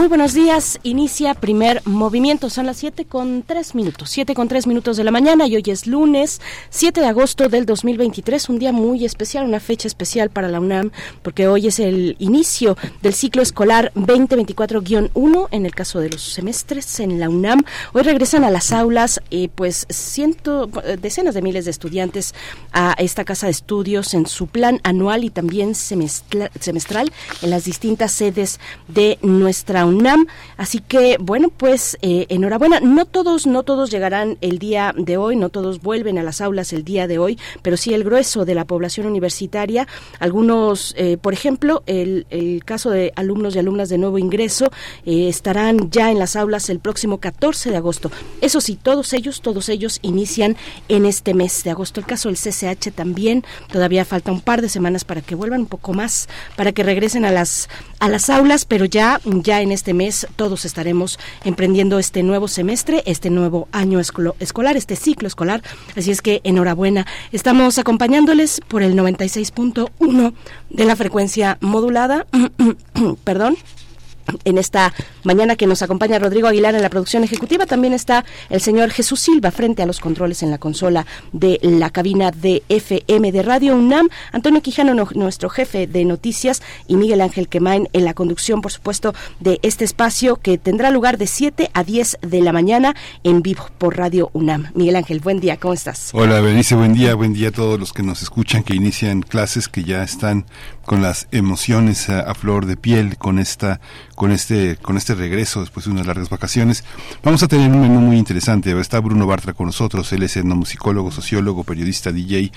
Muy buenos días, inicia primer movimiento, son las 7 con 3 minutos, 7 con 3 minutos de la mañana y hoy es lunes 7 de agosto del 2023, un día muy especial, una fecha especial para la UNAM, porque hoy es el inicio del ciclo escolar 2024-1 en el caso de los semestres en la UNAM. Hoy regresan a las aulas, eh, pues ciento, decenas de miles de estudiantes a esta casa de estudios en su plan anual y también semestral en las distintas sedes de nuestra UNAM. Así que, bueno, pues eh, enhorabuena. No todos, no todos llegarán el día de hoy, no todos vuelven a las aulas el día de hoy, pero sí el grueso de la población universitaria. Algunos, eh, por ejemplo, el, caso de alumnos y alumnas de nuevo ingreso eh, estarán ya en las aulas el próximo 14 de agosto. Eso sí, todos ellos, todos ellos inician en este mes de agosto. El caso del CCH también, todavía falta un par de semanas para que vuelvan un poco más, para que regresen a las a las aulas, pero ya ya en este mes todos estaremos emprendiendo este nuevo semestre, este nuevo año escolar, este ciclo escolar. Así es que enhorabuena. Estamos acompañándoles por el 96.1 de la frecuencia modulada. Perdón en esta mañana que nos acompaña Rodrigo Aguilar en la producción ejecutiva. También está el señor Jesús Silva frente a los controles en la consola de la cabina de FM de Radio UNAM. Antonio Quijano, nuestro jefe de noticias, y Miguel Ángel Quemain en la conducción, por supuesto, de este espacio que tendrá lugar de 7 a 10 de la mañana en vivo por Radio UNAM. Miguel Ángel, buen día, ¿cómo estás? Hola, Benice, buen día, buen día a todos los que nos escuchan, que inician clases, que ya están con las emociones a, flor de piel, con esta, con este, con este regreso después de unas largas vacaciones. Vamos a tener un menú muy interesante. Está Bruno Bartra con nosotros, él es etnomusicólogo, sociólogo, periodista, DJ,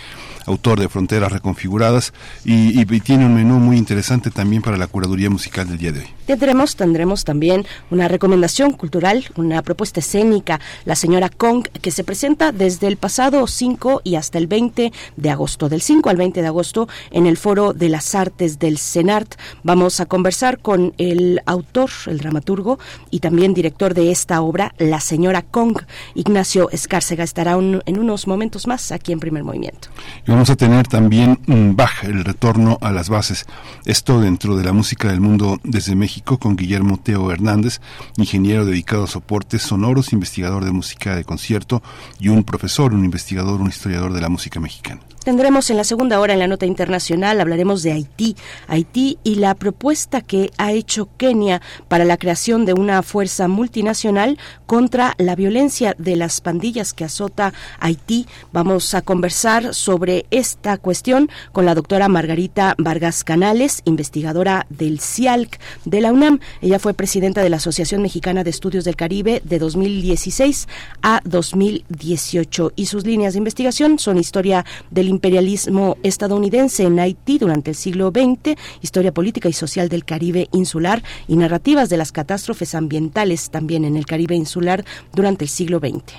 autor de Fronteras Reconfiguradas y, tiene un menú muy interesante también para la curaduría musical del día de hoy. Tendremos, tendremos también una recomendación cultural, una propuesta escénica, la señora Kong, que se presenta desde el pasado 5 y hasta el 20 de agosto, del 5 al 20 de agosto, en el foro de las Artes del CENART. Vamos a conversar con el autor, el dramaturgo y también director de esta obra, la señora Kong. Ignacio Escárcega estará en unos momentos más aquí en Primer Movimiento. Y vamos a tener también un Bach, el retorno a las bases. Esto dentro de la música del mundo desde México con Guillermo Teo Hernández, ingeniero dedicado a soportes sonoros, investigador de música de concierto y un profesor, un investigador, un historiador de la música mexicana. Tendremos en la segunda hora en la nota internacional, hablaremos de Haití, Haití y la propuesta que ha hecho Kenia para la creación de una fuerza multinacional contra la violencia de las pandillas que azota Haití. Vamos a conversar sobre esta cuestión con la doctora Margarita Vargas Canales, investigadora del CIALC de la UNAM. Ella fue presidenta de la Asociación Mexicana de Estudios del Caribe de 2016 a 2018 y sus líneas de investigación son historia del imperialismo estadounidense en Haití durante el siglo XX, historia política y social del Caribe insular y narrativas de las catástrofes ambientales también en el Caribe insular durante el siglo XX.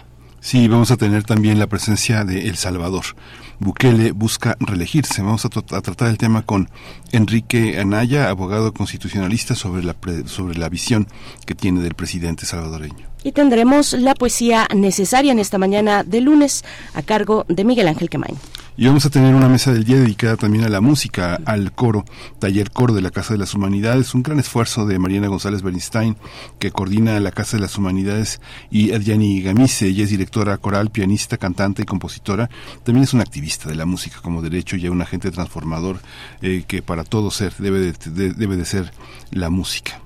Sí, vamos a tener también la presencia de El Salvador. Bukele busca reelegirse. Vamos a, tratar el tema con Enrique Anaya, abogado constitucionalista, sobre la, sobre la visión que tiene del presidente salvadoreño. Y tendremos la poesía necesaria en esta mañana de lunes a cargo de Miguel Ángel Quemain. Y vamos a tener una mesa del día dedicada también a la música, al coro, taller coro de la Casa de las Humanidades, un gran esfuerzo de Mariana González Bernstein, que coordina la Casa de las Humanidades, y Adjani Gamise, ella es directora coral, pianista, cantante y compositora, también es una activista de la música como derecho y un agente transformador eh, que para todo ser debe debe de ser la música.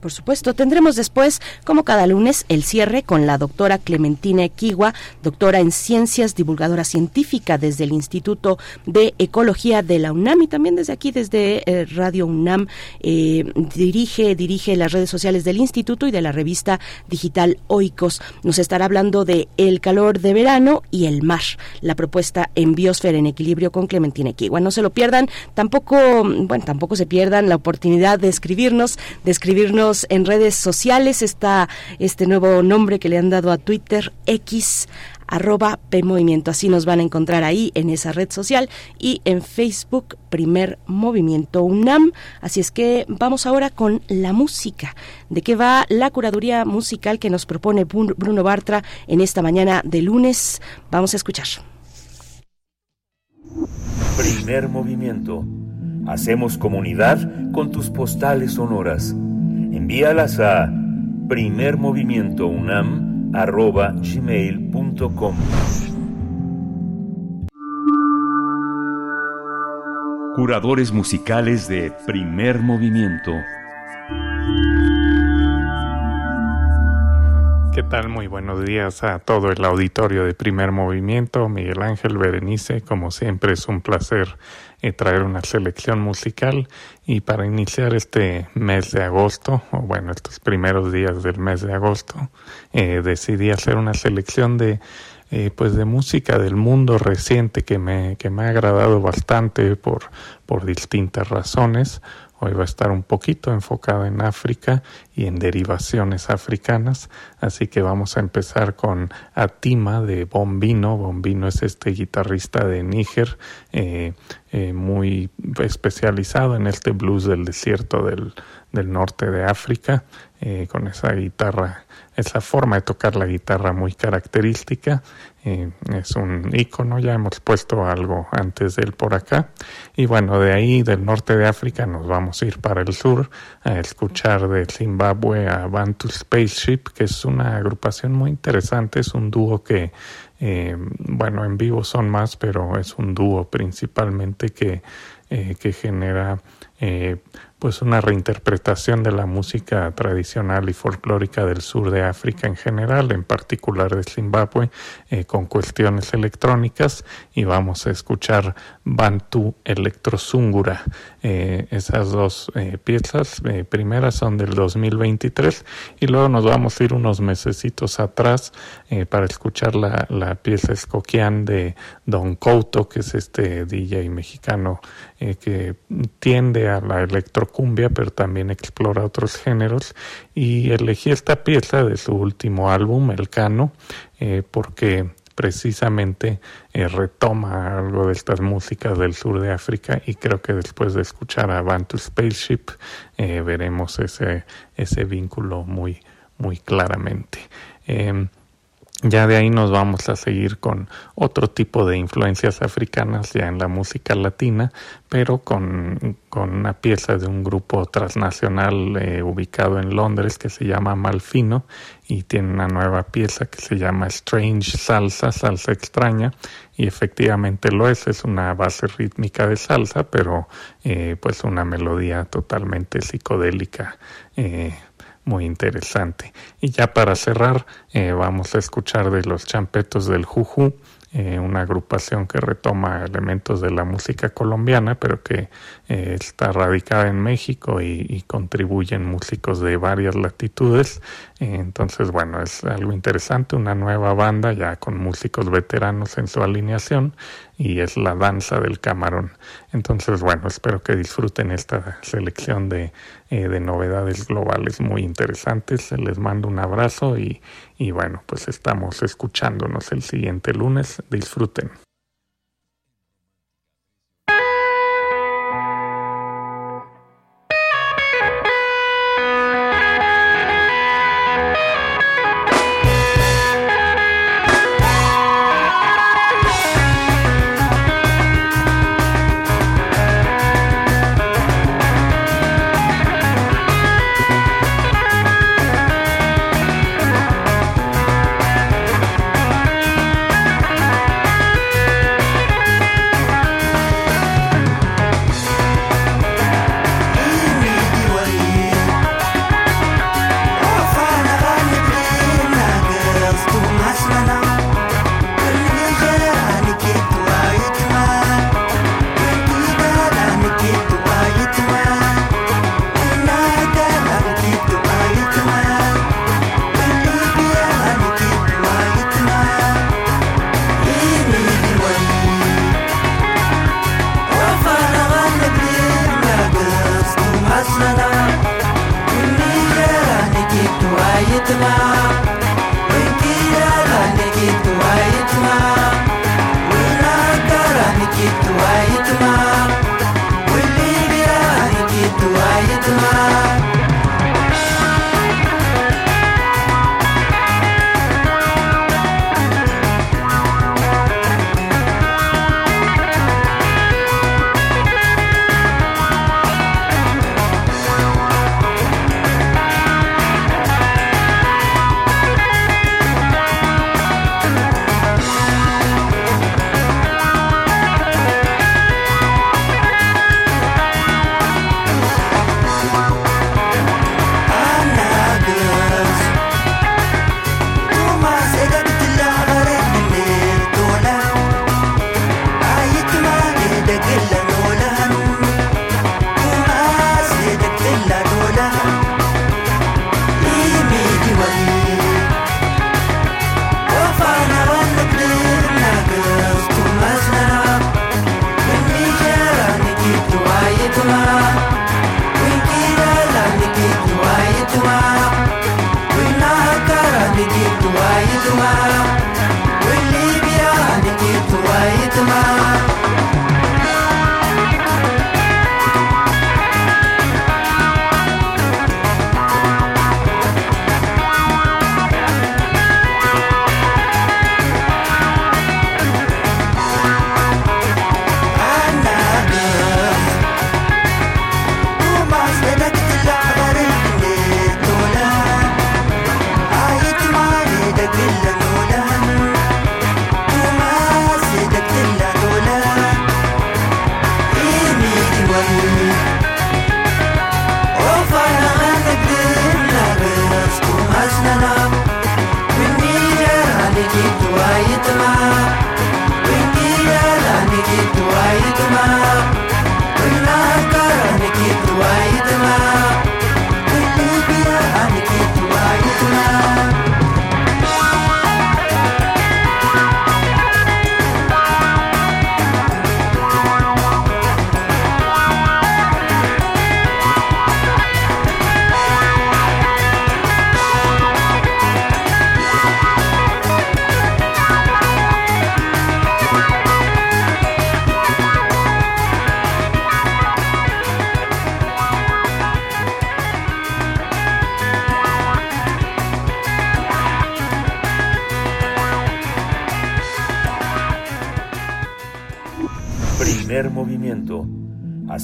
Por supuesto, tendremos después, como cada lunes, el cierre con la doctora Clementina Equigua, doctora en ciencias, divulgadora científica desde el Instituto de Ecología de la UNAM y también desde aquí, desde eh, Radio UNAM, eh, dirige, dirige las redes sociales del instituto y de la revista digital Oikos. Nos estará hablando de el calor de verano y el mar, la propuesta en Biosfera en equilibrio con Clementina Equigua. No se lo pierdan, tampoco, bueno, tampoco se pierdan la oportunidad de escribirnos, de escribirnos En redes sociales, está este nuevo nombre que le han dado a Twitter, X, arroba PMovimiento. Así nos van a encontrar ahí en esa red social y en Facebook Primer Movimiento UNAM. Así es que vamos ahora con la música. ¿De qué va la curaduría musical que nos propone Bruno Bartra en esta mañana de lunes? Vamos a escuchar. Primer movimiento. Hacemos comunidad con tus postales sonoras. Envíalas a primermovimientounam.com arroba gmail.com. Curadores musicales de primer movimiento. Tal? Muy buenos días a todo el auditorio de primer movimiento. Miguel Ángel Berenice, como siempre es un placer eh, traer una selección musical y para iniciar este mes de agosto, o bueno, estos primeros días del mes de agosto, eh, decidí hacer una selección de eh, pues de música del mundo reciente que me, que me ha agradado bastante por, por distintas razones. Hoy va a estar un poquito enfocada en África y en derivaciones africanas, así que vamos a empezar con Atima de Bombino. Bombino es este guitarrista de Níger, eh, eh, muy especializado en este blues del desierto del, del norte de África, eh, con esa guitarra, esa forma de tocar la guitarra muy característica. Eh, es un icono, ya hemos puesto algo antes de él por acá. Y bueno, de ahí, del norte de África, nos vamos a ir para el sur a escuchar de Zimbabue a Bantu Spaceship, que es una agrupación muy interesante, es un dúo que eh, bueno, en vivo son más, pero es un dúo principalmente que, que genera eh, pues una reinterpretación de la música tradicional y folclórica del sur de África en general, en particular de Zimbabue, eh, con cuestiones electrónicas y vamos a escuchar Bantu Electrosungura. Eh, esas dos eh, piezas primeras son del 2023 y luego nos vamos a ir unos mesecitos atrás para escuchar la, la pieza Escoquian de Don Couto, que es este DJ mexicano que tiende a la electro cumbia, pero también explora otros géneros. Y elegí esta pieza de su último álbum, El Cano, eh, porque precisamente eh, retoma algo de estas músicas del sur de África y creo que después de escuchar a Bantu Spaceship eh, veremos ese, ese vínculo muy, muy claramente. Em, ya de ahí nos vamos a seguir con otro tipo de influencias africanas ya en la música latina, pero con, una pieza de un grupo transnacional eh, ubicado en Londres que se llama Malfino y tiene una nueva pieza que se llama Strange Salsa, salsa extraña, y efectivamente lo es, es una base rítmica de salsa, pero eh, pues una melodía totalmente psicodélica. Eh, muy interesante. Y ya para cerrar, eh, vamos a escuchar de los champetos del Juju, eh, una agrupación que retoma elementos de la música colombiana, pero que eh, está radicada en México y, contribuyen músicos de varias latitudes. entonces, bueno, es algo interesante, una nueva banda ya con músicos veteranos en su alineación y es la danza del camarón. Entonces, bueno, espero que disfruten esta selección de, eh, de novedades globales muy interesantes. Les mando un abrazo y, y bueno, pues estamos escuchándonos el siguiente lunes. Disfruten.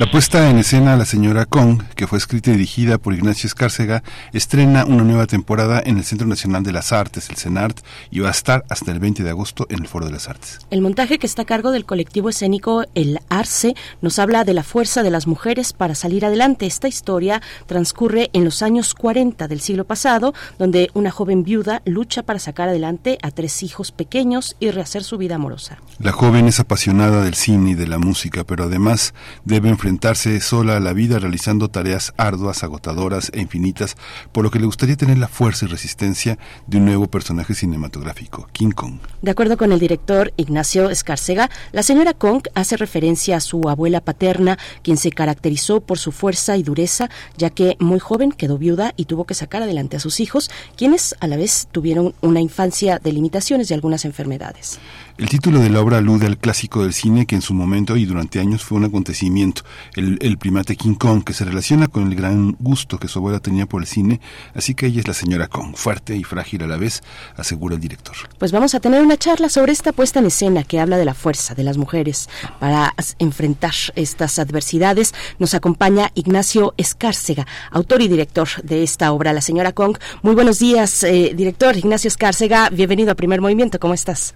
La puesta en escena La Señora Kong, que fue escrita y dirigida por Ignacio Escárcega, estrena una nueva temporada en el Centro Nacional de las Artes, el CENART, y va a estar hasta el 20 de agosto en el Foro de las Artes. El montaje que está a cargo del colectivo escénico El Arce nos habla de la fuerza de las mujeres para salir adelante. Esta historia transcurre en los años 40 del siglo pasado, donde una joven viuda lucha para sacar adelante a tres hijos pequeños y rehacer su vida amorosa. La joven es apasionada del cine y de la música, pero además debe enfrentar enfrentarse sola a la vida realizando tareas arduas, agotadoras e infinitas, por lo que le gustaría tener la fuerza y resistencia de un nuevo personaje cinematográfico, King Kong. De acuerdo con el director Ignacio Escarcega, la señora Kong hace referencia a su abuela paterna, quien se caracterizó por su fuerza y dureza, ya que muy joven quedó viuda y tuvo que sacar adelante a sus hijos, quienes a la vez tuvieron una infancia de limitaciones y algunas enfermedades. El título de la obra alude al clásico del cine que en su momento y durante años fue un acontecimiento, el, primate King Kong, que se relaciona con el gran gusto que su abuela tenía por el cine, así que ella es la señora Kong, fuerte y frágil a la vez, asegura el director. Pues vamos a tener una charla sobre esta puesta en escena que habla de la fuerza de las mujeres para enfrentar estas adversidades. Nos acompaña Ignacio Escárcega, autor y director de esta obra, La señora Kong. Muy buenos días, eh, director Ignacio Escárcega, bienvenido a Primer Movimiento, ¿cómo estás?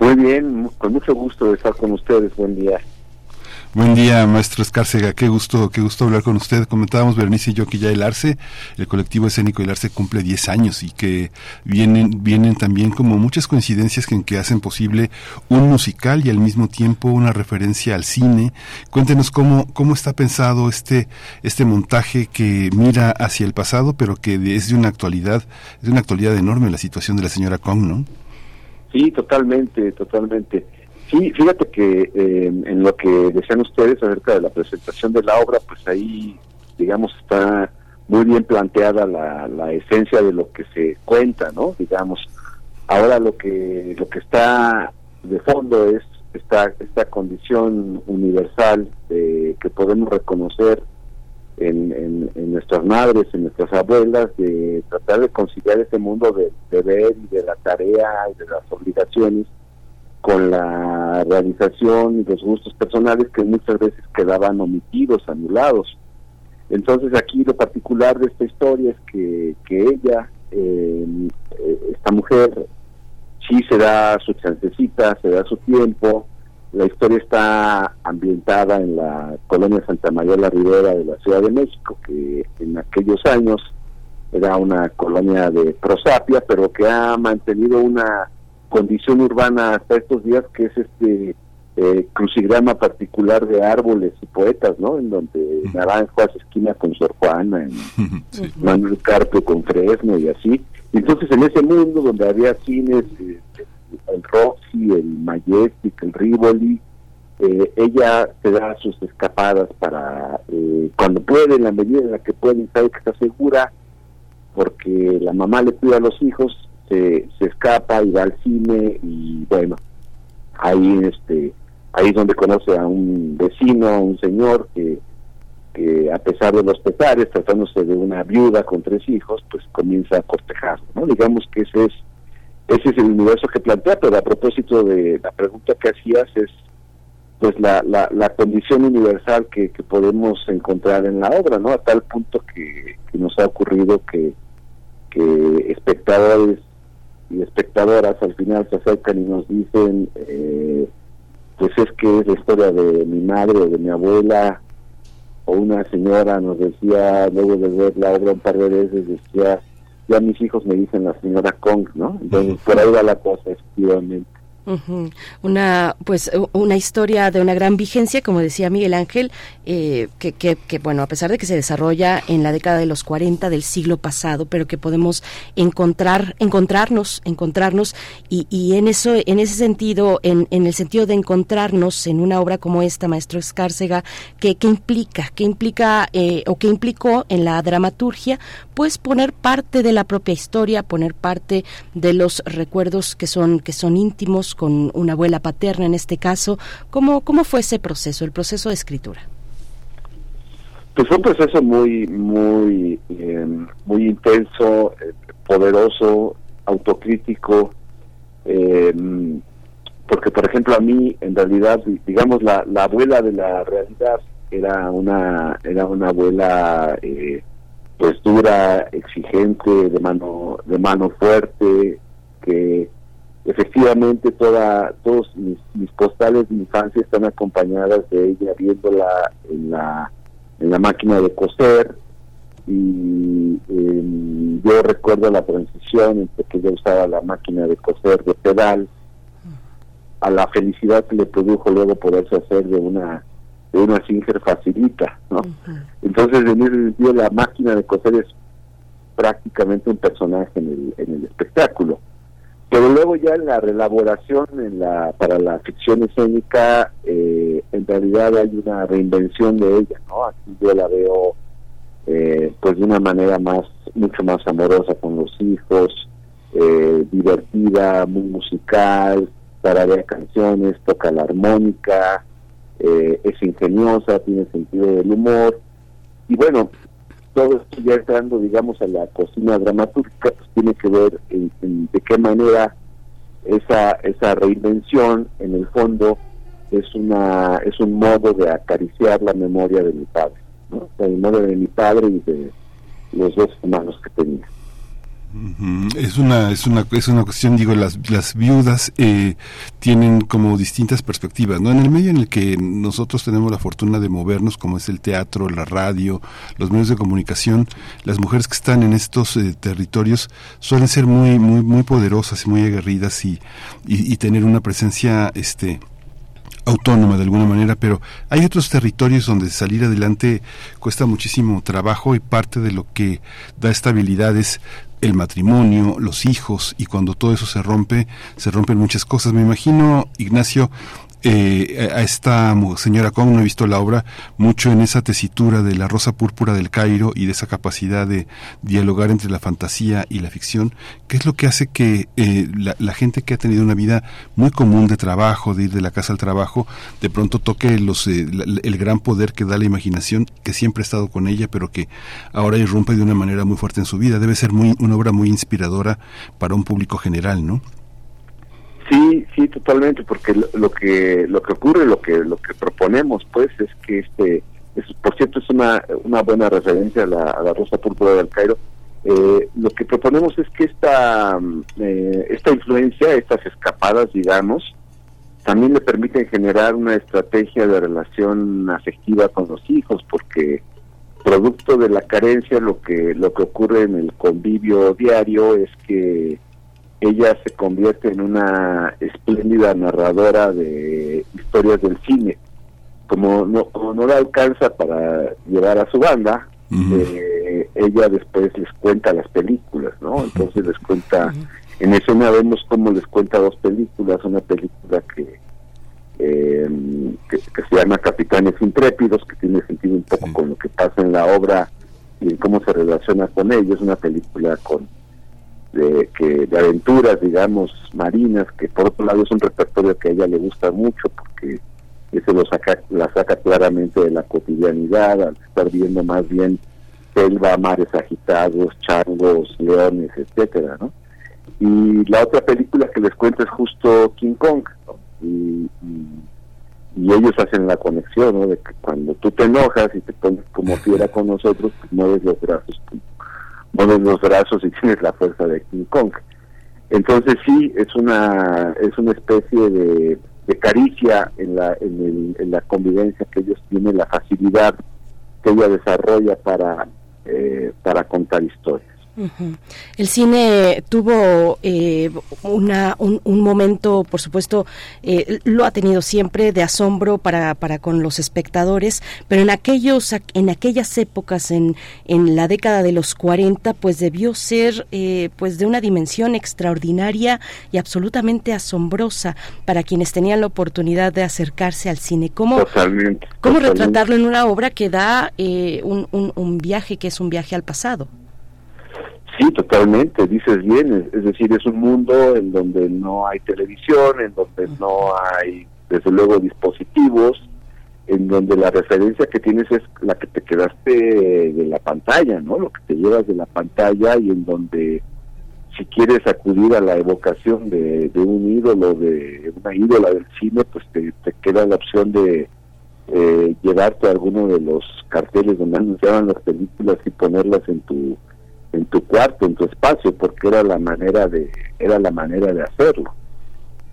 Muy bien, con mucho gusto estar con ustedes. Buen día. Buen día, maestro Escárcega. Qué gusto, qué gusto hablar con usted. Comentábamos Bernice y yo que ya el Arce, el colectivo escénico El Arce cumple 10 años y que vienen, vienen también como muchas coincidencias que, en que hacen posible un musical y al mismo tiempo una referencia al cine. Cuéntenos cómo, cómo está pensado este, este montaje que mira hacia el pasado, pero que es de una actualidad, es de una actualidad enorme la situación de la señora Kong, ¿no? Sí, totalmente, totalmente. Sí, fíjate que eh, en lo que decían ustedes acerca de la presentación de la obra, pues ahí, digamos, está muy bien planteada la, la esencia de lo que se cuenta, ¿no? Digamos, ahora lo que lo que está de fondo es esta esta condición universal de, que podemos reconocer en, en, nuestras madres, en nuestras abuelas, de tratar de conciliar ese mundo de deber y de la tarea y de las obligaciones con la realización y los gustos personales que muchas veces quedaban omitidos, anulados. Entonces aquí lo particular de esta historia es que, que ella, eh, esta mujer, sí se da su chancecita, se da su tiempo, la historia está ambientada en la colonia Santa María la Ribera de la Ciudad de México, que en aquellos años era una colonia de prosapia, pero que ha mantenido una condición urbana hasta estos días que es este eh, crucigrama particular de árboles y poetas, ¿no? En donde Naranjo hace esquina con Sor Juana, en Manuel Carpio con Fresno y así. Entonces en ese mundo donde había cines, eh, el Roxy, el Majestic, el Rivoli, eh, ella se da sus escapadas para eh, cuando puede, en la medida en la que puede, sabe que está segura, porque la mamá le cuida a los hijos, se, escapa y va al cine y bueno, ahí este ahí es donde conoce a un vecino, a un señor que, que a pesar de los pesares, tratándose de una viuda con tres hijos, pues comienza a cortejarlo, ¿no? Digamos que ese es ese es el universo que plantea, pero a propósito de la pregunta que hacías es pues la, la, la condición universal que, podemos encontrar en la obra, ¿no? A tal punto que, que nos ha ocurrido que, que espectadores y espectadoras al final se acercan y nos dicen, eh, pues es que es la historia de mi madre o de mi abuela, o una señora nos decía, luego de ver la obra un par de veces, decía, ya mis hijos me dicen la señora Kong, ¿no? Entonces por ahí va la cosa, efectivamente. Una, pues, una historia de una gran vigencia, como decía Miguel Ángel, eh, que, que, que, bueno, a pesar de que se desarrolla en la década de los 40 del siglo pasado, pero que podemos encontrar, encontrarnos, encontrarnos, y, y en eso, en ese sentido, en, en el sentido de encontrarnos en una obra como esta, Maestro Escárcega, que, que implica, que implica, eh, o que implicó en la dramaturgia, pues poner parte de la propia historia, poner parte de los recuerdos que son, que son íntimos con una abuela paterna en este caso. ¿Cómo, cómo fue ese proceso, el proceso de escritura? Pues fue un proceso muy, muy, eh, muy intenso, eh, poderoso, autocrítico, eh, porque por ejemplo a mí, en realidad, digamos la, la abuela de la realidad era una, era una abuela, eh, pues dura, exigente, de mano, de mano fuerte, que efectivamente toda, todos mis, mis postales de infancia están acompañadas de ella viéndola en la en la máquina de coser y eh, yo recuerdo la transición entre que ella usaba la máquina de coser de pedal a la felicidad que le produjo luego poderse hacer de una de una Singer facilita, ¿no? Entonces en ese sentido la máquina de coser es prácticamente un personaje en el, en el espectáculo. Pero luego ya en la relaboración en la, para la ficción escénica, eh, en realidad hay una reinvención de ella, ¿no? Aquí yo la veo eh, pues de una manera más, mucho más amorosa con los hijos, eh, divertida, muy musical, tararea canciones, toca la armónica, eh, es ingeniosa, tiene sentido del humor, y bueno, todo esto ya entrando, digamos, a la cocina dramatúrgica, pues tiene que ver en, de qué manera esa esa reinvención, en el fondo, es una es un modo de acariciar la memoria de mi padre, ¿no? la memoria de mi padre y de los dos hermanos que tenía. Es una, es una, es una cuestión, digo, las, las viudas eh, tienen como distintas perspectivas, ¿no? En el medio en el que nosotros tenemos la fortuna de movernos, como es el teatro, la radio, los medios de comunicación, las mujeres que están en estos eh, territorios suelen ser muy, muy, muy poderosas y muy aguerridas y, y, y tener una presencia, este, autónoma de alguna manera, pero hay otros territorios donde salir adelante cuesta muchísimo trabajo y parte de lo que da estabilidad es el matrimonio, los hijos y cuando todo eso se rompe, se rompen muchas cosas. Me imagino, Ignacio, eh, a esta señora Kong, no he visto la obra, mucho en esa tesitura de la rosa púrpura del Cairo y de esa capacidad de dialogar entre la fantasía y la ficción, ¿qué es lo que hace que eh, la, la gente que ha tenido una vida muy común de trabajo, de ir de la casa al trabajo, de pronto toque los, eh, la- el gran poder que da la imaginación, que siempre ha estado con ella, pero que ahora irrumpe de una manera muy fuerte en su vida? Debe ser muy, una obra muy inspiradora para un público general, ¿no? Sí, sí, totalmente, porque lo, lo que lo que ocurre, lo que lo que proponemos, pues, es que este, es, por cierto, es una, una buena referencia a la, a la Rosa Púrpura del Cairo. Eh, lo que proponemos es que esta eh, esta influencia, estas escapadas, digamos, también le permiten generar una estrategia de relación afectiva con los hijos, porque producto de la carencia, lo que lo que ocurre en el convivio diario es que ella se convierte en una espléndida narradora de historias del cine. Como no, como no la alcanza para llevar a su banda, eh, ella después les cuenta las películas, ¿no? Entonces les cuenta, en escena vemos cómo les cuenta dos películas, una película que, eh, que, que se llama Capitanes Intrépidos, que tiene sentido un poco con lo que pasa en la obra y en cómo se relaciona con ellos, una película con de, que, de aventuras, digamos, marinas, que por otro lado es un repertorio que a ella le gusta mucho porque eso lo saca, la saca claramente de la cotidianidad, al estar viendo más bien selva, mares agitados, changos, leones, etcétera, ¿no? Y la otra película que les cuento es justo King Kong, y ellos hacen la conexión, ¿no? De que cuando tú te enojas y te pones como fiera con nosotros, pues mueves los brazos, mueves los brazos y tienes la fuerza de King Kong. Entonces sí, es una es una especie de, de caricia en la en la convivencia que ellos tienen, la facilidad que ella desarrolla para eh, para contar historias. El cine tuvo eh, una, un, un momento, por supuesto, eh, lo ha tenido siempre de asombro para, para con los espectadores, pero en aquellos en aquellas épocas, en, en la década de los 40, pues debió ser eh, pues de una dimensión extraordinaria y absolutamente asombrosa para quienes tenían la oportunidad de acercarse al cine. ¿Cómo, Totalmente. cómo totalmente. retratarlo en una obra que da eh, un, un, un viaje que es un viaje al pasado? Sí, totalmente, dices bien, es, decir, es un mundo en donde no hay televisión, en donde no hay, desde luego, dispositivos, en donde la referencia que tienes es la que te quedaste de la pantalla, ¿no? Lo que te llevas de la pantalla y en donde si quieres acudir a la evocación de, de un ídolo, de una ídola del cine, pues te, te queda la opción de eh, llevarte a alguno de los carteles donde anunciaban las películas y ponerlas en tu en tu cuarto, en tu espacio, porque era la manera de era la manera de hacerlo.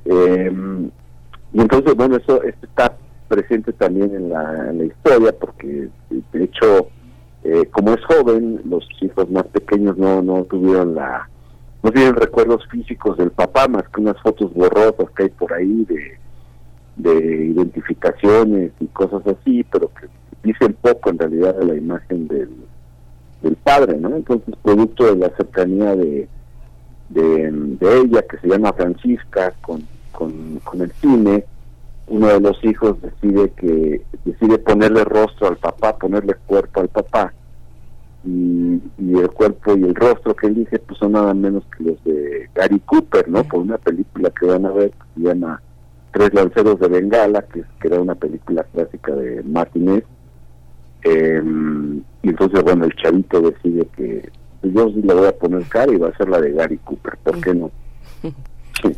Eh, y entonces, bueno, eso, esto está presente también en la, en la historia, porque de hecho, eh, como es joven, los hijos más pequeños no, no tuvieron la no tienen recuerdos físicos del papá más que unas fotos borrosas que hay por ahí de, de identificaciones y cosas así, pero que dicen poco en realidad de la imagen del, del padre, ¿no? Entonces, producto de la cercanía de, de, ella, que se llama Francisca, con, con, con el cine, uno de los hijos decide que decide ponerle rostro al papá, ponerle cuerpo al papá, y, y el cuerpo y el rostro que elige pues son nada menos que los de Gary Cooper, ¿no? Por una película que van a ver que se llama Tres Lanceros de Bengala, que, que era una película clásica de Martinez. Eh, y entonces, bueno, el chavito decide que pues, yo sí le voy a poner cara y va a ser la de Gary Cooper, ¿por qué no? Sí.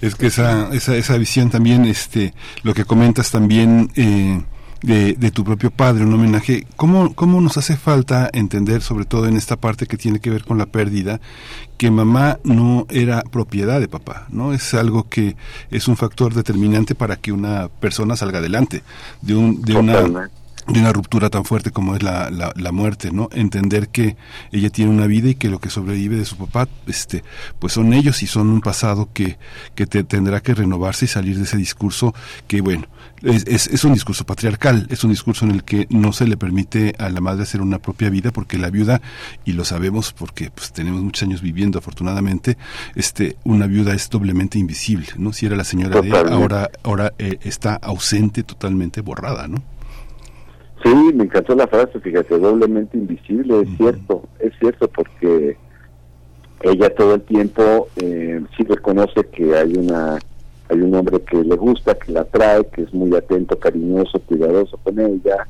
Es que esa, esa, esa visión también, este, lo que comentas también eh, de, de tu propio padre, un homenaje, ¿cómo, ¿cómo nos hace falta entender, sobre todo en esta parte que tiene que ver con la pérdida, que mamá no era propiedad de papá, ¿no? Es algo que es un factor determinante para que una persona salga adelante de, un, de una. De una ruptura tan fuerte como es la, la, la muerte, ¿no? Entender que ella tiene una vida y que lo que sobrevive de su papá, este, pues son ellos y son un pasado que, que te, tendrá que renovarse y salir de ese discurso que, bueno, es, es, es un discurso patriarcal, es un discurso en el que no se le permite a la madre hacer una propia vida porque la viuda, y lo sabemos porque pues tenemos muchos años viviendo afortunadamente, este, una viuda es doblemente invisible, ¿no? Si era la señora de él, ahora, ahora eh, está ausente, totalmente borrada, ¿no? Sí, me encantó la frase, fíjate, doblemente invisible, es cierto, es cierto, porque ella todo el tiempo eh, sí reconoce que hay una hay un hombre que le gusta, que la atrae, que es muy atento, cariñoso, cuidadoso con ella,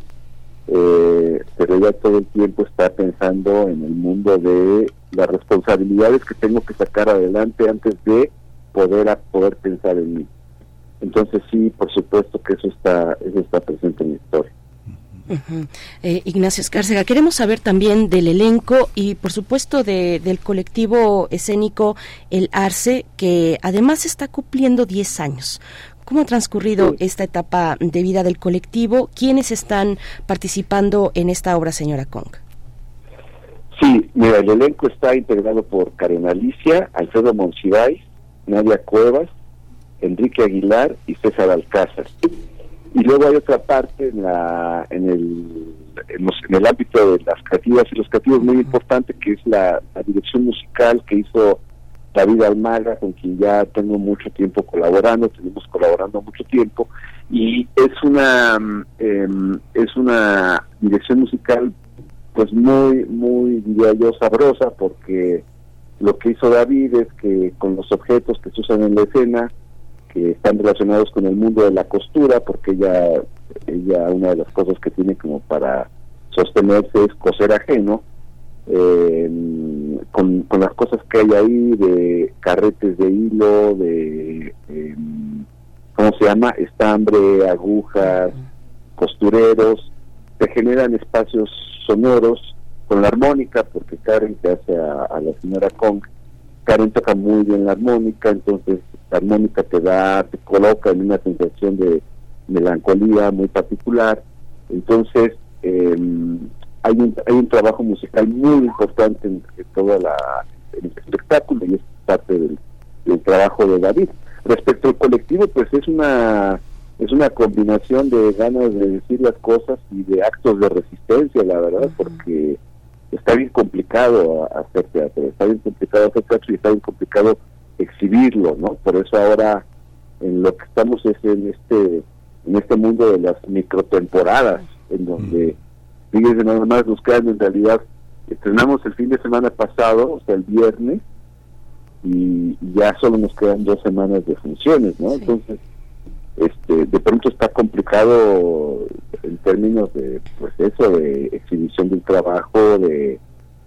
eh, pero ella todo el tiempo está pensando en el mundo de las responsabilidades que tengo que sacar adelante antes de poder a poder pensar en mí. Entonces sí, por supuesto que eso está eso está presente en la historia. Eh, Ignacio Escárcega, queremos saber también del elenco y por supuesto de, del colectivo escénico El Arce, que además está cumpliendo 10 años. ¿Cómo ha transcurrido Sí. esta etapa de vida del colectivo? ¿Quiénes están participando en esta obra, señora Kong? Sí, mira, el elenco está integrado por Karen Alicia, Alfredo Monsiváis, Nadia Cuevas, Enrique Aguilar y César Alcázar. Y luego hay otra parte en, la, en, el, en, los- en el ámbito de las creativas y los creativos muy importante, que es la, la dirección musical que hizo David Almaga, con quien ya tengo mucho tiempo colaborando, tenemos colaborando mucho tiempo, y es una em, es una dirección musical pues muy, muy, diría yo, sabrosa, porque lo que hizo David es que con los objetos que se usan en la escena, que están relacionados con el mundo de la costura, porque ella, ella una de las cosas que tiene como para sostenerse es coser ajeno, eh, con, con las cosas que hay ahí de carretes de hilo, de, eh, ¿cómo se llama? Estambre, agujas, costureros, se generan espacios sonoros con la armónica, porque Karen que hace a, a la señora Kong, Karen toca muy bien la armónica, entonces armónica te da, te coloca en una sensación de melancolía muy particular, entonces eh, hay, un, hay un trabajo musical muy importante en, en toda la en el espectáculo y es parte del, del trabajo de David. Respecto al colectivo, pues es una es una combinación de ganas de decir las cosas y de actos de resistencia, la verdad, porque está bien complicado hacer teatro, está bien complicado hacer teatro y está bien complicado exhibirlo, ¿no? Por eso ahora en lo que estamos es en este en este mundo de las microtemporadas, en donde fíjense nada más nos quedan en realidad estrenamos el fin de semana pasado, o sea el viernes, y ya solo nos quedan dos semanas de funciones, ¿no? Sí. Entonces este de pronto está complicado en términos de pues eso de exhibición del trabajo de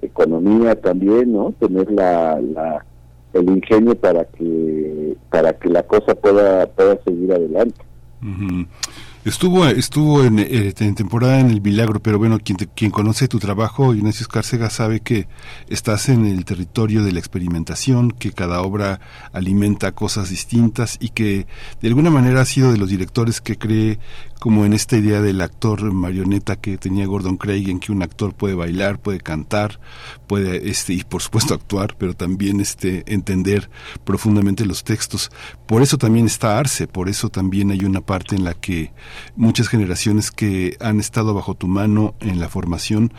economía también no tener la, la el ingenio para que para que la cosa pueda pueda seguir adelante. Estuvo, estuvo en, eh, en temporada en El Milagro, pero bueno, quien, te- quien conoce tu trabajo, Ignacio Escárcega, sabe que estás en el territorio de la experimentación, que cada obra alimenta cosas distintas y que de alguna manera ha sido de los directores que cree como en esta idea del actor marioneta que tenía Gordon Craig, en que un actor puede bailar, puede cantar, puede, este, y por supuesto actuar, pero también este, entender profundamente los textos. Por eso también está Arce, por eso también hay una parte en la que muchas generaciones que han estado bajo tu mano en la formación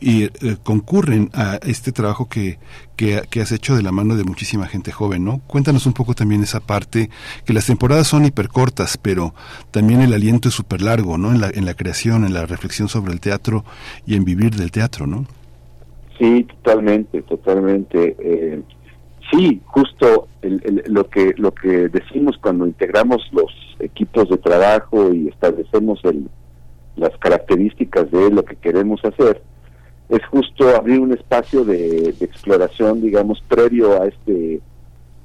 y eh, concurren a este trabajo que, que, has hecho de la mano de muchísima gente joven, ¿no? Cuéntanos un poco también esa parte, que las temporadas son hipercortas, pero también el aliento es súper largo, ¿no? En la, en la creación, en la reflexión sobre el teatro y en vivir del teatro, ¿no? Sí, totalmente, totalmente. Eh, sí, justo el- lo que lo que decimos cuando integramos los equipos de trabajo y establecemos el, las características de lo que queremos hacer es justo abrir un espacio de, exploración, digamos, previo a este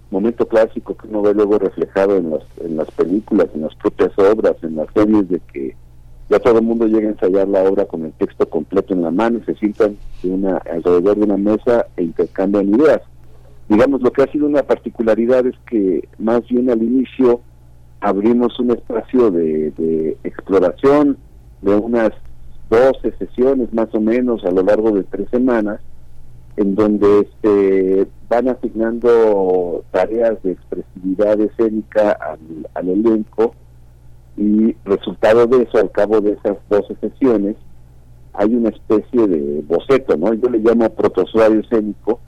momento clásico que uno ve luego reflejado en las, en las películas, en las propias obras, en las series, de que ya todo el mundo llega a ensayar la obra con el texto completo en la mano y se sientan de una, alrededor de una mesa e intercambian ideas. Digamos, lo que ha sido una particularidad es que más bien al inicio abrimos un espacio de exploración de unas 12 sesiones más o menos a lo largo de tres semanas, en donde este, van asignando tareas de expresividad escénica al, al elenco y resultado de eso, al cabo de esas 12 sesiones, hay una especie de boceto, ¿no? Yo le llamo protozoario escénico,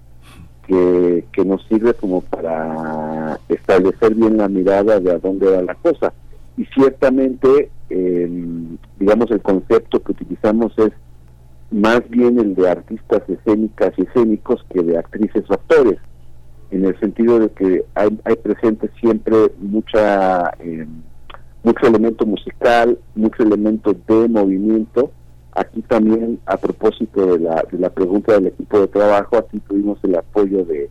que, que nos sirve como para establecer bien la mirada de a dónde va la cosa. Y ciertamente, eh, digamos, el concepto que utilizamos es más bien el de artistas escénicas y escénicos que de actrices o actores, en el sentido de que hay, hay presente siempre mucha eh, mucho elemento musical, mucho elemento de movimiento. Aquí también, a propósito de la, de la pregunta del equipo de trabajo, aquí tuvimos el apoyo de,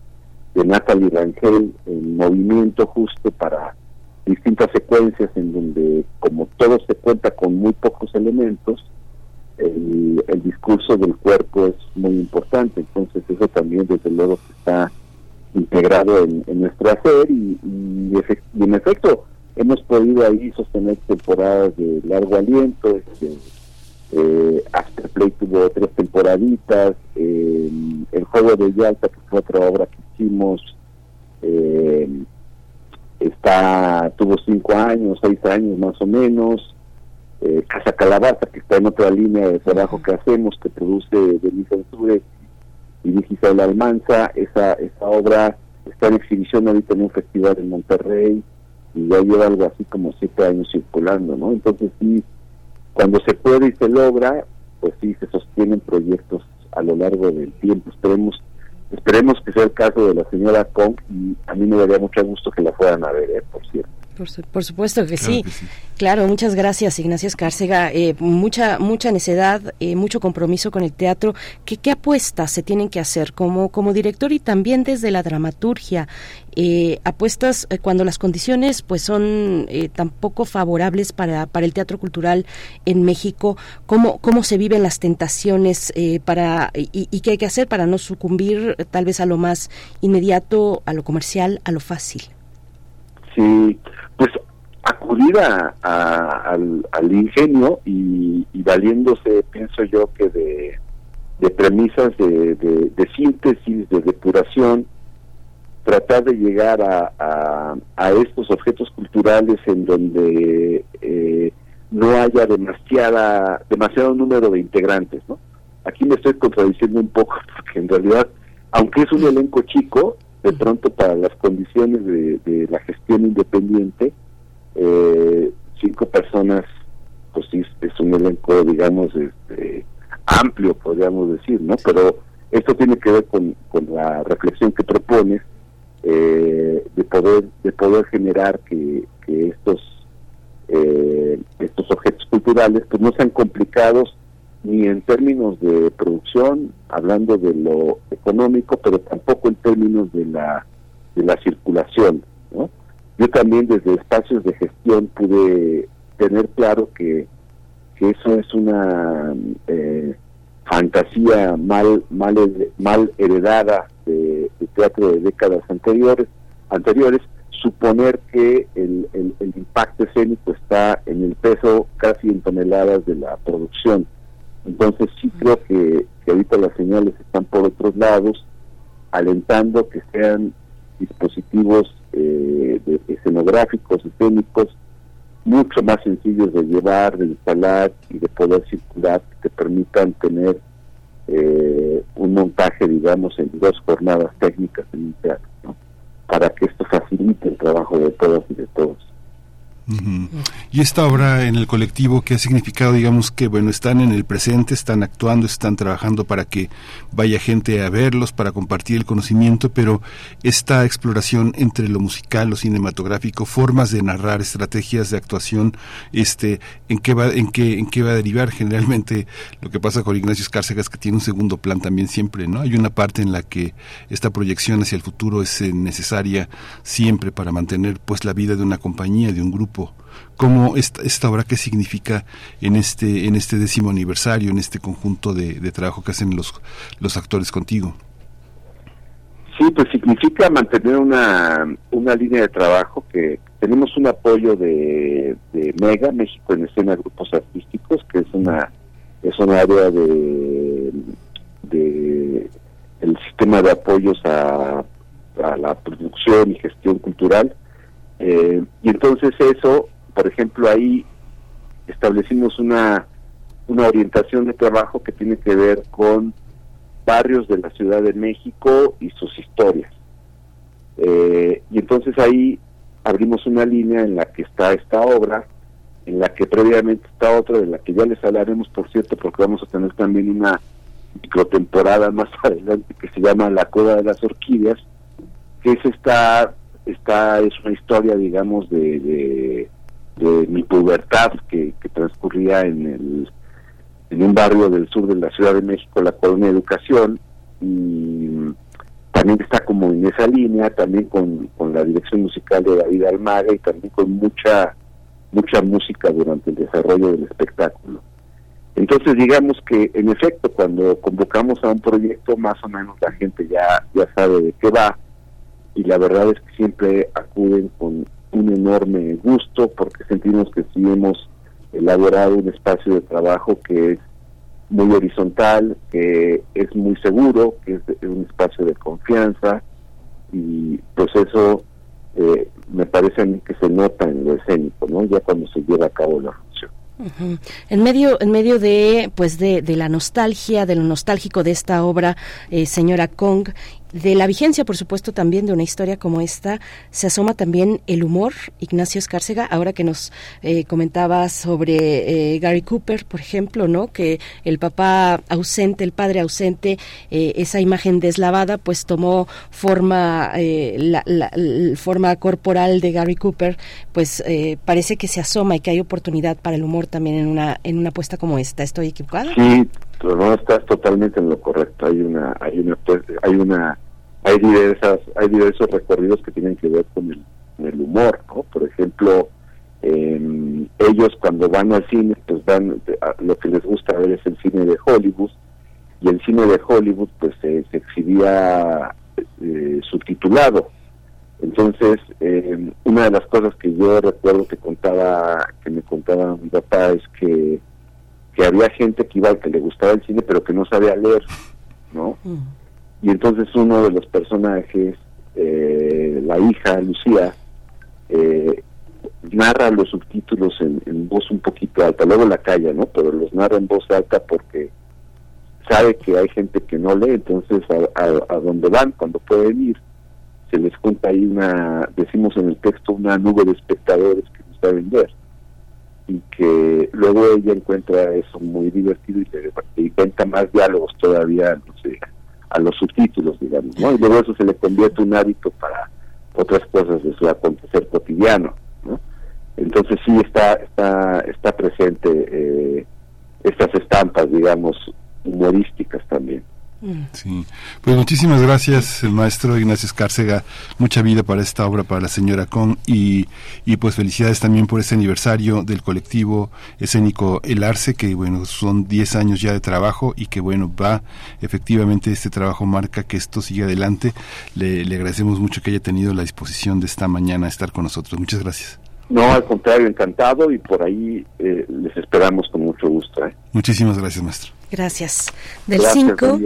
de Natalie Rangel en movimiento justo para distintas secuencias en donde, como todo se cuenta con muy pocos elementos, el, discurso del cuerpo es muy importante. Entonces, eso también, desde luego, está integrado en, nuestro hacer y, en efecto hemos podido ahí sostener temporadas de largo aliento este eh, Afterplay tuvo tres temporaditas eh, el juego de Yalta que fue otra obra que hicimos eh, está tuvo cinco años, seis años más o menos. Eh, Casa Calabaza, que está en otra línea de trabajo que hacemos, que produce Denise Ansure y Isabel Almanza. Esa, esa obra está en exhibición ahorita en un festival en Monterrey y ya lleva algo así como siete años circulando, ¿no? Entonces sí, cuando se puede y se logra, pues sí, se sostienen proyectos a lo largo del tiempo. Esperemos esperemos que sea el caso de la señora Kong y a mí me daría mucho gusto que la fueran a ver, ¿eh? por cierto. Por, supuesto que, sí. Claro, muchas gracias, Ignacio Escárcega. Eh, mucha mucha necedad, eh, mucho compromiso con el teatro. ¿Qué, ¿Qué apuestas se tienen que hacer como, como director y también desde la dramaturgia? Eh, apuestas cuando las condiciones pues son tan poco favorables para, para el teatro cultural en México. ¿Cómo, cómo se viven las tentaciones para y, y qué hay que hacer para no sucumbir tal vez a lo más inmediato, a lo comercial, a lo fácil? Sí, pues acudir a, al, ingenio y, valiéndose, pienso yo, que de, de premisas de, de, síntesis, de depuración, tratar de llegar a, a, estos objetos culturales en donde eh, no haya demasiada demasiado número de integrantes, ¿no? Aquí me estoy contradiciendo un poco porque en realidad, aunque es un elenco chico, de pronto para las condiciones de, la gestión independiente, eh, cinco personas, pues sí, es un elenco, digamos, este, amplio, podríamos decir, ¿no? Pero esto tiene que ver con, la reflexión que propones eh, de poder de poder generar que, estos eh, estos objetos culturales pues no sean complicados ni en términos de producción, hablando de lo económico, pero tampoco en términos de la, de la circulación. ¿no? Yo también desde espacios de gestión pude tener claro que, que eso es una eh, fantasía mal, mal, mal heredada de, teatro de décadas anteriores, anteriores suponer que el, el, el impacto escénico está en el peso casi en toneladas de la producción entonces sí creo que, ahorita las señales están por otros lados, alentando que sean dispositivos eh, escenográficos, escénicos, mucho más sencillos de llevar, de instalar y de poder circular, que permitan tener eh, un montaje, digamos, en dos jornadas técnicas en un teatro, para que esto facilite el trabajo de todos y de todos. Y esta obra en el colectivo, ¿qué ha significado? Digamos que, bueno, están en el presente, están actuando, están trabajando para que vaya gente a verlos, para compartir el conocimiento, pero esta exploración entre lo musical, lo cinematográfico, formas de narrar, estrategias de actuación, este, ¿en qué va, en qué, en qué va a derivar? Generalmente lo que pasa con Ignacio Escárcega es que tiene un segundo plan también siempre, ¿no? Hay una parte en la que esta proyección hacia el futuro es necesaria siempre para mantener pues la vida de una compañía, de un grupo cómo esta, esta, obra qué significa en este en este décimo aniversario en este conjunto de, trabajo que hacen los los actores contigo. Sí pues significa mantener una una línea de trabajo que tenemos un apoyo de, Mega México en escena grupos artísticos que es una es un área de de el sistema de apoyos a, a la producción y gestión cultural. Eh, y entonces eso, por ejemplo, ahí establecimos una, una orientación de trabajo que tiene que ver con barrios de la Ciudad de México y sus historias. Eh, y entonces ahí abrimos una línea en la que está esta obra, en la que previamente está otra, de la que ya les hablaremos, por cierto, porque vamos a tener también una microtemporada más adelante que se llama La Cueva de las Orquídeas, que es esta esta es una historia, digamos, de, mi pubertad que, transcurría en, el, en un barrio del sur de la Ciudad de México, la Colonia de Educación, y también está como en esa línea, también con, con la dirección musical de David Almaga y también con mucha mucha música durante el desarrollo del espectáculo. Entonces digamos que en efecto cuando convocamos a un proyecto más o menos la gente ya ya sabe de qué va y la verdad es que siempre acuden con un enorme gusto porque sentimos que sí hemos elaborado un espacio de trabajo que es muy horizontal, que es muy seguro, que es un espacio de confianza y pues eso eh, me parece a mí que se nota en lo escénico, ¿no? Ya cuando se lleva a cabo la función. En medio, en medio de, pues de, de la nostalgia, de lo nostálgico de esta obra, eh, señora Kong, de la vigencia, por supuesto, también de una historia como esta, se asoma también el humor, Ignacio Escárcega, ahora que nos eh, comentabas sobre eh, Gary Cooper, por ejemplo, ¿no? Que el papá ausente, el padre ausente, eh, esa imagen deslavada, pues tomó forma, eh, la, la- la forma corporal de Gary Cooper, pues eh, parece que se asoma y que hay oportunidad para el humor también en una, en una apuesta como esta. ¿Estoy equivocada? Sí, pero no estás totalmente en lo correcto. Hay una, hay una, pues, hay una, hay diversas, hay diversos recorridos que tienen que ver con el, con el humor, ¿no? Por ejemplo, eh, ellos cuando van al cine, pues van, lo que les gusta ver es el cine de Hollywood y el cine de Hollywood, pues se se exhibía eh, subtitulado. Entonces, eh, una de las cosas que yo recuerdo que contaba, que me contaba mi papá es que que había gente que iba que le gustaba el cine pero que no sabía leer, ¿no? Y entonces uno de los personajes, eh, la hija Lucía, eh, narra los subtítulos en, en voz un poquito alta, luego la calla, ¿no? Pero los narra en voz alta porque sabe que hay gente que no lee, entonces a, a, a donde van, cuando pueden ir, se les junta ahí una, decimos en el texto, una nube de espectadores que no saben ver y que luego ella encuentra eso muy divertido y le más diálogos todavía a los subtítulos, digamos, ¿no? Y luego eso se le convierte un hábito para otras cosas de su acontecer cotidiano, ¿no? Entonces sí está está está presente eh, estas estampas, digamos, humorísticas también. Sí, pues muchísimas gracias, el maestro Ignacio Escárcega. Mucha vida para esta obra, para la señora Con. Y, y pues felicidades también por este aniversario del colectivo escénico El Arce, que bueno, son 10 años ya de trabajo y que bueno, va, efectivamente este trabajo marca que esto sigue adelante. Le, le agradecemos mucho que haya tenido la disposición de esta mañana estar con nosotros. Muchas gracias. No, al contrario, encantado y por ahí eh, les esperamos con mucho gusto. ¿eh? Muchísimas gracias, maestro. Gracias. Del Gracias, 5.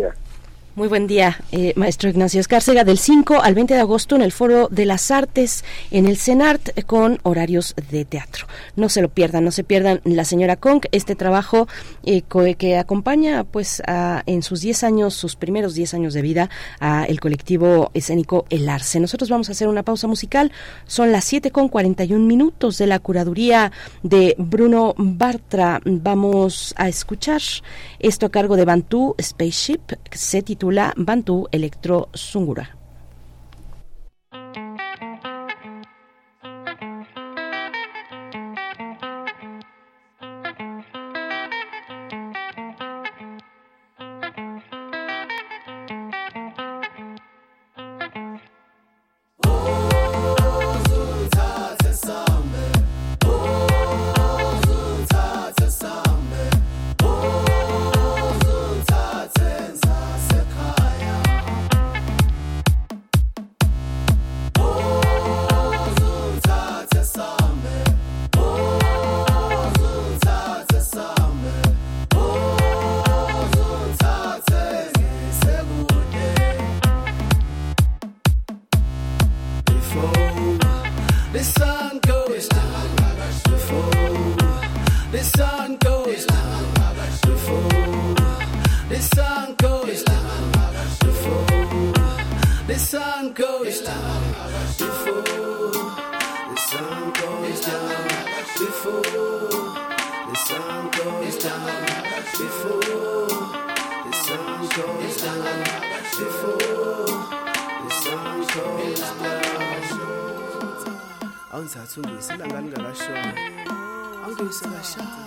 Muy buen día, eh, maestro Ignacio Escárcega. Del 5 al 20 de agosto en el Foro de las Artes en el CENART con horarios de teatro. No se lo pierdan, no se pierdan La Señora Kong, este trabajo eh, que acompaña pues a- en sus 10 años, sus primeros 10 años de vida, a el colectivo escénico El Arce. Nosotros vamos a hacer una pausa musical. Son las 7 con 41 minutos de la curaduría de Bruno Bartra. Vamos a escuchar esto a cargo de Bantu Spaceship, que se titula Bantu Electro Sungura. 怎么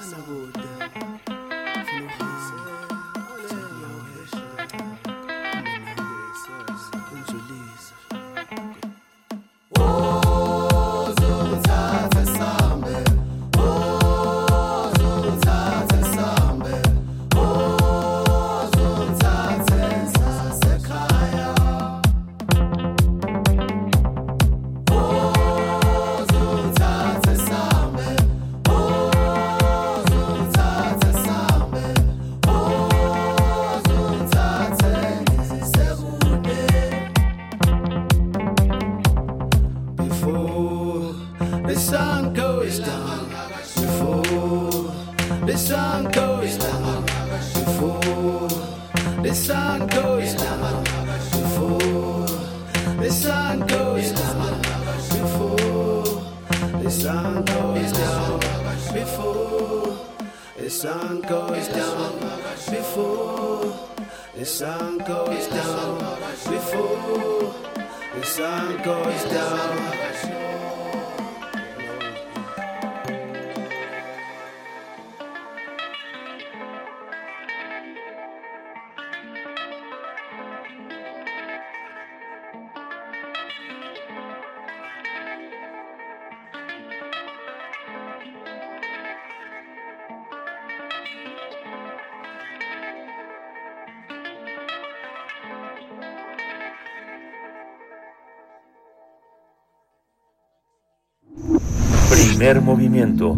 Primer movimiento.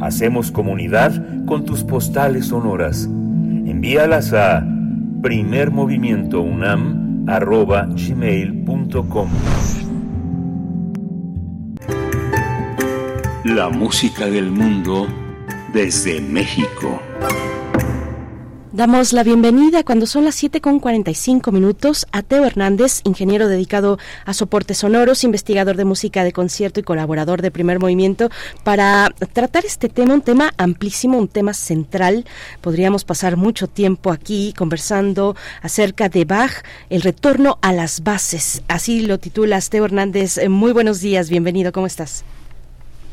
Hacemos comunidad con tus postales sonoras. Envíalas a primermovimientounam.gmail.com La música del mundo desde México. Damos la bienvenida cuando son las 7 con 45 minutos a Teo Hernández, ingeniero dedicado a soportes sonoros, investigador de música de concierto y colaborador de Primer Movimiento, para tratar este tema, un tema amplísimo, un tema central. Podríamos pasar mucho tiempo aquí conversando acerca de Bach, el retorno a las bases. Así lo titulas, Teo Hernández. Muy buenos días, bienvenido, ¿cómo estás?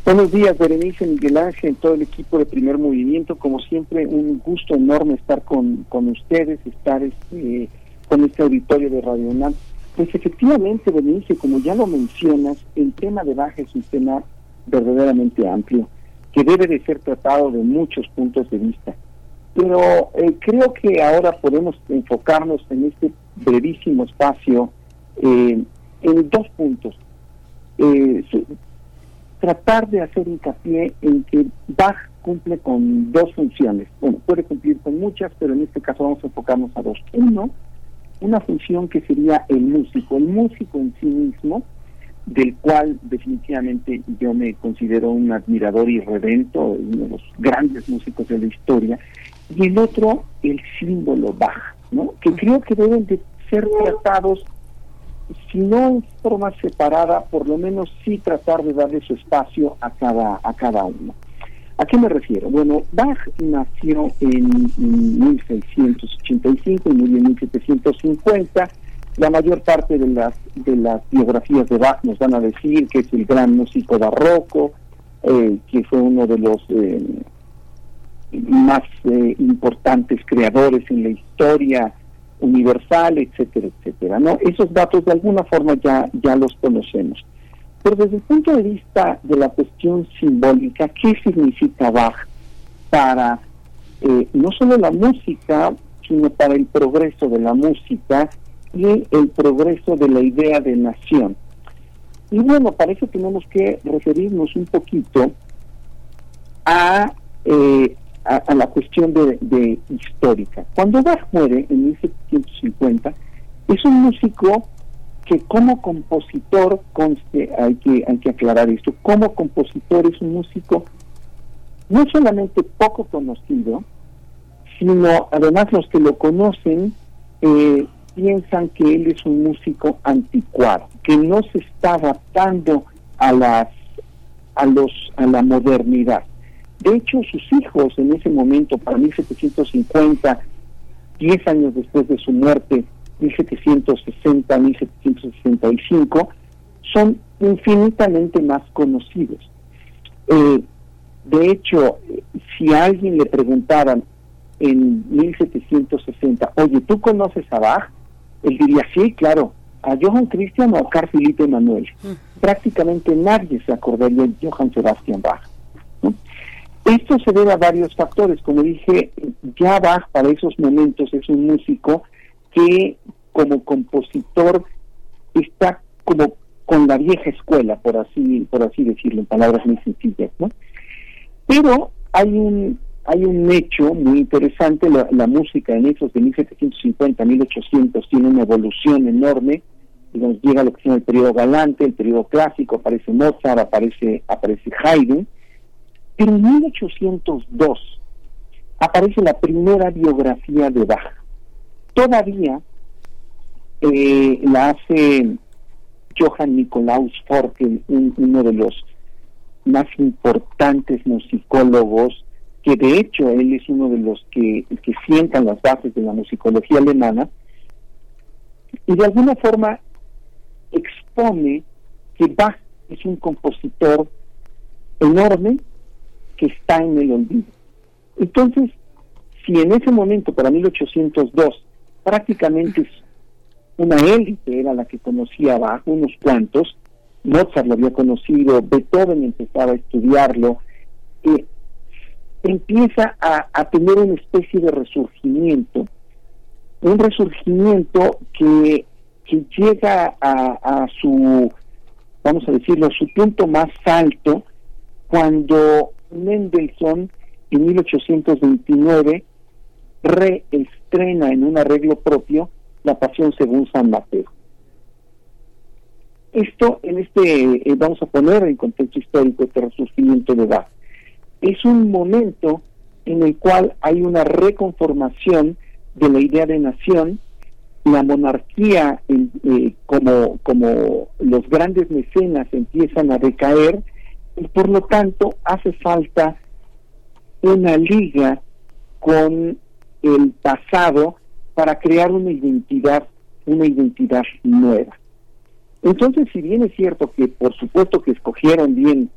Buenos días, Berenice, Miguel Ángel, todo el equipo de Primer Movimiento. Como siempre, un gusto enorme estar con, con ustedes, estar este, con este auditorio de Radio UNAM. Pues efectivamente, Berenice, como ya lo mencionas, el tema de Baja es un tema verdaderamente amplio, que debe de ser tratado de muchos puntos de vista. Pero eh, creo que ahora podemos enfocarnos en este brevísimo espacio eh, en dos puntos. Eh, tratar de hacer hincapié en que Bach cumple con dos funciones. Bueno, puede cumplir con muchas, pero en este caso vamos a enfocarnos a dos. Uno, una función que sería el músico, el músico en sí mismo, del cual definitivamente yo me considero un admirador y redento, uno de los grandes músicos de la historia, y el otro, el símbolo Bach, ¿no? que creo que deben de ser tratados si no en forma separada, por lo menos sí tratar de darle su espacio a cada, a cada uno. ¿A qué me refiero? Bueno, Bach nació en, en 1685 y murió en 1750. La mayor parte de las, de las biografías de Bach nos van a decir que es el gran músico barroco, eh, que fue uno de los eh, más eh, importantes creadores en la historia universal, etcétera, etcétera. ¿no? Esos datos de alguna forma ya, ya los conocemos. Pero desde el punto de vista de la cuestión simbólica, ¿qué significa Bach para eh, no solo la música, sino para el progreso de la música y el progreso de la idea de nación? Y bueno, para eso tenemos que referirnos un poquito a eh, a, la cuestión de, de histórica. Cuando Bach muere en 1750, es un músico que como compositor, conste, hay que, hay que aclarar esto, como compositor es un músico no solamente poco conocido, sino además los que lo conocen eh, piensan que él es un músico anticuado, que no se está adaptando a las a los a la modernidad. De hecho, sus hijos en ese momento, para 1750, 10 años después de su muerte, 1760, 1765, son infinitamente más conocidos. Eh, de hecho, si a alguien le preguntaran en 1760, oye, ¿tú conoces a Bach? Él diría, sí, claro, a Johann Christian o a Carl Philipp Emanuel. Prácticamente nadie se acordaría de Johann Sebastian Bach. ¿no? Esto se debe a varios factores. Como dije, ya Bach para esos momentos es un músico que como compositor está como con la vieja escuela, por así, por así decirlo, en palabras muy sencillas, ¿no? Pero hay un hay un hecho muy interesante, la, la música en esos de 1750 1800 tiene una evolución enorme, digamos, llega lo que se llama el periodo galante, el periodo clásico, aparece Mozart, aparece, aparece Haydn, en 1802 aparece la primera biografía de Bach. Todavía eh, la hace Johann Nikolaus Forkel, un, uno de los más importantes musicólogos que de hecho él es uno de los que, que sientan las bases de la musicología alemana, y de alguna forma expone que Bach es un compositor enorme que está en el olvido. Entonces, si en ese momento, para 1802, prácticamente una élite era la que conocía a Bach, unos cuantos, Mozart lo había conocido, Beethoven empezaba a estudiarlo, eh, empieza a, tener una especie de resurgimiento, un resurgimiento que, que llega a, a su, vamos a decirlo, su punto más alto cuando Mendelssohn en 1829 reestrena en un arreglo propio La Pasión según San Mateo. Esto en este, eh, vamos a poner en contexto histórico este resurgimiento de Bach. Es un momento en el cual hay una reconformación de la idea de nación, la monarquía eh, como, como los grandes mecenas empiezan a decaer y por lo tanto hace falta una liga con el pasado para crear una identidad, una identidad nueva. Entonces, si bien es cierto que por supuesto que escogieron bien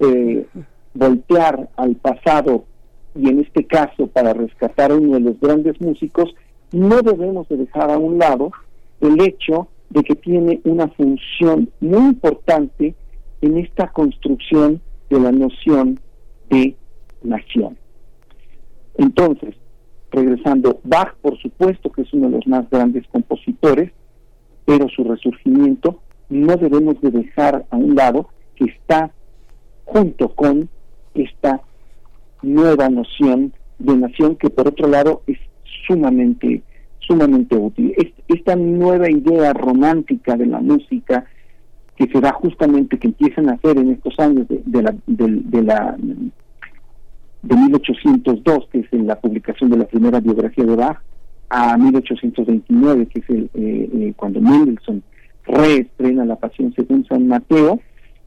eh, voltear al pasado y en este caso para rescatar a uno de los grandes músicos, no debemos de dejar a un lado el hecho de que tiene una función muy importante en esta construcción de la noción de nación. Entonces, regresando, Bach, por supuesto que es uno de los más grandes compositores, pero su resurgimiento no debemos de dejar a un lado que está junto con esta nueva noción de nación que por otro lado es sumamente sumamente útil. esta nueva idea romántica de la música que se da justamente que empiezan a hacer en estos años de, de, la de 1802, que es la publicación de la primera biografía de Bach, a 1829, que es el, eh, eh, cuando Mendelssohn reestrena La Pasión según San Mateo,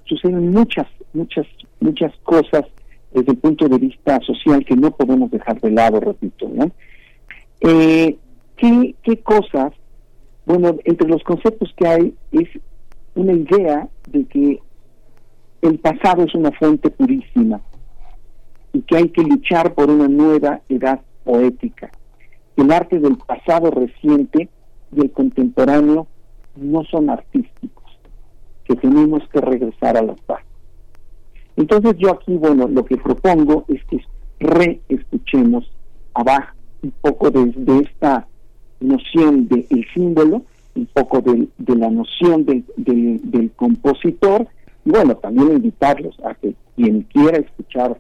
suceden muchas, muchas, muchas cosas desde el punto de vista social que no podemos dejar de lado, repito. Eh, ¿qué, ¿Qué cosas? Bueno, entre los conceptos que hay es una idea de que el pasado es una fuente purísima y que hay que luchar por una nueva edad poética. El arte del pasado reciente y el contemporáneo no son artísticos, que tenemos que regresar a las bases. Entonces yo aquí, bueno, lo que propongo es que reescuchemos abajo un poco desde esta noción del símbolo, un poco de, la noción del, del compositor, y bueno, también invitarlos a que quien quiera escuchar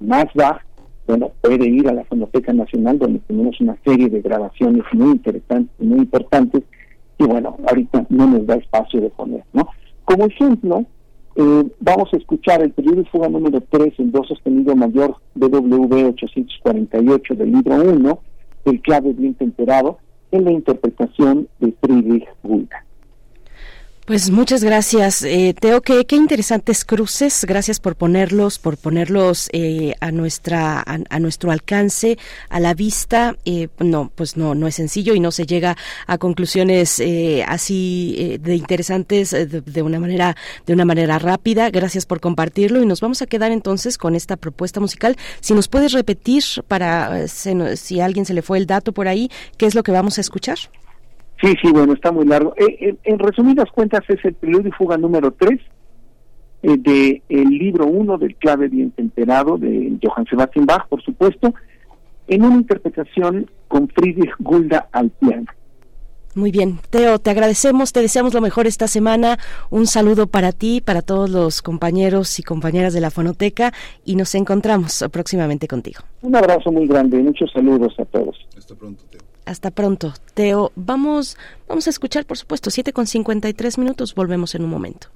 más Bach, bueno, puede ir a la Fonoteca Nacional donde tenemos una serie de grabaciones muy interesantes, muy importantes, y bueno, ahorita no nos da espacio de poner, ¿no? Como ejemplo, eh, vamos a escuchar el periodo de fuga número 3 en do sostenido mayor BW 848 del libro 1, el clave bien temperado, en la interpretación de Friedrich Gulda. Pues muchas gracias, eh, Teo. Qué, interesantes cruces. Gracias por ponerlos, por ponerlos eh, a nuestra, a, nuestro alcance, a la vista. Eh, no, pues no, no es sencillo y no se llega a conclusiones eh, así eh, de interesantes de, una manera, de una manera rápida. Gracias por compartirlo y nos vamos a quedar entonces con esta propuesta musical. Si nos puedes repetir para si a alguien se le fue el dato por ahí, qué es lo que vamos a escuchar. Sí, sí, bueno, está muy largo. Eh, en resumidas cuentas es el periodo y fuga número 3 eh, de el libro 1 del clave bien temperado de Johann Sebastian Bach, por supuesto, en una interpretación con Friedrich Gulda al piano. Muy bien, Teo, te agradecemos, te deseamos lo mejor esta semana. Un saludo para ti, para todos los compañeros y compañeras de la Fonoteca y nos encontramos próximamente contigo. Un abrazo muy grande, muchos saludos a todos. Hasta pronto, Teo. Hasta pronto, Teo. Vamos, vamos a escuchar, por supuesto, 7 con 53 minutos. Volvemos en un momento.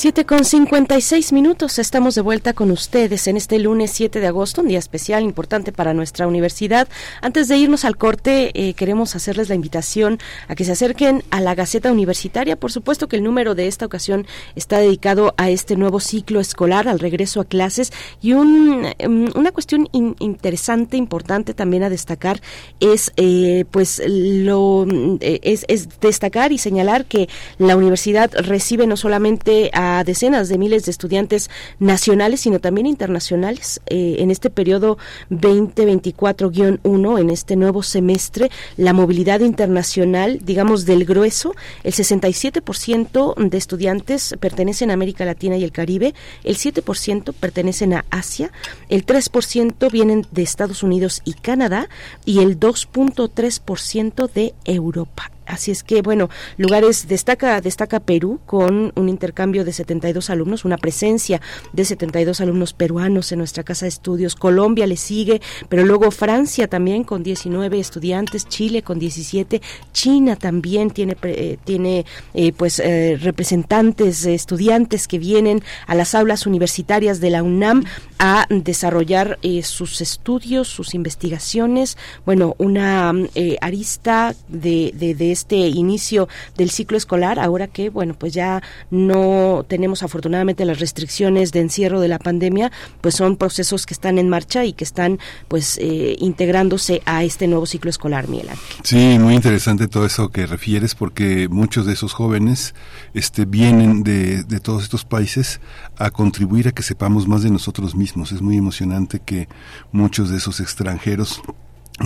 7 con 56 minutos, estamos de vuelta con ustedes en este lunes 7 de agosto, un día especial, importante para nuestra universidad. Antes de irnos al corte, eh, queremos hacerles la invitación a que se acerquen a la Gaceta Universitaria. Por supuesto que el número de esta ocasión está dedicado a este nuevo ciclo escolar, al regreso a clases y un, em, una cuestión interesante, importante también a destacar es, eh, pues, lo eh, es, es destacar y señalar que la universidad recibe no solamente a decenas de miles de estudiantes nacionales, sino también internacionales. Eh, en este periodo 2024-1, en este nuevo semestre, la movilidad internacional, digamos, del grueso, el 67% de estudiantes pertenecen a América Latina y el Caribe, el 7% pertenecen a Asia, el 3% vienen de Estados Unidos y Canadá. Y el 2.3% de Europa. Así es que, bueno, lugares, destaca, destaca Perú con un intercambio de 72 alumnos, una presencia de 72 alumnos peruanos en nuestra casa de estudios. Colombia le sigue, pero luego Francia también con 19 estudiantes, Chile con 17, China también tiene, eh, tiene eh, pues eh, representantes, estudiantes que vienen a las aulas universitarias de la UNAM a desarrollar sus estudios, sus investigaciones. Bueno, una arista de, de este inicio del ciclo escolar, ahora que, bueno, pues ya no tenemos afortunadamente las restricciones de encierro de la pandemia, pues son procesos que están en marcha y que están pues eh, integrándose a este nuevo ciclo escolar, Miela. Sí, muy interesante todo eso que refieres porque muchos de esos jóvenes este, vienen de, de todos estos países a contribuir a que sepamos más de nosotros mismos. Es muy emocionante que muchos de esos extranjeros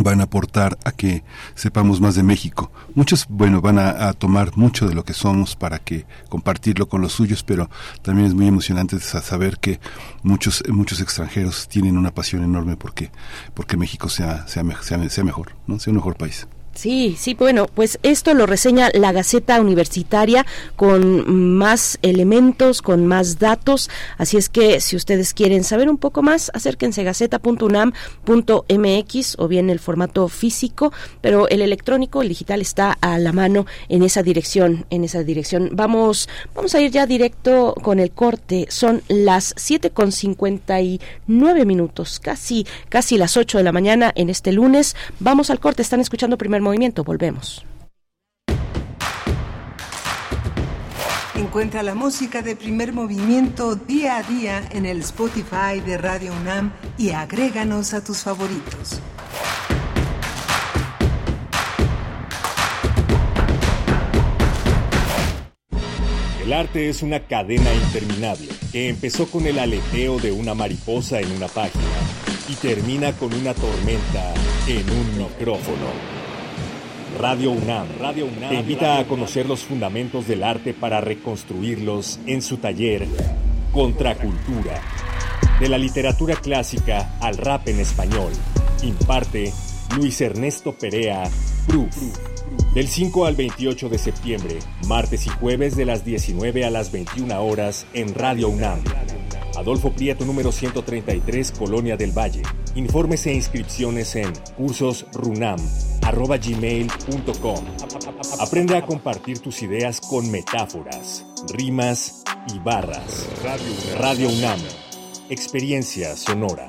van a aportar a que sepamos más de México. Muchos, bueno, van a, tomar mucho de lo que somos para que compartirlo con los suyos, pero también es muy emocionante saber que muchos muchos extranjeros tienen una pasión enorme porque porque México sea sea, sea, sea mejor, no sea un mejor país. Sí, sí, bueno, pues esto lo reseña la Gaceta Universitaria con más elementos, con más datos, así es que si ustedes quieren saber un poco más, acérquense a gaceta.unam.mx o bien el formato físico, pero el electrónico, el digital está a la mano en esa dirección, en esa dirección. Vamos, vamos a ir ya directo con el corte. Son las siete con cincuenta y nueve minutos, casi, casi las 8 de la mañana en este lunes. Vamos al corte, están escuchando primer movimiento. Volvemos. Encuentra la música de primer movimiento día a día en el Spotify de Radio UNAM y agréganos a tus favoritos. El arte es una cadena interminable que empezó con el aleteo de una mariposa en una página y termina con una tormenta en un micrófono. Radio UNAM, Radio UNAM te invita a conocer los fundamentos del arte para reconstruirlos en su taller Contracultura. De la literatura clásica al rap en español. Imparte Luis Ernesto Perea Proof. Del 5 al 28 de septiembre, martes y jueves de las 19 a las 21 horas en Radio UNAM. Adolfo Prieto número 133, Colonia del Valle. Informes e inscripciones en cursosrunam.gmail.com Aprende a compartir tus ideas con metáforas, rimas y barras. Radio UNAM. Experiencia sonora.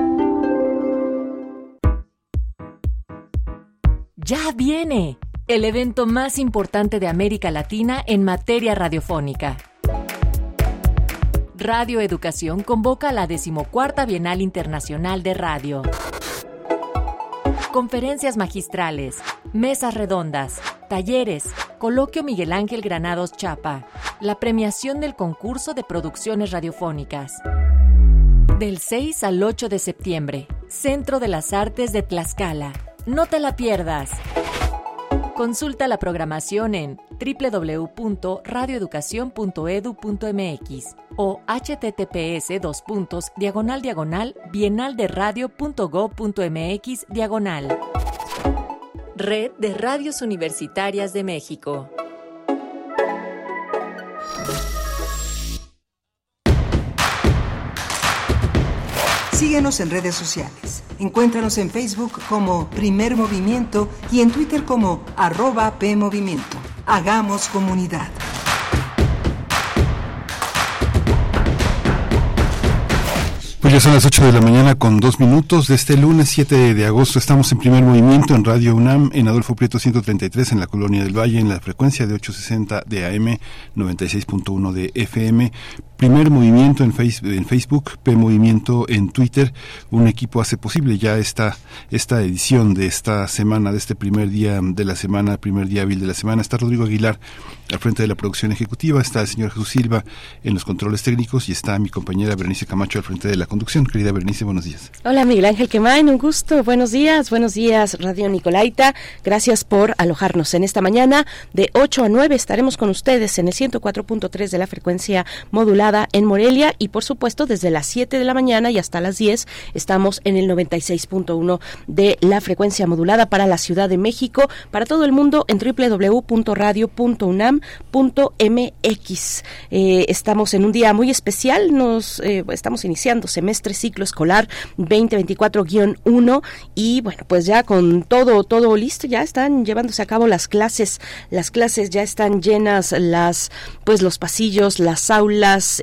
Ya viene el evento más importante de América Latina en materia radiofónica. Radio Educación convoca a la decimocuarta Bienal Internacional de Radio. Conferencias magistrales, mesas redondas, talleres, coloquio Miguel Ángel Granados Chapa, la premiación del concurso de producciones radiofónicas. Del 6 al 8 de septiembre, Centro de las Artes de Tlaxcala. No te la pierdas. Consulta la programación en www.radioeducación.edu.mx o https dos puntos diagonal diagonal bienalderadio.gov.mx diagonal. Red de Radios Universitarias de México. Síguenos en redes sociales. Encuéntranos en Facebook como Primer Movimiento y en Twitter como arroba PMovimiento. Hagamos comunidad. Pues ya son las 8 de la mañana con dos minutos de este lunes 7 de agosto. Estamos en primer movimiento en Radio UNAM, en Adolfo Prieto 133, en la Colonia del Valle, en la frecuencia de 860 de AM, 96.1 de FM. Primer movimiento en, Facebook, P Movimiento en Twitter. Un equipo hace posible ya esta, esta edición de esta semana, de este primer día de la semana, primer día hábil de la semana. Está Rodrigo Aguilar al frente de la producción ejecutiva, está el señor Jesús Silva en los controles técnicos y está mi compañera Berenice Camacho al frente de la conducción. Querida Berenice, buenos días. Hola Miguel Ángel Quemain, un gusto. Buenos días, buenos días Radio Nicolaita. Gracias por alojarnos en esta mañana. De 8 a 9 estaremos con ustedes en el 104.3 de la frecuencia modulada en Morelia y por supuesto desde las 7 de la mañana y hasta las 10 estamos en el 96.1 de la frecuencia modulada para la Ciudad de México, para todo el mundo en www.radio.unam.mx. Eh, estamos en un día muy especial, nos eh, estamos iniciando semestre ciclo escolar 2024-1 y bueno, pues ya con todo todo listo, ya están llevándose a cabo las clases, las clases ya están llenas las pues los pasillos, las aulas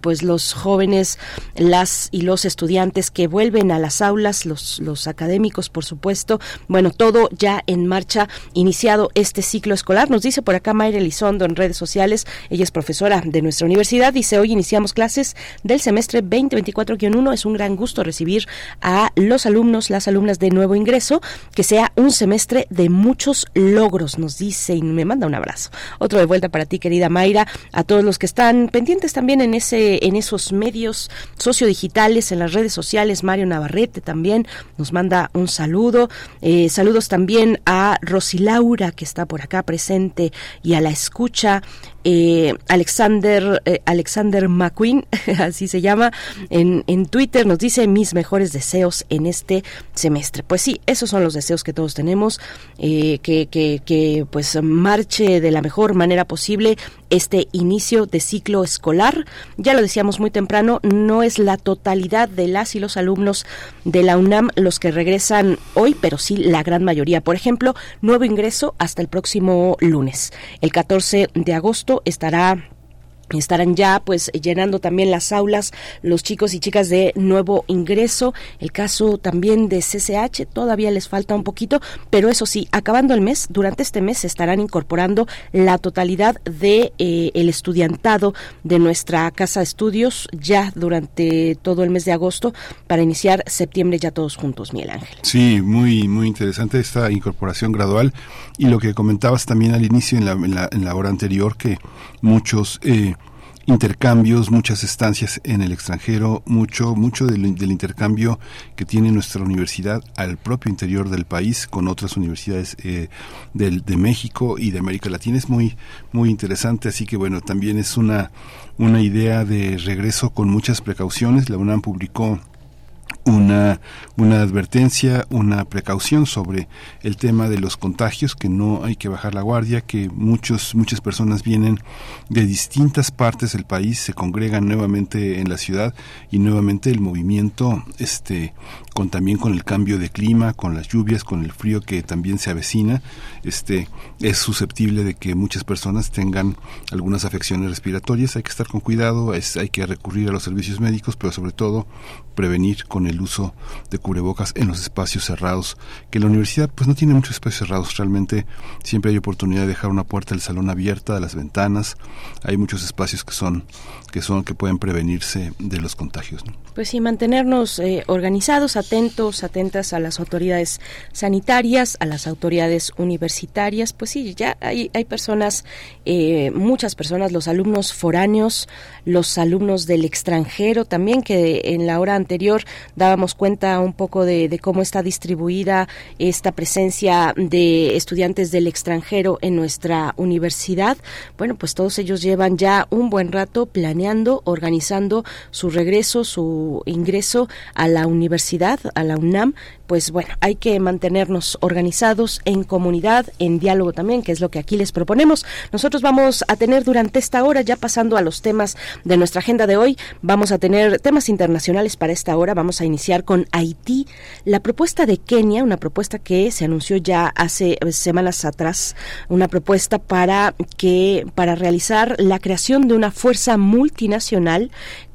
pues los jóvenes, las y los estudiantes que vuelven a las aulas, los, los académicos, por supuesto. Bueno, todo ya en marcha, iniciado este ciclo escolar. Nos dice por acá Mayra Elizondo en redes sociales, ella es profesora de nuestra universidad, dice hoy iniciamos clases del semestre 2024-1. Es un gran gusto recibir a los alumnos, las alumnas de nuevo ingreso, que sea un semestre de muchos logros, nos dice y me manda un abrazo. Otro de vuelta para ti, querida Mayra, a todos los que están pendientes también en ese en esos medios sociodigitales, en las redes sociales, Mario Navarrete también nos manda un saludo. Eh, saludos también a Rosilaura, que está por acá presente, y a la escucha. Eh, Alexander eh, Alexander McQueen, así se llama, en, en Twitter nos dice mis mejores deseos en este semestre. Pues sí, esos son los deseos que todos tenemos, que, que, que pues marche de la mejor manera posible este inicio de ciclo escolar. Ya lo decíamos muy temprano, no es la totalidad de las y los alumnos de la UNAM los que regresan hoy, pero sí la gran mayoría. Por ejemplo, nuevo ingreso hasta el próximo lunes. El 14 de agosto estará Estarán ya pues llenando también las aulas los chicos y chicas de nuevo ingreso. El caso también de CCH todavía les falta un poquito, pero eso sí, acabando el mes, durante este mes se estarán incorporando la totalidad de eh, el estudiantado de nuestra casa de estudios ya durante todo el mes de agosto para iniciar septiembre ya todos juntos, Miguel Ángel. Sí, muy muy interesante esta incorporación gradual y lo que comentabas también al inicio en la, en la, en la hora anterior que muchos eh, intercambios, muchas estancias en el extranjero, mucho, mucho del, intercambio que tiene nuestra universidad al propio interior del país con otras universidades eh, del, de México y de América Latina es muy, muy interesante. Así que bueno, también es una, una idea de regreso con muchas precauciones. La UNAM publicó una, una advertencia, una precaución sobre el tema de los contagios, que no hay que bajar la guardia, que muchos, muchas personas vienen de distintas partes del país, se congregan nuevamente en la ciudad y nuevamente el movimiento, este, con también con el cambio de clima, con las lluvias, con el frío que también se avecina, este, es susceptible de que muchas personas tengan algunas afecciones respiratorias, hay que estar con cuidado, es, hay que recurrir a los servicios médicos, pero sobre todo prevenir con el uso de cubrebocas en los espacios cerrados, que la universidad pues no tiene muchos espacios cerrados, realmente siempre hay oportunidad de dejar una puerta del salón abierta, de las ventanas, hay muchos espacios que son que son que pueden prevenirse de los contagios. Pues sí, mantenernos eh, organizados, atentos, atentas a las autoridades sanitarias, a las autoridades universitarias. Pues sí, ya hay, hay personas, eh, muchas personas, los alumnos foráneos, los alumnos del extranjero también, que en la hora anterior dábamos cuenta un poco de, de cómo está distribuida esta presencia de estudiantes del extranjero en nuestra universidad. Bueno, pues todos ellos llevan ya un buen rato planeando, organizando su regreso, su ingreso a la universidad, a la UNAM, pues bueno, hay que mantenernos organizados en comunidad, en diálogo también, que es lo que aquí les proponemos. Nosotros vamos a tener durante esta hora, ya pasando a los temas de nuestra agenda de hoy, vamos a tener temas internacionales para esta hora. Vamos a iniciar con Haití. La propuesta de Kenia, una propuesta que se anunció ya hace semanas atrás, una propuesta para que para realizar la creación de una fuerza multinacional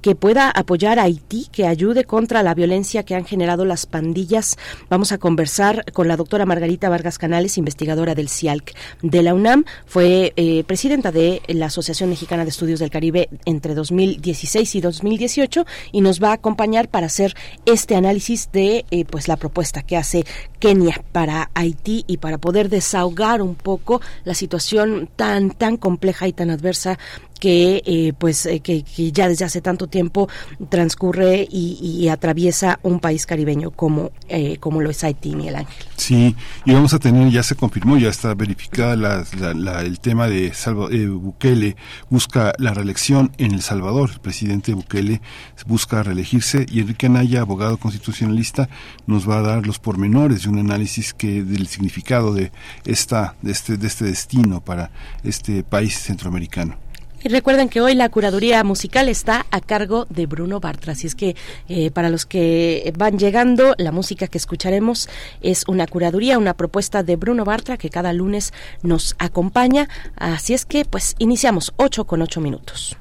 que pueda apoyar a Haití, que ayude contra la violencia que han generado las pandillas. Vamos a conversar con la doctora Margarita Vargas Canales, investigadora del CIALC de la UNAM. Fue eh, presidenta de la Asociación Mexicana de Estudios del Caribe entre 2016 y 2018 y nos va a acompañar para hacer este análisis de eh, pues la propuesta que hace Kenia para Haití y para poder desahogar un poco la situación tan tan compleja y tan adversa que eh, pues eh, que, ya desde hace tanto tiempo transcurre y, atraviesa un país caribeño como eh, como lo es Haití, Miguel Ángel. Sí, y vamos a tener, ya se confirmó, ya está verificada la, el tema de Salva, Bukele busca la reelección en El Salvador. El presidente Bukele busca reelegirse y Enrique Anaya, abogado constitucionalista, nos va a dar los pormenores de un análisis que del significado de esta de este de este destino para este país centroamericano. Y recuerden que hoy la curaduría musical está a cargo de Bruno Bartra. Así es que eh, para los que van llegando, la música que escucharemos es una curaduría, una propuesta de Bruno Bartra que cada lunes nos acompaña. Así es que pues iniciamos 8 con 8 minutos.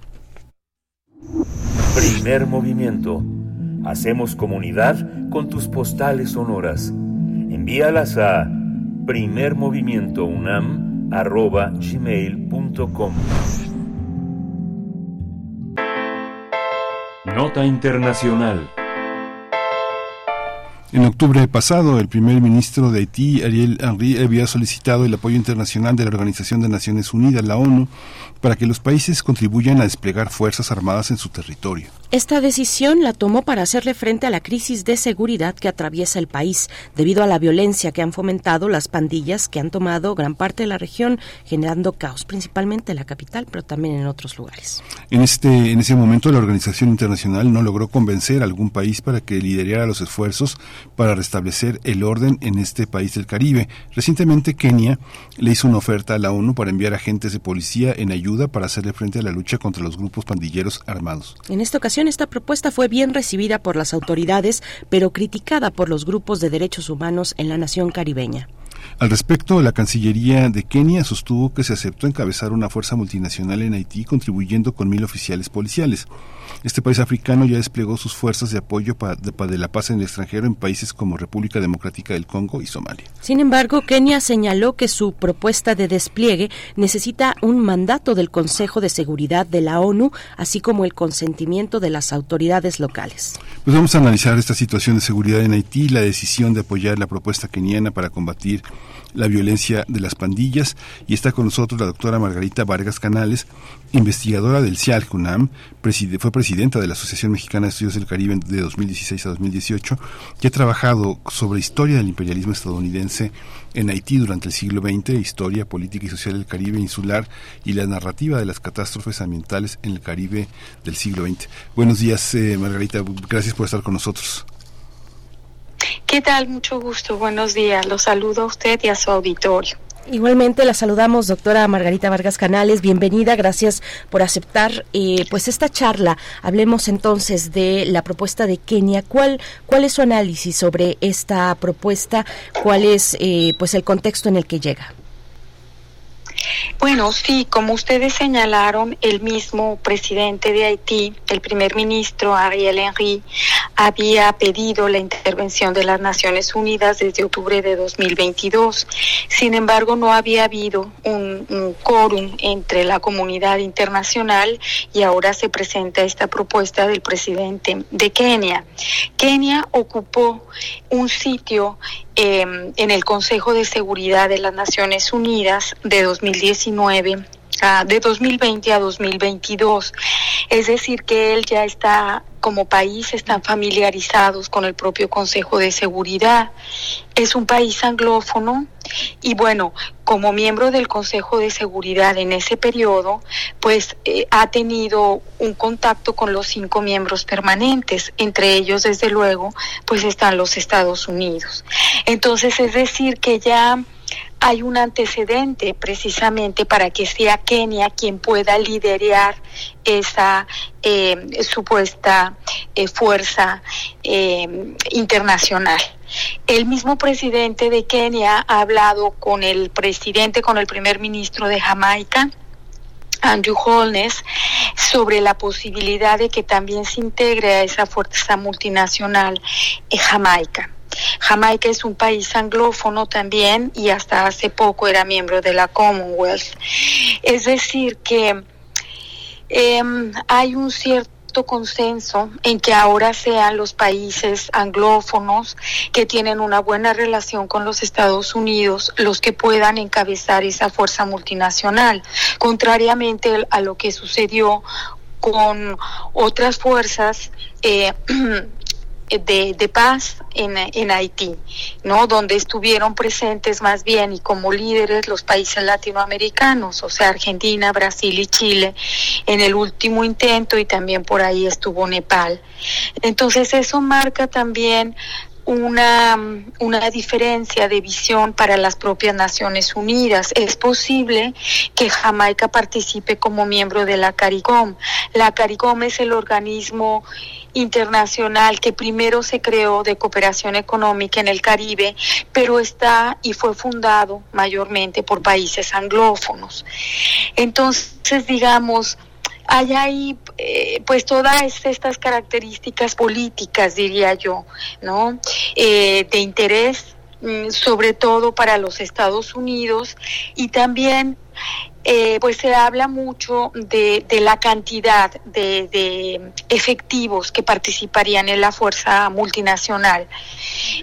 Primer movimiento. Hacemos comunidad con tus postales sonoras. Envíalas a primermovimientounam.gmail.com Nota Internacional en octubre pasado, el primer ministro de Haití, Ariel Henry, había solicitado el apoyo internacional de la Organización de Naciones Unidas, la ONU, para que los países contribuyan a desplegar fuerzas armadas en su territorio. Esta decisión la tomó para hacerle frente a la crisis de seguridad que atraviesa el país, debido a la violencia que han fomentado las pandillas que han tomado gran parte de la región, generando caos, principalmente en la capital, pero también en otros lugares. En, este, en ese momento, la organización internacional no logró convencer a algún país para que liderara los esfuerzos para restablecer el orden en este país del Caribe. Recientemente, Kenia le hizo una oferta a la ONU para enviar agentes de policía en ayuda para hacerle frente a la lucha contra los grupos pandilleros armados. En esta ocasión, esta propuesta fue bien recibida por las autoridades, pero criticada por los grupos de derechos humanos en la nación caribeña. Al respecto, la Cancillería de Kenia sostuvo que se aceptó encabezar una fuerza multinacional en Haití contribuyendo con mil oficiales policiales. Este país africano ya desplegó sus fuerzas de apoyo para de, la paz en el extranjero en países como República Democrática del Congo y Somalia. Sin embargo, Kenia señaló que su propuesta de despliegue necesita un mandato del Consejo de Seguridad de la ONU, así como el consentimiento de las autoridades locales. Pues vamos a analizar esta situación de seguridad en Haití, la decisión de apoyar la propuesta keniana para combatir la violencia de las pandillas y está con nosotros la doctora Margarita Vargas Canales, investigadora del CIAL UNAM, fue presidenta de la Asociación Mexicana de Estudios del Caribe de 2016 a 2018 y ha trabajado sobre historia del imperialismo estadounidense en Haití durante el siglo XX, historia política y social del Caribe insular y la narrativa de las catástrofes ambientales en el Caribe del siglo XX. Buenos días, eh, Margarita, gracias por estar con nosotros. ¿Qué tal? Mucho gusto. Buenos días. Los saludo a usted y a su auditorio. Igualmente la saludamos, doctora Margarita Vargas Canales. Bienvenida, gracias por aceptar eh, pues esta charla. Hablemos entonces de la propuesta de Kenia. ¿Cuál, cuál es su análisis sobre esta propuesta? ¿Cuál es eh, pues el contexto en el que llega? Bueno, sí, como ustedes señalaron, el mismo presidente de Haití, el primer ministro Ariel Henry, había pedido la intervención de las Naciones Unidas desde octubre de 2022. Sin embargo, no había habido un, quórum entre la comunidad internacional y ahora se presenta esta propuesta del presidente de Kenia. Kenia ocupó un sitio Em, en el Consejo de Seguridad de las Naciones Unidas de 2019 de 2020 a 2022. Es decir, que él ya está, como país, están familiarizados con el propio Consejo de Seguridad. Es un país anglófono y bueno, como miembro del Consejo de Seguridad en ese periodo, pues eh, ha tenido un contacto con los cinco miembros permanentes, entre ellos desde luego, pues están los Estados Unidos. Entonces, es decir, que ya hay un antecedente precisamente para que sea Kenia quien pueda liderar esa eh, supuesta eh, fuerza eh, internacional. El mismo presidente de Kenia ha hablado con el presidente, con el primer ministro de Jamaica, Andrew Holness sobre la posibilidad de que también se integre a esa fuerza multinacional Jamaica. Jamaica es un país anglófono también y hasta hace poco era miembro de la Commonwealth. Es decir, que em, hay un cierto consenso en que ahora sean los países anglófonos que tienen una buena relación con los Estados Unidos los que puedan encabezar esa fuerza multinacional, contrariamente a lo que sucedió con otras fuerzas eh, de, de paz en, en, Haití, ¿no? Donde estuvieron presentes más bien y como líderes los países latinoamericanos, o sea, Argentina, Brasil y Chile, en el último intento y también por ahí estuvo Nepal. Entonces eso marca también una, una diferencia de visión para las propias Naciones Unidas. Es posible que Jamaica participe como miembro de la CARICOM. La CARICOM es el organismo internacional que primero se creó de cooperación económica en el Caribe, pero está y fue fundado mayormente por países anglófonos. Entonces, digamos, hay ahí eh, pues todas estas características políticas, diría yo, ¿no? Eh, de interés mm, sobre todo para los Estados Unidos y también eh, pues se habla mucho de, la cantidad de, efectivos que participarían en la fuerza multinacional.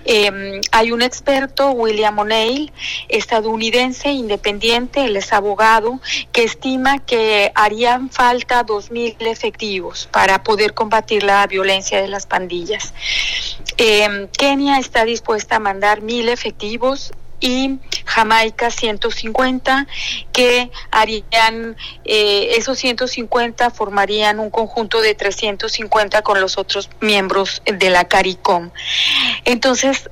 Em, hay un experto, William O'Neill, estadounidense, independiente, él es abogado, que estima que harían falta 2.000 efectivos para poder combatir la violencia de las pandillas. Em, Kenia está dispuesta a mandar mil efectivos y Jamaica 150 que harían eh, esos 150 formarían un conjunto de 350 con los otros miembros de la CARICOM. Entonces,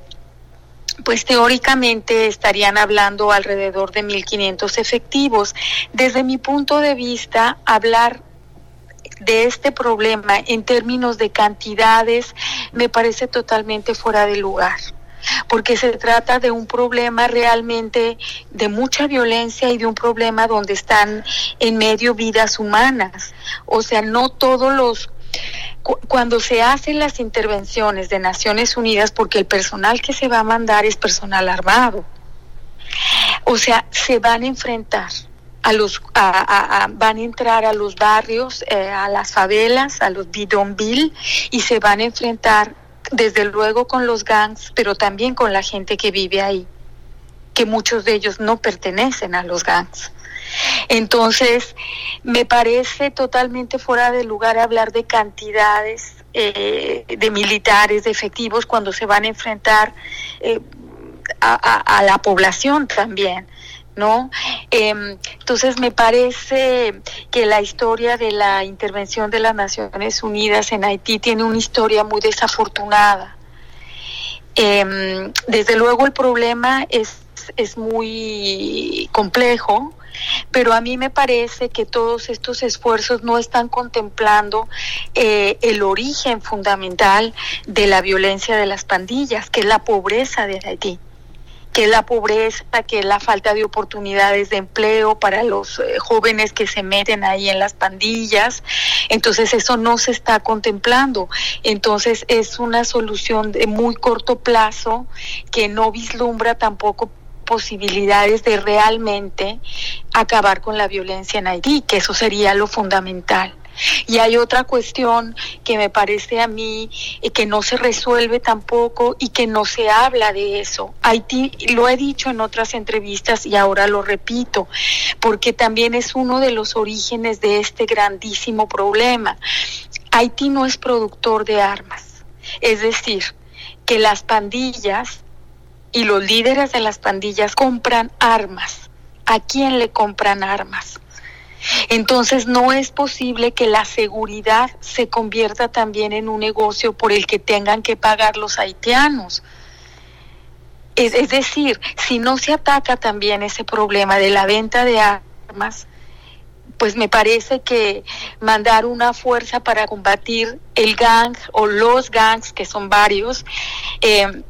pues teóricamente estarían hablando alrededor de 1.500 efectivos. Desde mi punto de vista, hablar de este problema en términos de cantidades me parece totalmente fuera de lugar porque se trata de un problema realmente de mucha violencia y de un problema donde están en medio vidas humanas. O sea, no todos los cuando se hacen las intervenciones de Naciones Unidas, porque el personal que se va a mandar es personal armado, o sea, se van a enfrentar a los van a entrar a los barrios, eh, a las favelas, a los bidonville y se van a enfrentar desde luego con los gangs, pero también con la gente que vive ahí, que muchos de ellos no pertenecen a los gangs. Entonces, me parece totalmente fuera de lugar hablar de cantidades eh, de militares, de efectivos, cuando se van a enfrentar eh, a la población también. ¿No? Em, entonces me parece que la historia de la intervención de las Naciones Unidas en Haití tiene una historia muy desafortunada. Em, desde luego el problema es, es muy complejo, pero a mí me parece que todos estos esfuerzos no están contemplando eh, el origen fundamental de la violencia de las pandillas, que es la pobreza de Haití que la pobreza, que la falta de oportunidades de empleo para los eh, jóvenes que se meten ahí en las pandillas. Entonces eso no se está contemplando. Entonces es una solución de muy corto plazo que no vislumbra tampoco posibilidades de realmente acabar con la violencia en Haití, que eso sería lo fundamental. Y hay otra cuestión que me parece a mí eh, que no se resuelve tampoco y que no se habla de eso. Haití, lo he dicho en otras entrevistas y ahora lo repito, porque también es uno de los orígenes de este grandísimo problema. Haití no es productor de armas. Es decir, que las pandillas y los líderes de las pandillas compran armas. ¿A quién le compran armas? Entonces no es posible que la seguridad se convierta también en un negocio por el que tengan que pagar los haitianos. Es, decir, si no se ataca también ese problema de la venta de armas, pues me parece que mandar una fuerza para combatir el gang o los gangs, que son varios, eh,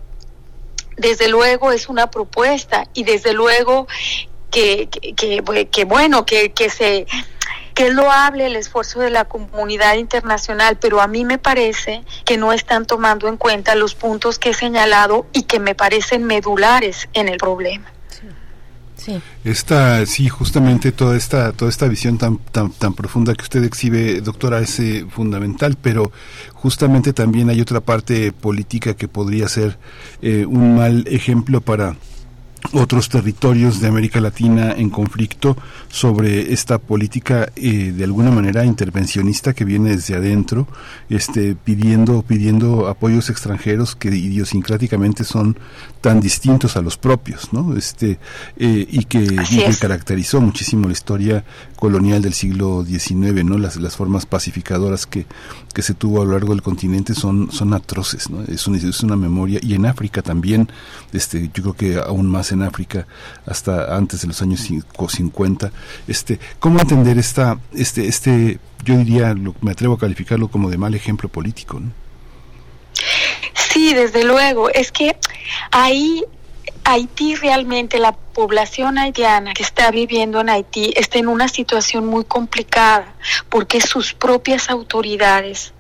desde luego es una propuesta y desde luego que, que, que, bueno, que, que se que es loable el esfuerzo de la comunidad internacional, pero a mí me parece que no están tomando en cuenta los puntos que he señalado y que me parecen medulares en el problema. Sí. Esta, sí, justamente toda esta, toda esta visión tan, tan, tan profunda que usted exhibe, doctora, es eh, fundamental, pero justamente también hay otra parte política que podría ser eh, un mal ejemplo para otros territorios de América Latina en conflicto sobre esta política eh, de alguna manera intervencionista que viene desde adentro, este, pidiendo, pidiendo apoyos extranjeros que idiosincráticamente son tan distintos a los propios, ¿no? Este, eh, y, que, caracterizó muchísimo la historia colonial del siglo XIX, ¿no? Las, las formas pacificadoras que, que se tuvo a lo largo del continente son, son atroces, ¿no? Es una, es una memoria, y en África también, este, yo creo que aún más en África, hasta antes de los años 50, este, ¿cómo entender esta, este, este, yo diría, me atrevo a calificarlo como de mal ejemplo político. Sí, desde luego. Es que ahí Haití realmente, la población haitiana que está viviendo en Haití está en una situación muy complicada porque sus propias autoridades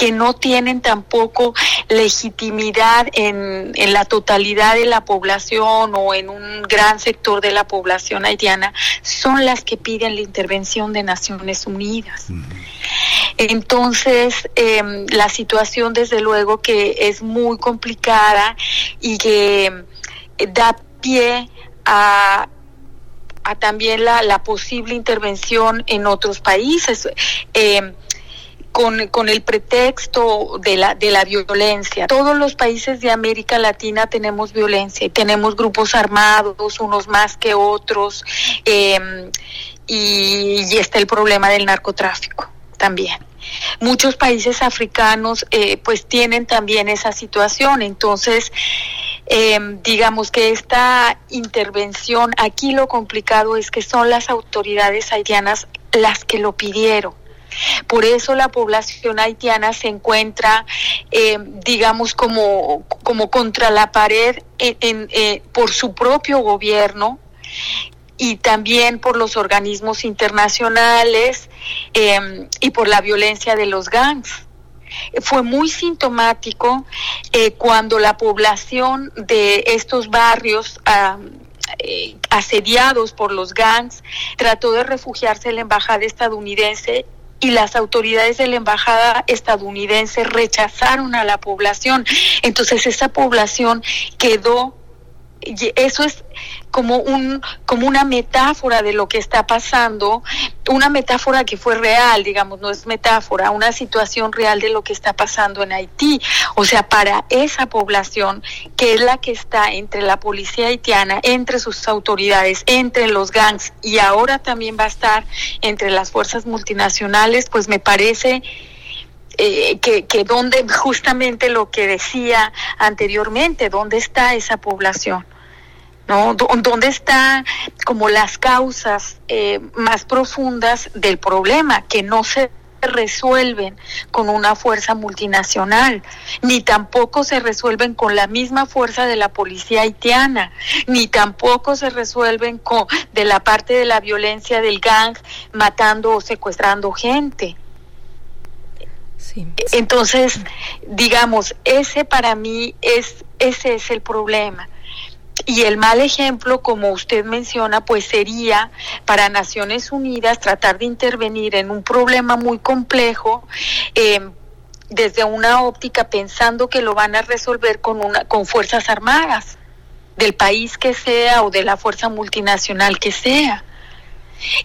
que no tienen tampoco legitimidad en, en, la totalidad de la población o en un gran sector de la población haitiana, son las que piden la intervención de Naciones Unidas. Entonces, eh, la situación desde luego que es muy complicada y que da pie a a también la, la posible intervención en otros países. Eh, con, el pretexto de la, de la violencia. Todos los países de América Latina tenemos violencia y tenemos grupos armados, unos más que otros, eh, y, está el problema del narcotráfico también. Muchos países africanos eh, pues tienen también esa situación, entonces eh, digamos que esta intervención, aquí lo complicado es que son las autoridades haitianas las que lo pidieron por eso la población haitiana se encuentra, eh, digamos, como, como contra la pared en, en, eh, por su propio gobierno y también por los organismos internacionales eh, y por la violencia de los gangs. Fue muy sintomático eh, cuando la población de estos barrios eh, asediados por los gangs trató de refugiarse en la embajada estadounidense y las autoridades de la embajada estadounidense rechazaron a la población. Entonces esa población quedó, eso es como un como una metáfora de lo que está pasando, una metáfora que fue real, digamos, no es metáfora, una situación real de lo que está pasando en Haití. O sea, para esa población que es la que está entre la policía haitiana, entre sus autoridades, entre los gangs y ahora también va a estar entre las fuerzas multinacionales, pues me parece eh, que, que donde justamente lo que decía anteriormente, ¿dónde está esa población? ¿no? ¿Dónde están como las causas eh, más profundas del problema que no se resuelven con una fuerza multinacional, ni tampoco se resuelven con la misma fuerza de la policía haitiana, ni tampoco se resuelven con de la parte de la violencia del gang matando o secuestrando gente. Entonces, digamos, ese para mí es ese es el problema y el mal ejemplo, como usted menciona, pues sería para Naciones Unidas tratar de intervenir en un problema muy complejo. Eh, desde una óptica pensando que lo van a resolver con una con fuerzas armadas del país que sea o de la fuerza multinacional que sea.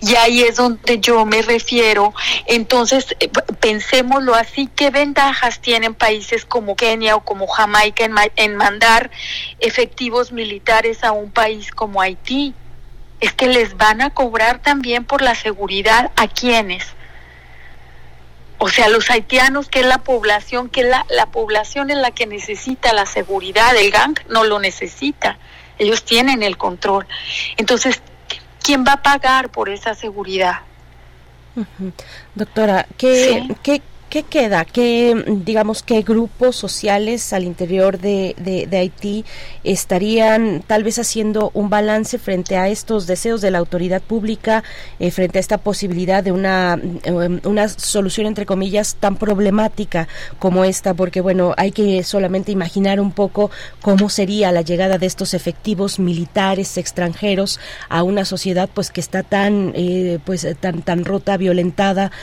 Y ahí es donde yo me refiero. Entonces, eh, pensémoslo así, ¿qué ventajas tienen países como Kenia o como Jamaica en, en mandar efectivos militares a un país como Haití? Es que les van a cobrar también por la seguridad a quienes. O sea, los haitianos, que es la población, que la, la población es la que necesita la seguridad, el gang no lo necesita, ellos tienen el control. Entonces, ¿quién va a pagar por esa seguridad? Doctora, ¿qué, ¿qué, ¿Qué queda? ¿Qué, digamos, qué grupos sociales al interior de, de, Haití estarían tal vez haciendo un balance frente a estos deseos de la autoridad pública, eh, frente a esta posibilidad de una, eh, una solución, entre comillas, tan problemática como esta? Porque, bueno, hay que solamente imaginar un poco cómo sería la llegada de estos efectivos militares extranjeros a una sociedad pues que está tan, eh, pues, tan, tan rota, violentada,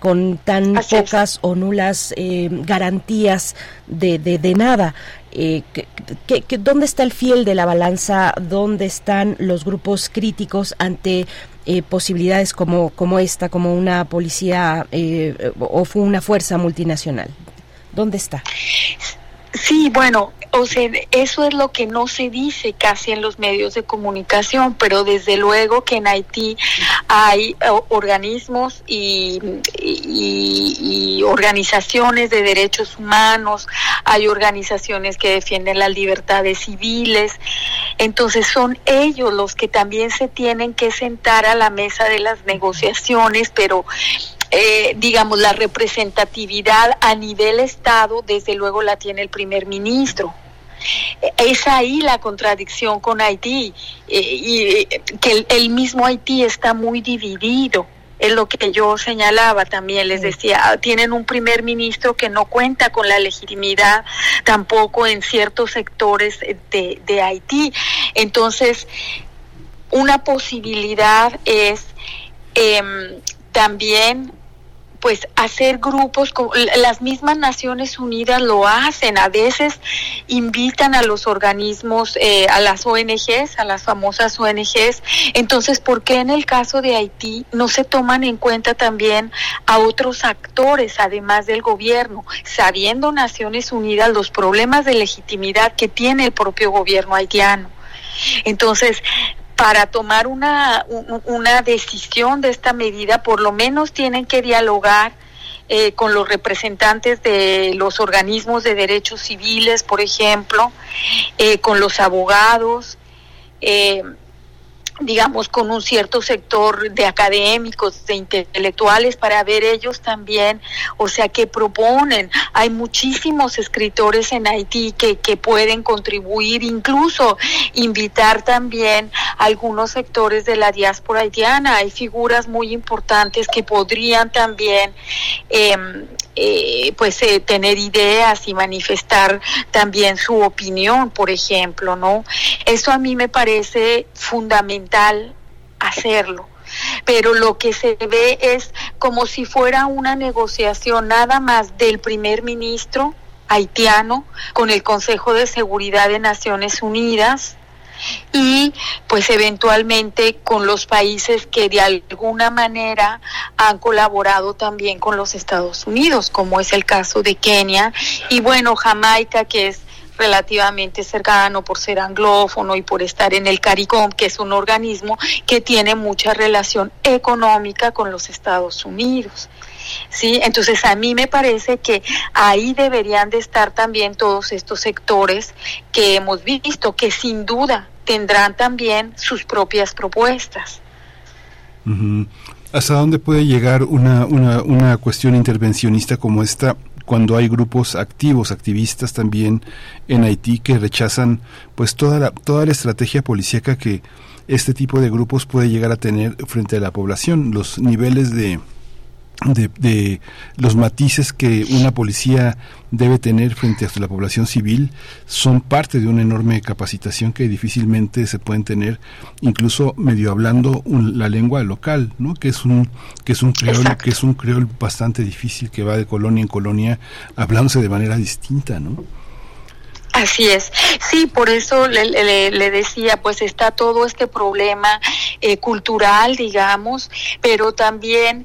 con tan pocas o nulas eh, garantías de, de, nada. Eh, que, ¿Dónde está el fiel de la balanza? ¿Dónde están los grupos críticos ante eh, posibilidades como, como esta, como una policía o una fuerza multinacional? ¿Dónde está? Sí, bueno, o sea, eso es lo que no se dice casi en los medios de comunicación, pero desde luego que en Haití hay eh, organismos y, y, organizaciones de derechos humanos, hay organizaciones que defienden las libertades civiles, entonces son ellos los que también se tienen que sentar a la mesa de las negociaciones, pero eh, digamos, la representatividad a nivel Estado, desde luego la tiene el primer ministro. Es ahí la contradicción con Haití eh, y eh, que el, mismo Haití está muy dividido es lo que yo señalaba también, les decía, ah, tienen un primer ministro que no cuenta con la legitimidad tampoco en ciertos sectores de, de Haití. Entonces, una posibilidad es eh, también pues hacer grupos, las mismas Naciones Unidas lo hacen, a veces invitan a los organismos, eh, a las ONGs, a las famosas ONGs, entonces, ¿por qué en el caso de Haití no se toman en cuenta también a otros actores, además del gobierno, sabiendo Naciones Unidas los problemas de legitimidad que tiene el propio gobierno haitiano? Entonces, para tomar una, una decisión de esta medida, por lo menos tienen que dialogar eh, con los representantes de los organismos de derechos civiles, por ejemplo, eh, con los abogados. Eh, digamos, con un cierto sector de académicos, de intelectuales, para ver ellos también, o sea, que proponen. Hay muchísimos escritores en Haití que, que pueden contribuir, incluso invitar también a algunos sectores de la diáspora haitiana. Hay figuras muy importantes que podrían también eh, eh, pues eh, tener ideas y manifestar también su opinión, por ejemplo, ¿no? Eso a mí me parece fundamental hacerlo pero lo que se ve es como si fuera una negociación nada más del primer ministro haitiano con el Consejo de Seguridad de Naciones Unidas, y pues eventualmente con los países que de alguna manera han colaborado también con los Estados Unidos, como es el caso de Kenia y bueno, Jamaica que es relativamente cercano por ser anglófono y por estar en el CARICOM, que es un organismo que tiene mucha relación económica con los Estados Unidos. ¿Sí? Entonces a mí me parece que ahí deberían de estar también todos estos sectores que hemos visto, que sin duda tendrán también sus propias propuestas. ¿Hasta dónde puede llegar una, una, una cuestión intervencionista como esta cuando hay grupos activos, activistas también en Haití que rechazan pues toda la, toda la estrategia policíaca que este tipo de grupos puede llegar a tener frente a la población, los niveles de de, los matices que una policía debe tener frente a la población civil son parte de una enorme capacitación que difícilmente se pueden tener incluso medio hablando la lengua local no que es un que es un creol que es un creol bastante difícil que va de colonia en colonia hablándose de manera distinta no Así es, sí, por eso le, le, decía, pues está todo este problema eh, cultural, digamos, pero también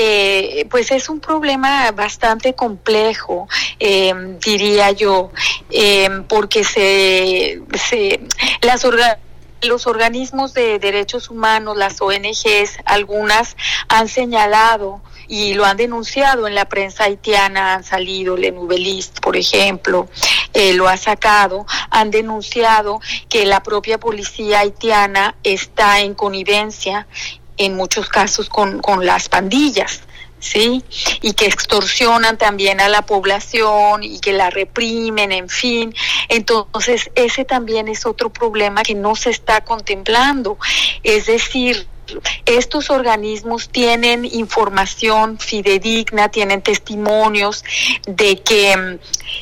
eh, pues es un problema bastante complejo, eh, diría yo, eh, porque se, se las los organismos de derechos humanos, las ONGs, algunas han señalado y lo han denunciado. En la prensa haitiana, han salido, Le por ejemplo, lo ha sacado, han denunciado que la propia policía haitiana está en connivencia en muchos casos con, con las pandillas. ¿sí? Y que extorsionan también a la población y que la reprimen, en fin. Entonces, ese también es otro problema que no se está contemplando. Es decir, estos organismos tienen información fidedigna, tienen testimonios de que mm,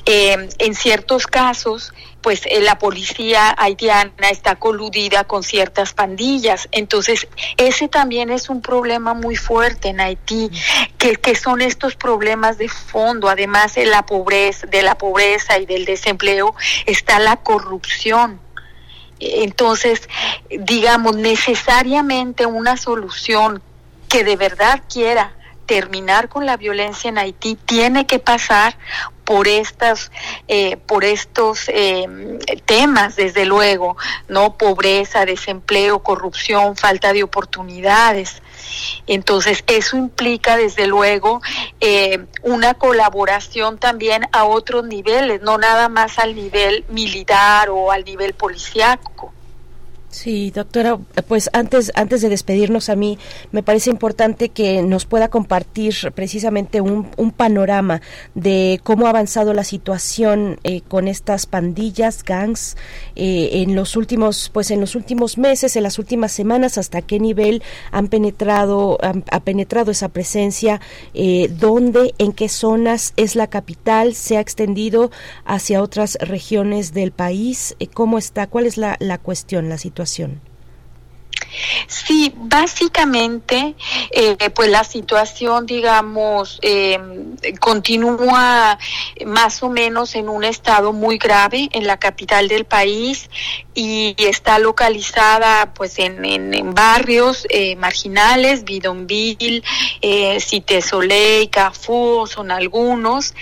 eh, en ciertos casos pues eh, la policía haitiana está coludida con ciertas pandillas. Entonces, ese también es un problema muy fuerte en Haití, que, que son estos problemas de fondo. Además de la pobreza, de la pobreza y del desempleo, está la corrupción. Entonces, digamos, necesariamente una solución que de verdad quiera terminar con la violencia en Haití tiene que pasar por estas eh, por estos eh, temas desde luego no pobreza desempleo corrupción falta de oportunidades entonces eso implica desde luego eh, una colaboración también a otros niveles no nada más al nivel militar o al nivel policiaco Sí, doctora, pues antes, antes de despedirnos a mí, me parece importante que nos pueda compartir precisamente un, un panorama de cómo ha avanzado la situación eh, con estas pandillas, gangs, eh, en los últimos, pues en los últimos meses, en las últimas semanas, hasta qué nivel han penetrado, ha penetrado esa presencia, eh, dónde, en qué zonas es la capital, se ha extendido hacia otras regiones del país, cómo está, cuál es la, la cuestión, la situación. Sí, básicamente, eh, pues la situación, digamos, eh, continúa más o menos en un estado muy grave en la capital del país y está localizada, pues, en, barrios eh, marginales, Bidonville, eh, Cité Soleil, Carrefour, son algunos,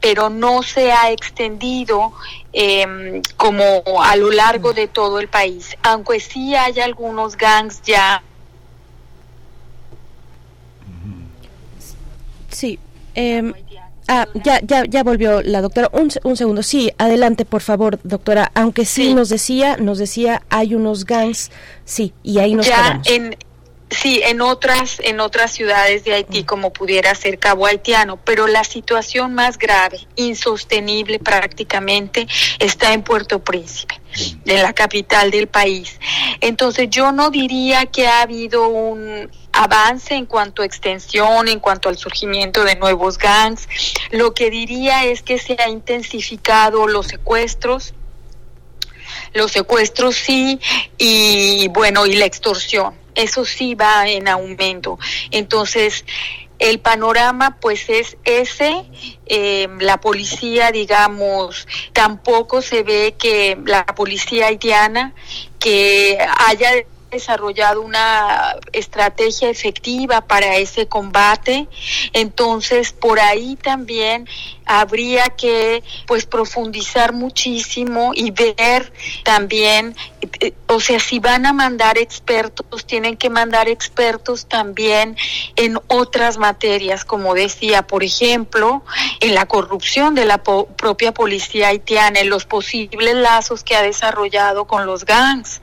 pero no se ha extendido eh, como a lo largo de todo el país, aunque sí hay algunos gangs ya. Sí. Eh, ah, ya, ya, ya volvió la doctora. Un, un, segundo. Sí, adelante, por favor, doctora. Aunque sí, sí, nos decía, nos decía, hay unos gangs, sí, y ahí nos ya quedamos. En, Sí, en otras, en otras ciudades de Haití, como pudiera ser Cabo Haitiano, pero la situación más grave, insostenible prácticamente, está en Puerto Príncipe, en la capital del país. Entonces, yo no diría que ha habido un avance en cuanto a extensión, en cuanto al surgimiento de nuevos gangs. Lo que diría es que se ha intensificado los secuestros, los secuestros sí, y bueno, y la extorsión eso sí va en aumento. Entonces, el panorama pues es ese, eh, la policía digamos, tampoco se ve que la policía haitiana que haya desarrollado una estrategia efectiva para ese combate. Entonces, por ahí también habría que pues profundizar muchísimo y ver también eh, o sea, si van a mandar expertos, tienen que mandar expertos también en otras materias, como decía, por ejemplo, en la corrupción de la po propia policía haitiana, en los posibles lazos que ha desarrollado con los gangs.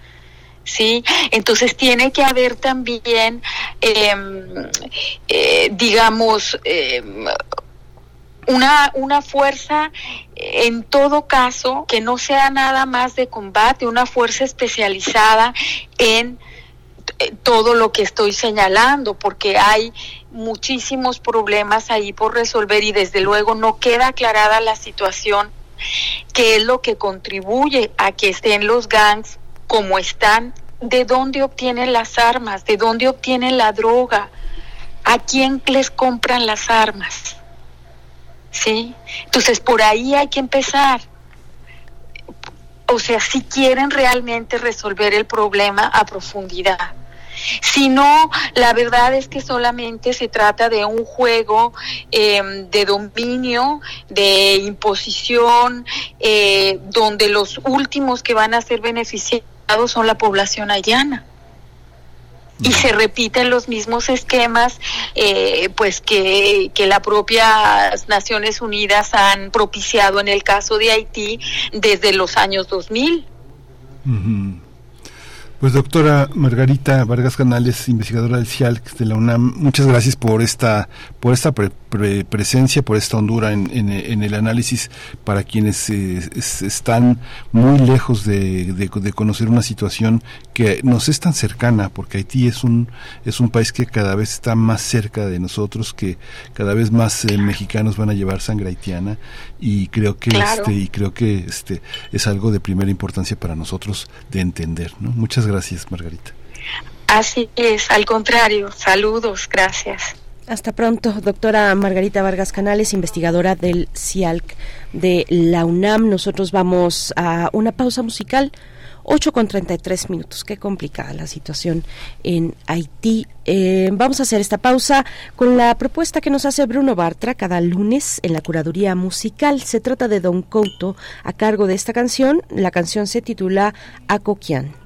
¿Sí? Entonces tiene que haber también, eh, eh, digamos, eh, una, una fuerza en todo caso que no sea nada más de combate, una fuerza especializada en todo lo que estoy señalando, porque hay muchísimos problemas ahí por resolver y desde luego no queda aclarada la situación, que es lo que contribuye a que estén los gangs como están, de dónde obtienen las armas, de dónde obtienen la droga, a quién les compran las armas. ¿Sí? Entonces por ahí hay que empezar. O sea, si quieren realmente resolver el problema a profundidad. Si no, la verdad es que solamente se trata de un juego eh, de dominio, de imposición, eh, donde los últimos que van a ser beneficiados son la población haitiana y se repiten los mismos esquemas eh, pues que, que las propias Naciones Unidas han propiciado en el caso de Haití desde los años 2000. Uh -huh. Pues doctora Margarita Vargas Canales, investigadora del CIALC de la UNAM, muchas gracias por esta, por esta pre pre presencia, por esta hondura en, en, en el análisis para quienes eh, es, están muy lejos de, de, de, conocer una situación que nos es tan cercana, porque Haití es un, es un país que cada vez está más cerca de nosotros, que cada vez más eh, mexicanos van a llevar sangre haitiana y creo que claro. este, y creo que este es algo de primera importancia para nosotros de entender, ¿no? Muchas gracias, Margarita. Así es, al contrario, saludos, gracias. Hasta pronto, doctora Margarita Vargas Canales, investigadora del CIALC de la UNAM. Nosotros vamos a una pausa musical. 8 con 33 minutos. Qué complicada la situación en Haití. Eh, vamos a hacer esta pausa con la propuesta que nos hace Bruno Bartra cada lunes en la curaduría musical. Se trata de Don Couto a cargo de esta canción. La canción se titula Acoquian.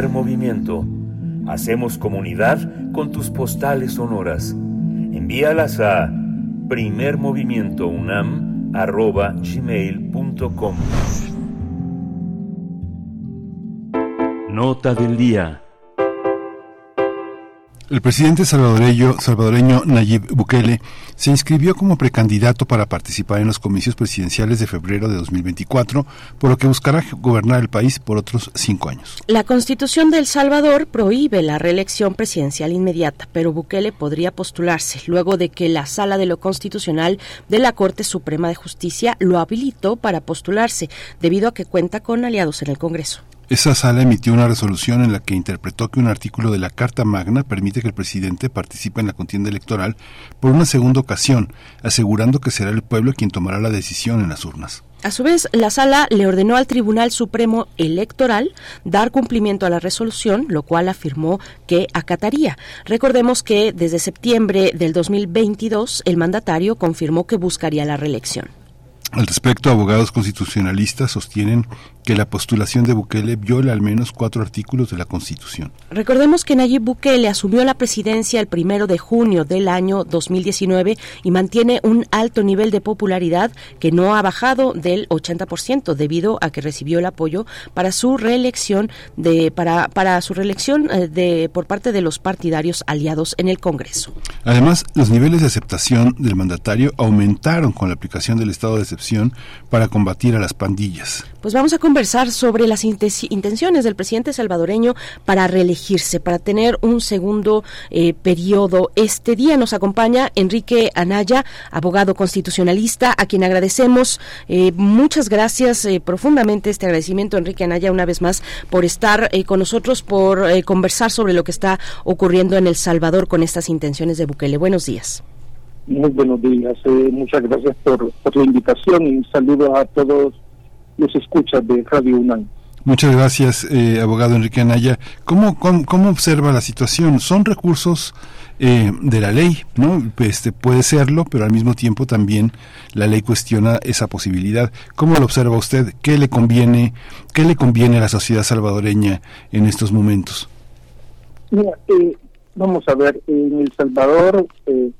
Primer movimiento. Hacemos comunidad con tus postales sonoras. Envíalas a primermovimientounam.gmail.com Nota del día. El presidente salvadoreño, salvadoreño Nayib Bukele se inscribió como precandidato para participar en los comicios presidenciales de febrero de 2024, por lo que buscará gobernar el país por otros cinco años. La Constitución de El Salvador prohíbe la reelección presidencial inmediata, pero Bukele podría postularse luego de que la Sala de lo Constitucional de la Corte Suprema de Justicia lo habilitó para postularse, debido a que cuenta con aliados en el Congreso. Esa sala emitió una resolución en la que interpretó que un artículo de la Carta Magna permite que el presidente participe en la contienda electoral por una segunda ocasión, asegurando que será el pueblo quien tomará la decisión en las urnas. A su vez, la sala le ordenó al Tribunal Supremo Electoral dar cumplimiento a la resolución, lo cual afirmó que acataría. Recordemos que desde septiembre del 2022 el mandatario confirmó que buscaría la reelección. Al respecto, abogados constitucionalistas sostienen que la postulación de Bukele viola al menos cuatro artículos de la Constitución. Recordemos que Nayib Bukele asumió la presidencia el primero de junio del año 2019 y mantiene un alto nivel de popularidad que no ha bajado del 80% debido a que recibió el apoyo para su reelección de para para su reelección eh, de por parte de los partidarios aliados en el Congreso. Además, los niveles de aceptación del mandatario aumentaron con la aplicación del estado de para combatir a las pandillas. Pues vamos a conversar sobre las intenciones del presidente salvadoreño para reelegirse, para tener un segundo eh, periodo. Este día nos acompaña Enrique Anaya, abogado constitucionalista, a quien agradecemos. Eh, muchas gracias eh, profundamente este agradecimiento, Enrique Anaya, una vez más, por estar con nosotros, por conversar sobre lo que está ocurriendo en El Salvador con estas intenciones de Bukele. Buenos días. Muy buenos días. muchas gracias por, por la invitación y un saludo a todos los escuchas de Radio UNAM. Muchas gracias, eh, abogado Enrique Anaya. ¿Cómo, cómo, observa la situación? Son recursos eh, de la ley, ¿no? Este, puede serlo, pero al mismo tiempo también la ley cuestiona esa posibilidad. ¿Cómo lo observa usted? ¿Qué le conviene, qué le conviene a la sociedad salvadoreña en estos momentos? Mira, eh, vamos a ver, en El Salvador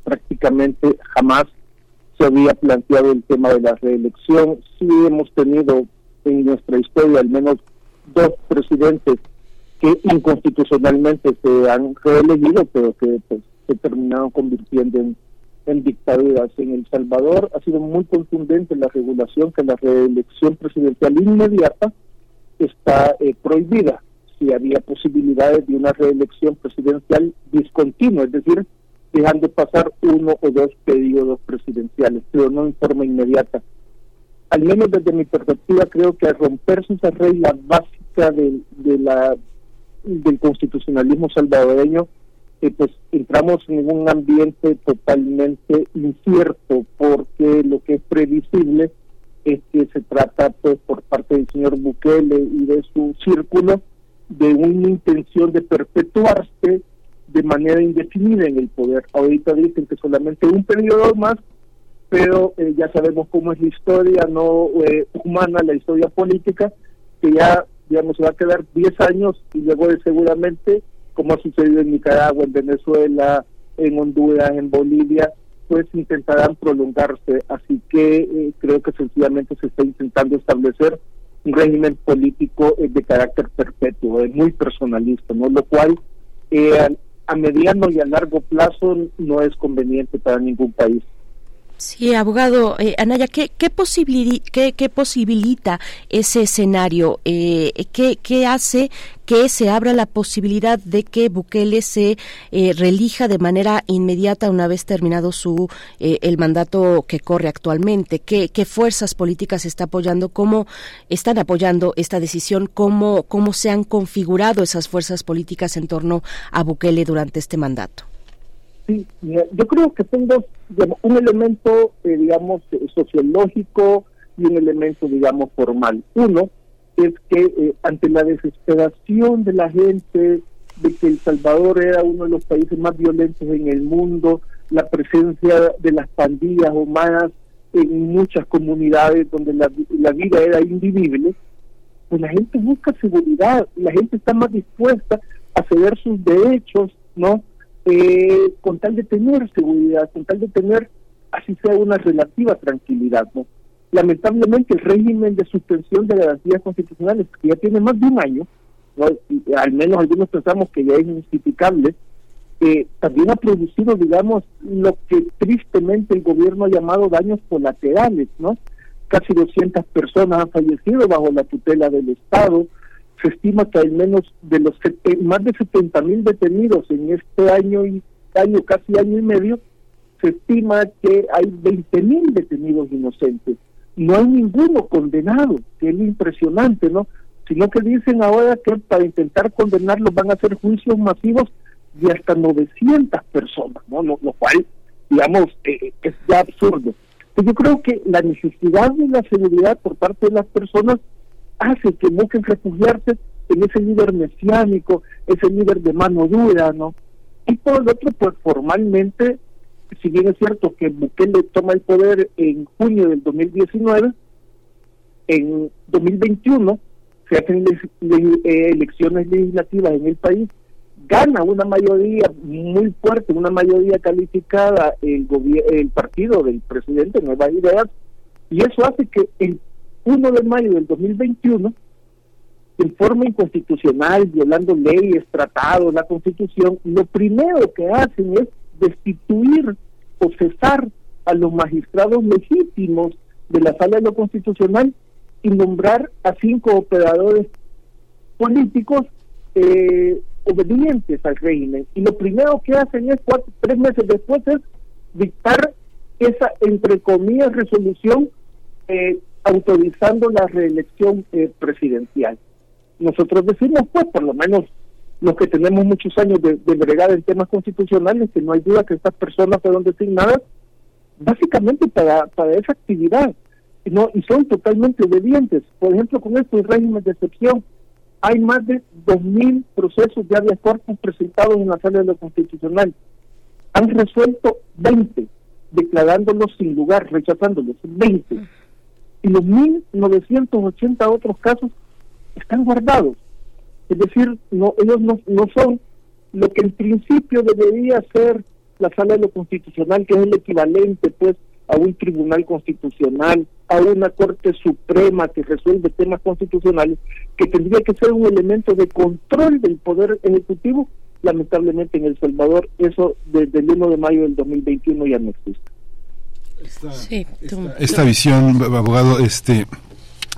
prácticamente jamás se había planteado el tema de la reelección. Sí hemos tenido en nuestra historia al menos dos presidentes que inconstitucionalmente se han reelegido, pero que pues, se terminaron convirtiendo en, dictaduras. En El Salvador ha sido muy contundente la regulación que la reelección presidencial inmediata está eh, prohibida si había posibilidades de una reelección presidencial discontinua, es decir, dejando pasar uno o dos periodos presidenciales, pero no en forma inmediata. Al menos desde mi perspectiva, creo que al romperse esa regla básica de, de la, del constitucionalismo salvadoreño, eh, pues entramos en un ambiente totalmente incierto, porque lo que es previsible es que se trata, pues, por parte del señor Bukele y de su círculo, de una intención de perpetuarse de manera indefinida en el poder. Ahorita dicen que solamente un periodo más, pero eh, ya sabemos cómo es la historia no eh, humana, la historia política, que ya, digamos, va a quedar 10 años y luego seguramente, como ha sucedido en Nicaragua, en Venezuela, en Honduras, en Bolivia, pues intentarán prolongarse. Así que eh, creo que sencillamente se está intentando establecer un régimen político de carácter perpetuo, muy personalista, ¿no? Lo cual eh, a mediano y a largo plazo no es conveniente para ningún país. Sí, abogado eh, Anaya, ¿qué, qué, qué, posibilita ese escenario? Eh, ¿qué, hace que se abra la posibilidad de que Bukele se eh, relija de manera inmediata una vez terminado su eh, el mandato que corre actualmente? ¿Qué, ¿Qué, fuerzas políticas está apoyando? ¿Cómo están apoyando esta decisión? ¿Cómo, ¿Cómo se han configurado esas fuerzas políticas en torno a Bukele durante este mandato? Sí, yo creo que dos, un elemento, eh, digamos, sociológico y un elemento, digamos, formal. Uno es que eh, ante la desesperación de la gente de que El Salvador era uno de los países más violentos en el mundo, la presencia de las pandillas humanas en muchas comunidades donde la, la vida era invivible, pues la gente busca seguridad, la gente está más dispuesta a ceder sus derechos, ¿no? Eh, con tal de tener seguridad, con tal de tener, así sea, una relativa tranquilidad, ¿no? Lamentablemente el régimen de suspensión de garantías constitucionales, que ya tiene más de un año, ¿no? al menos algunos pensamos que ya es injustificable, eh, también ha producido, digamos, lo que tristemente el gobierno ha llamado daños colaterales, ¿no? Casi 200 personas han fallecido bajo la tutela del Estado. Se estima que al menos de los más de 70 mil detenidos en este año y año, casi año y medio, se estima que hay 20 mil detenidos inocentes. No hay ninguno condenado, que es impresionante, ¿no? Sino que dicen ahora que para intentar condenarlos van a hacer juicios masivos de hasta 900 personas, ¿no? Lo, cual, digamos, eh, es ya absurdo. Pues yo creo que la necesidad de la seguridad por parte de las personas hace que busquen refugiarse en ese líder mesiánico, ese líder de mano dura, ¿no? Y por el otro, pues formalmente, si bien es cierto que Bukele toma el poder en junio del 2019, en 2021 se hacen eh, elecciones legislativas en el país gana una mayoría muy fuerte, una mayoría calificada el, el partido del presidente Nuevas Ideas, y eso hace que el 1 de mayo del 2021, en forma inconstitucional, violando leyes, tratados, la constitución, lo primero que hacen es destituir o cesar a los magistrados legítimos de la sala de lo constitucional y nombrar a cinco operadores políticos eh, obedientes al régimen. Y lo primero que hacen es, cuatro, tres meses después, es dictar esa, entre comillas, resolución eh, autorizando la reelección eh, presidencial. Nosotros decimos, pues, por lo menos los que tenemos muchos años de, de en temas constitucionales, que no hay duda que estas personas fueron designadas básicamente para, para esa actividad. No, y son totalmente obedientes. Por ejemplo, con estos regímenes de excepción, hay más de 2.000 procesos de habeas corpus presentados en la sala de lo constitucional. Han resuelto 20, declarándolos sin lugar, rechazándolos, 20. Y los 1.980 otros casos están guardados. Es decir, no, ellos no, no son lo que en principio debería ser la sala de lo constitucional, que es el equivalente pues a un tribunal constitucional, a una Corte Suprema que resuelve temas constitucionales, que tendría que ser un elemento de control del Poder Ejecutivo, lamentablemente en El Salvador eso desde el 1 de mayo del 2021 ya no existe. Esta, esta visión, abogado, este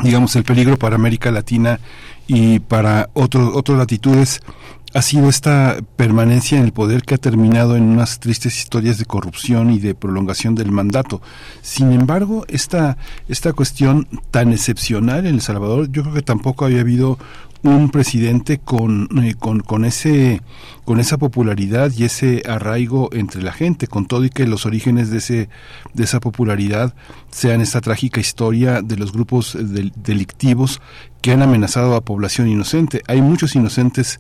digamos el peligro para América Latina y para otros otras latitudes ha sido esta permanencia en el poder que ha terminado en unas tristes historias de corrupción y de prolongación del mandato. Sin embargo, esta, esta cuestión tan excepcional en El Salvador, yo creo que tampoco había habido un presidente con, eh, con, con, ese con esa popularidad y ese arraigo entre la gente con todo y que los orígenes de ese de esa popularidad sean esta trágica historia de los grupos delictivos que han amenazado a población inocente. Hay muchos inocentes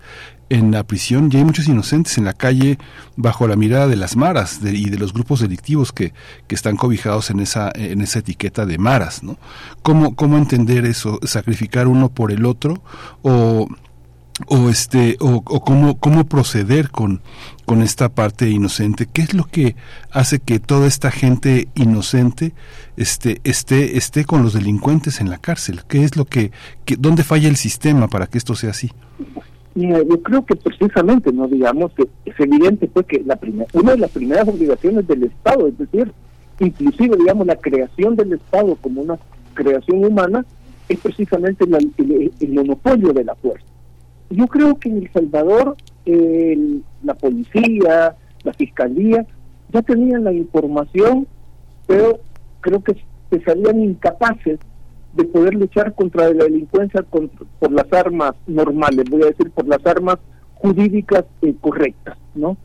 en la prisión y hay muchos inocentes en la calle bajo la mirada de las maras y de los grupos delictivos que, que están cobijados en esa, en esa etiqueta de maras, ¿no? ¿Cómo, ¿Cómo entender eso? ¿Sacrificar uno por el otro? ¿O, o este o, cómo, cómo proceder con, con esta parte inocente qué es lo que hace que toda esta gente inocente este esté esté con los delincuentes en la cárcel qué es lo que, que dónde falla el sistema para que esto sea así yo creo que precisamente, no digamos que es evidente pues que la primera, una de las primeras obligaciones del Estado, es decir, inclusive digamos la creación del Estado como una creación humana, es precisamente el, monopolio de la fuerza. Yo creo que en El Salvador la policía, la fiscalía, ya tenían la información, pero creo que se salían incapaces de poder luchar contra la delincuencia por las armas normales, voy a decir por las armas jurídicas correctas, ¿no?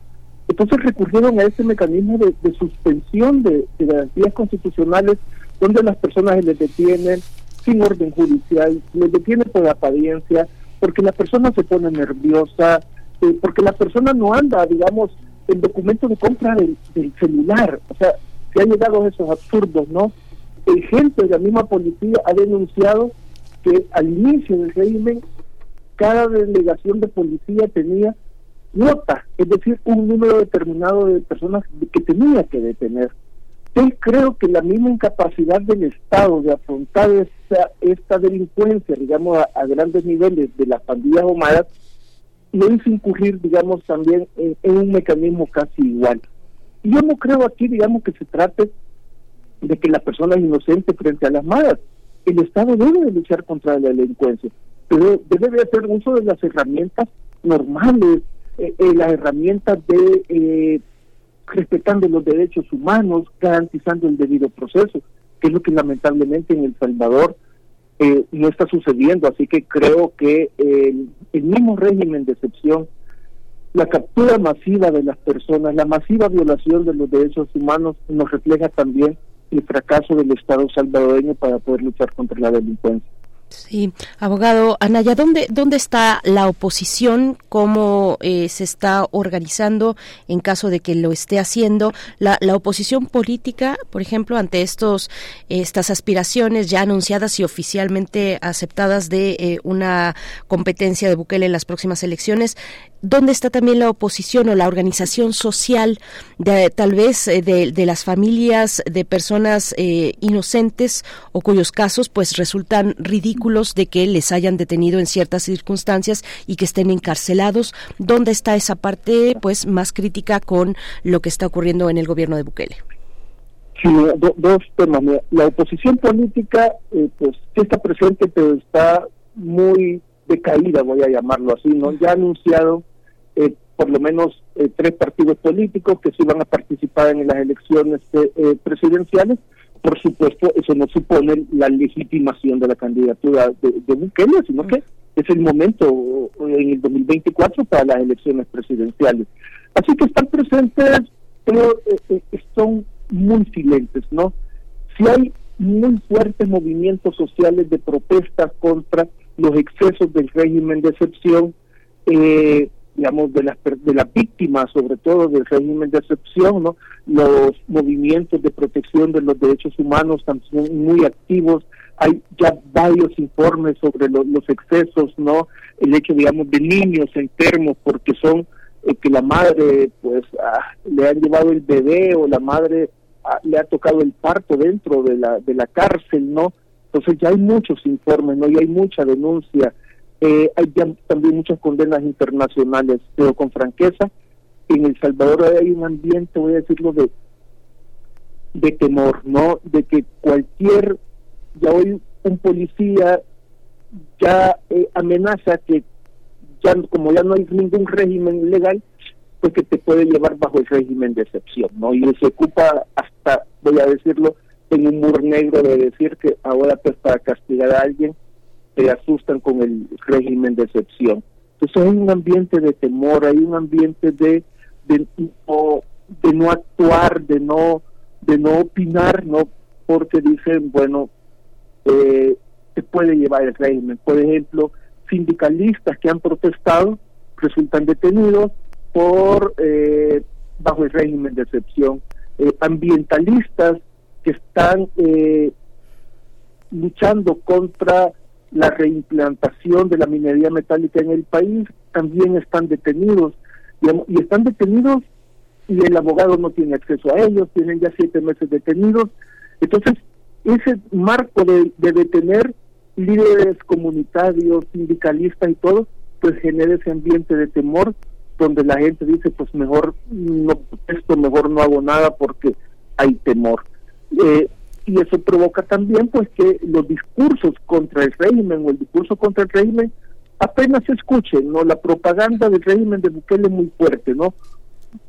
Entonces recurrieron a ese mecanismo de, suspensión de, garantías constitucionales donde las personas se les detienen sin orden judicial, les detienen por apariencia, porque la persona se pone nerviosa, eh, porque la persona no anda, digamos, el documento de compra del, del celular, o sea, se han llegado a esos absurdos, ¿no? El gente de la misma policía ha denunciado que al inicio del régimen cada delegación de policía tenía nota, es decir, un número determinado de personas que tenía que detener. Yo creo que la misma incapacidad del Estado de afrontar esta, esta delincuencia, digamos, a, grandes niveles de las pandillas humanas, lo hizo incurrir, digamos, también en, un mecanismo casi igual. Y yo no creo aquí, digamos, que se trate de que la persona es inocente frente a las malas. El Estado debe de luchar contra la delincuencia, pero debe de hacer uso de las herramientas normales, eh, eh, las herramientas de eh, respetando los derechos humanos, garantizando el debido proceso, que es lo que lamentablemente en El Salvador eh, no está sucediendo. Así que creo que el, el mismo régimen de excepción, la captura masiva de las personas, la masiva violación de los derechos humanos nos refleja también el fracaso del Estado salvadoreño para poder luchar contra la delincuencia. Sí, abogado Anaya, ¿dónde, dónde está la oposición? ¿Cómo eh, se está organizando en caso de que lo esté haciendo? La, la oposición política, por ejemplo, ante estos estas aspiraciones ya anunciadas y oficialmente aceptadas de eh, una competencia de Bukele en las próximas elecciones, ¿Dónde está también la oposición o la organización social de tal vez eh, de, las familias de personas eh, inocentes o cuyos casos pues resultan ridículos de que les hayan detenido en ciertas circunstancias y que estén encarcelados? ¿Dónde está esa parte pues más crítica con lo que está ocurriendo en el gobierno de Bukele? Sí, dos temas. La oposición política eh, pues está presente pero está muy decaída, voy a llamarlo así, ¿no? Ya anunciado eh, por lo menos eh, tres partidos políticos que se iban a participar en las elecciones eh, presidenciales. Por supuesto, eso no supone la legitimación de la candidatura de, de sino que es el momento en el 2024 para las elecciones presidenciales. Así que están presentes, pero son muy silentes, ¿no? Si hay muy fuertes movimientos sociales de protesta contra los excesos del régimen de excepción, eh, digamos, de las, de las víctimas, sobre todo del régimen de excepción, ¿no? Los movimientos de protección de los derechos humanos también muy activos. Hay ya varios informes sobre los excesos, ¿no? El hecho, digamos, de niños enfermos porque son eh, que la madre, pues, ah, le han llevado el bebé o la madre ah, le ha tocado el parto dentro de la, de la cárcel, ¿no? Entonces ya hay muchos informes, ¿no? Y hay mucha denuncia eh, hay también muchas condenas internacionales, pero con franqueza, en El Salvador hay un ambiente, voy a decirlo, de, de temor, ¿no? De que cualquier, ya hoy un policía ya eh, amenaza que ya como ya no hay ningún régimen legal, pues que te puede llevar bajo el régimen de excepción, ¿no? Y se ocupa hasta, voy a decirlo, en un muro negro de decir que ahora pues para castigar a alguien se asustan con el régimen de excepción. Entonces hay un ambiente de temor, hay un ambiente de, de, no, actuar, de no, de no opinar, no porque dicen, bueno, eh, se puede llevar el régimen. Por ejemplo, sindicalistas que han protestado resultan detenidos por eh, bajo el régimen de excepción. Eh, ambientalistas que están eh, luchando contra la reimplantación de la minería metálica en el país, también están detenidos. y están detenidos y el abogado no tiene acceso a ellos, tienen ya siete meses detenidos. Entonces, ese marco de, detener líderes comunitarios, sindicalistas y todo, pues genera ese ambiente de temor donde la gente dice, pues mejor no esto mejor no hago nada porque hay temor. Eh, y eso provoca también pues que los discursos contra el régimen o el discurso contra el régimen apenas se escuchen, ¿no? La propaganda del régimen de Bukele es muy fuerte, ¿no?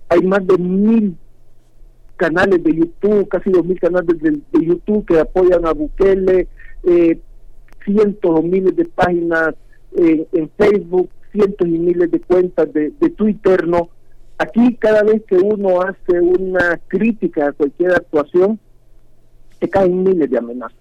Hay más de mil canales de YouTube, casi dos mil canales de, YouTube que apoyan a Bukele, eh, cientos o miles de páginas en Facebook, cientos y miles de cuentas de, de Twitter, ¿no? Aquí cada vez que uno hace una crítica a cualquier actuación, te caen miles de amenazas.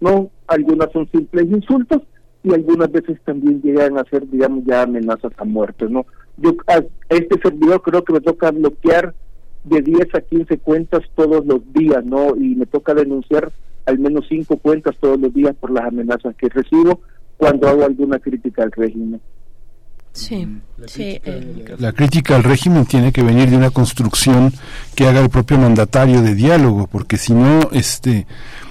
No, algunas son simples insultos y algunas veces también llegan a ser, digamos, ya amenazas a muerte, ¿no? Yo a este servidor creo que me toca bloquear de 10 a 15 cuentas todos los días, ¿no? Y me toca denunciar al menos cinco cuentas todos los días por las amenazas que recibo cuando hago alguna crítica al régimen. Sí, sí. La crítica al régimen tiene que venir de una construcción que haga el propio mandatario de diálogo, porque si no, este,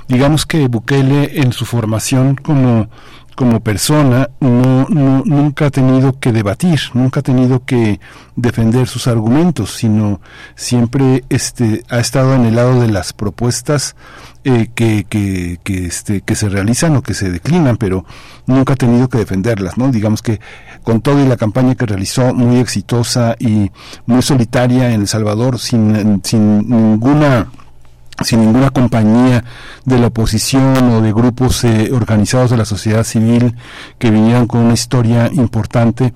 digamos que Bukele en su formación como como persona no, nunca ha tenido que debatir, nunca ha tenido que defender sus argumentos, sino siempre este, ha estado en el lado de las propuestas eh, que, que, que, este, que se realizan o que se declinan, pero nunca ha tenido que defenderlas, ¿no? Digamos que con todo y la campaña que realizó muy exitosa y muy solitaria en El Salvador, sin, sin ninguna sin ninguna compañía de la oposición o de grupos eh, organizados de la sociedad civil que vinieran con una historia importante,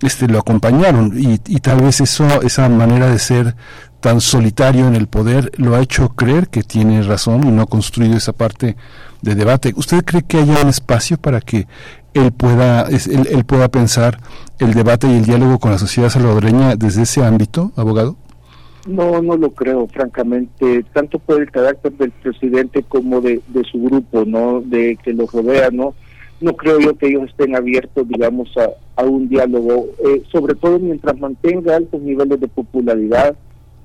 este lo acompañaron y, tal vez eso, esa manera de ser tan solitario en el poder lo ha hecho creer que tiene razón y no ha construido esa parte de debate. ¿Usted cree que haya un espacio para que él pueda, él, él pueda pensar el debate y el diálogo con la sociedad salvadoreña desde ese ámbito, abogado? No, no lo creo, francamente, tanto por el carácter del presidente como de, su grupo, ¿no? De que lo rodea, ¿no? No creo yo que ellos estén abiertos, digamos, a, a un diálogo, eh, sobre todo mientras mantenga altos niveles de popularidad,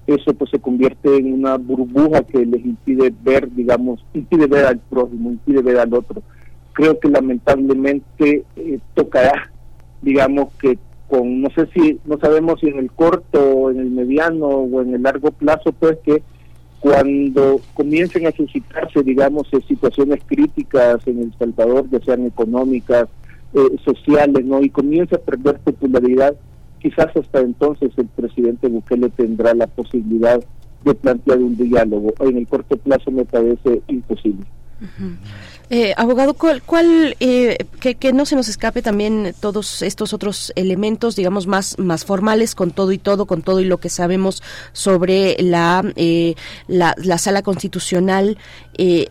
eso pues se convierte en una burbuja que les impide ver, digamos, impide ver al prójimo, impide ver al otro. Creo que lamentablemente eh, tocará, digamos, que con no sé si no sabemos si en el corto en el mediano o en el largo plazo pues que cuando comiencen a suscitarse digamos eh, situaciones críticas en El Salvador ya sean económicas eh, sociales no y comience a perder popularidad quizás hasta entonces el presidente Bukele tendrá la posibilidad de plantear un diálogo. En el corto plazo me parece imposible eh, abogado, ¿cuál, cuál eh, que, no se nos escape también todos estos otros elementos, digamos, más, más formales, con todo y todo, con todo y lo que sabemos sobre la, eh, la, sala constitucional,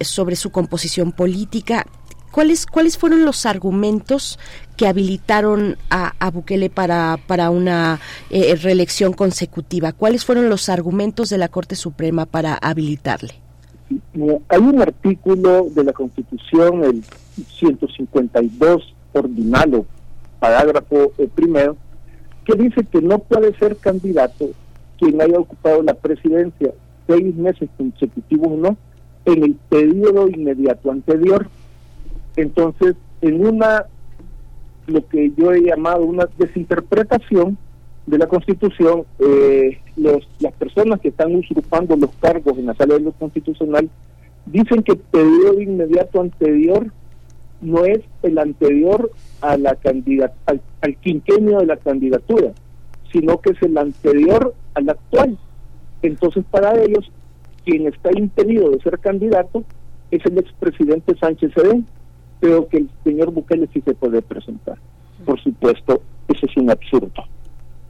sobre su composición política? ¿Cuáles, ¿Cuáles fueron los argumentos que habilitaron a, a Bukele para, para una reelección consecutiva? ¿Cuáles fueron los argumentos de la Corte Suprema para habilitarle? Hay un artículo de la Constitución, el 152 ordinalo, parágrafo eh, primero, que dice que no puede ser candidato quien haya ocupado la presidencia seis meses consecutivos no en el periodo inmediato anterior. Entonces, en una, lo que yo he llamado una desinterpretación, de la Constitución, eh, los, las personas que están usurpando los cargos en la sala de lo constitucional dicen que el periodo inmediato anterior no es el anterior a la candidat al, quinquenio de la candidatura, sino que es el anterior al actual. Entonces, para ellos, quien está impedido de ser candidato es el expresidente Sánchez Edén, pero que el señor Bukele sí se puede presentar. Por supuesto, eso es un absurdo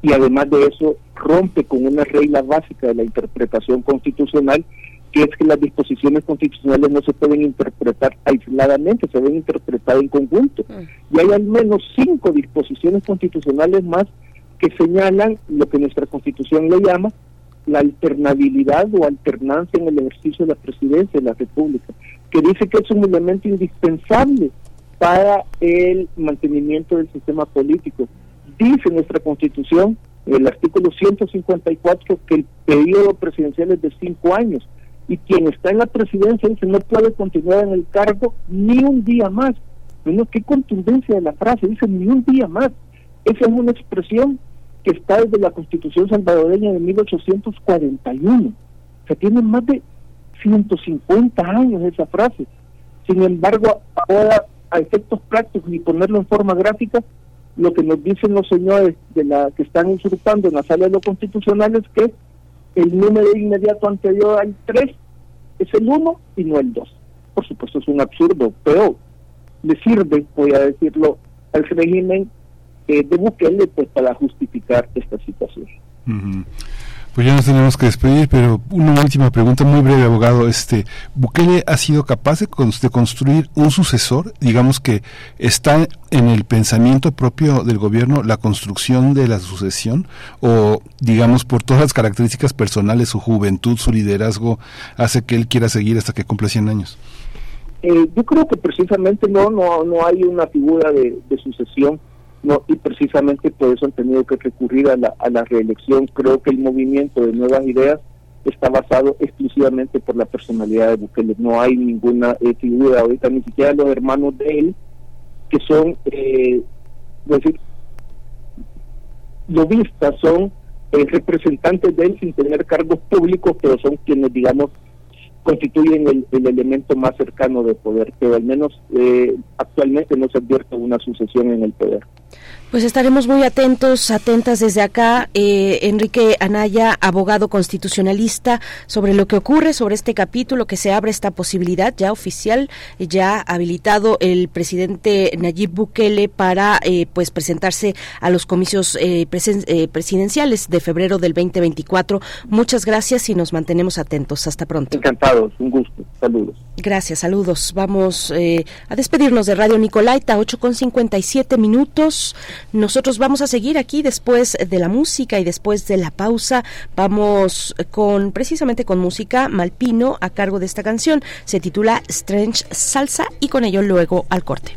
y además de eso rompe con una regla básica de la interpretación constitucional que es que las disposiciones constitucionales no se pueden interpretar aisladamente, se deben interpretar en conjunto. Mm. Y hay al menos cinco disposiciones constitucionales más que señalan lo que nuestra constitución le llama la alternabilidad o alternancia en el ejercicio de la presidencia de la República, que dice que es un elemento indispensable para el mantenimiento del sistema político dice nuestra constitución, el artículo 154, que el periodo presidencial es de cinco años y quien está en la presidencia dice no puede continuar en el cargo ni un día más. Bueno, qué contundencia de la frase, dice ni un día más. Esa es una expresión que está desde la Constitución salvadoreña de 1841. O sea, tiene más de 150 años esa frase. Sin embargo, ahora a efectos prácticos y ponerlo en forma gráfica, lo que nos dicen los señores de la que están usurpando en la sala de lo constitucional es que el número inmediato anterior al 3 es el 1 y no el 2. Por supuesto es un absurdo, pero le sirve, voy a decirlo, al régimen eh, de Bukele pues para justificar esta situación. Pues ya nos tenemos que despedir, pero una última pregunta muy breve, abogado. Este, ¿Bukele ha sido capaz de, construir un sucesor? Digamos que está en el pensamiento propio del gobierno la construcción de la sucesión o, digamos, por todas las características personales, su juventud, su liderazgo, hace que él quiera seguir hasta que cumpla 100 años. Eh, yo creo que precisamente no no no hay una figura de, sucesión no y precisamente por eso han tenido que recurrir a la, a la reelección. Creo que el movimiento de nuevas ideas está basado exclusivamente por la personalidad de Bukele. No hay ninguna eh, figura ahorita ni siquiera los hermanos de él que son eh, decir lobistas son eh, representantes de él sin tener cargos públicos pero son quienes digamos constituyen el, elemento más cercano de poder, pero al menos eh, actualmente no se advierte una sucesión en el poder. Pues estaremos muy atentos, atentas desde acá. Eh, Enrique Anaya, abogado constitucionalista, sobre lo que ocurre, sobre este capítulo, que se abre esta posibilidad ya oficial, ya habilitado el presidente Nayib Bukele para eh, pues presentarse a los comicios eh, presidenciales de febrero del 2024. Muchas gracias y nos mantenemos atentos. Hasta pronto. Encantados, un gusto. Saludos. Gracias, saludos. Vamos a despedirnos de Radio Nicolaita, 8 con 57 minutos. Nosotros vamos a seguir aquí después de la música y después de la pausa. Vamos con precisamente con música Malpino a cargo de esta canción. Se titula Strange Salsa y con ello luego al corte.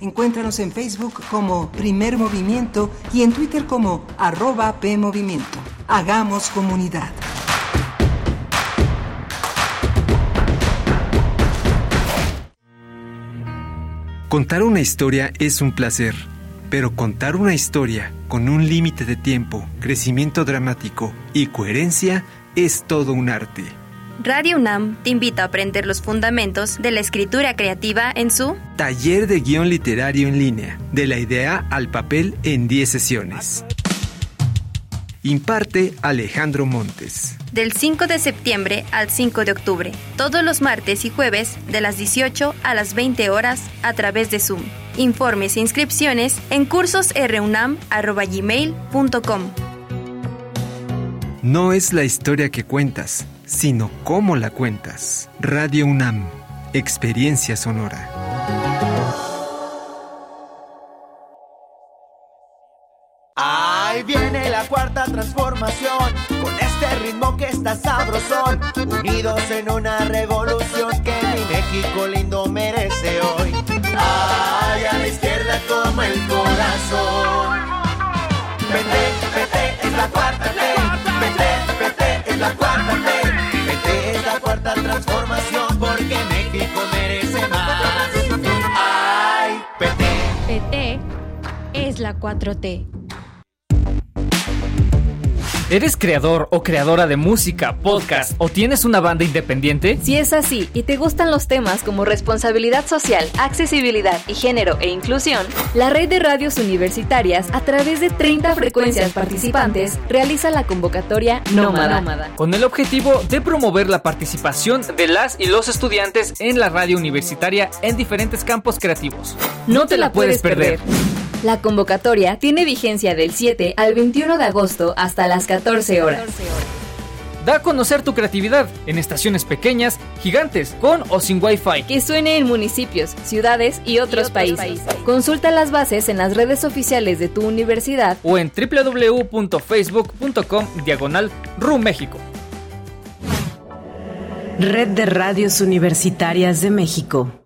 Encuéntranos en Facebook como Primer Movimiento y en Twitter como arroba PMovimiento. Hagamos comunidad. Contar una historia es un placer, pero contar una historia con un límite de tiempo, crecimiento dramático y coherencia es todo un arte. Radio UNAM te invita a aprender los fundamentos de la escritura creativa en su Taller de Guión Literario en línea, de la idea al papel en 10 sesiones. Imparte Alejandro Montes. Del 5 de septiembre al 5 de octubre, todos los martes y jueves de las 18 a las 20 horas a través de Zoom. Informes e inscripciones en cursosrunam.gmail.com. No es la historia que cuentas sino cómo la cuentas. Radio UNAM, Experiencia Sonora. ¡Ay, viene la cuarta transformación, con este ritmo que está sabrosón, unidos en una 4T. ¿Eres creador o creadora de música, podcast o tienes una banda independiente? Si es así y te gustan los temas como responsabilidad social, accesibilidad y género e inclusión, la red de radios universitarias, a través de 30 frecuencias participantes, realiza la convocatoria Nómada. Con el objetivo de promover la participación de las y los estudiantes en la radio universitaria en diferentes campos creativos. No, te la puedes perder. La convocatoria tiene vigencia del 7 al 21 de agosto hasta las 14 horas. Da a conocer tu creatividad en estaciones pequeñas, gigantes, con o sin Wi-Fi. Que suene en municipios, ciudades y otros, países. Consulta las bases en las redes oficiales de tu universidad o en www.facebook.com diagonal RU México. Red de Radios Universitarias de México.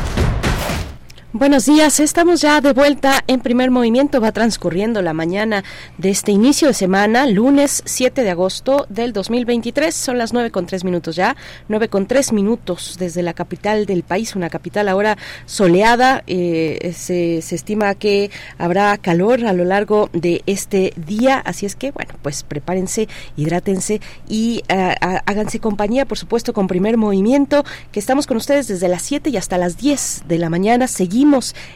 Buenos días, estamos ya de vuelta en primer movimiento. Va transcurriendo la mañana de este inicio de semana, lunes 7 de agosto del 2023. Son las 9 con 3 minutos ya, 9 con 3 minutos desde la capital del país, una capital ahora soleada. Eh, se, estima que habrá calor a lo largo de este día, así es que, bueno, pues prepárense, hidrátense y uh, háganse compañía, por supuesto, con primer movimiento, que estamos con ustedes desde las 7 y hasta las 10 de la mañana. Seguimos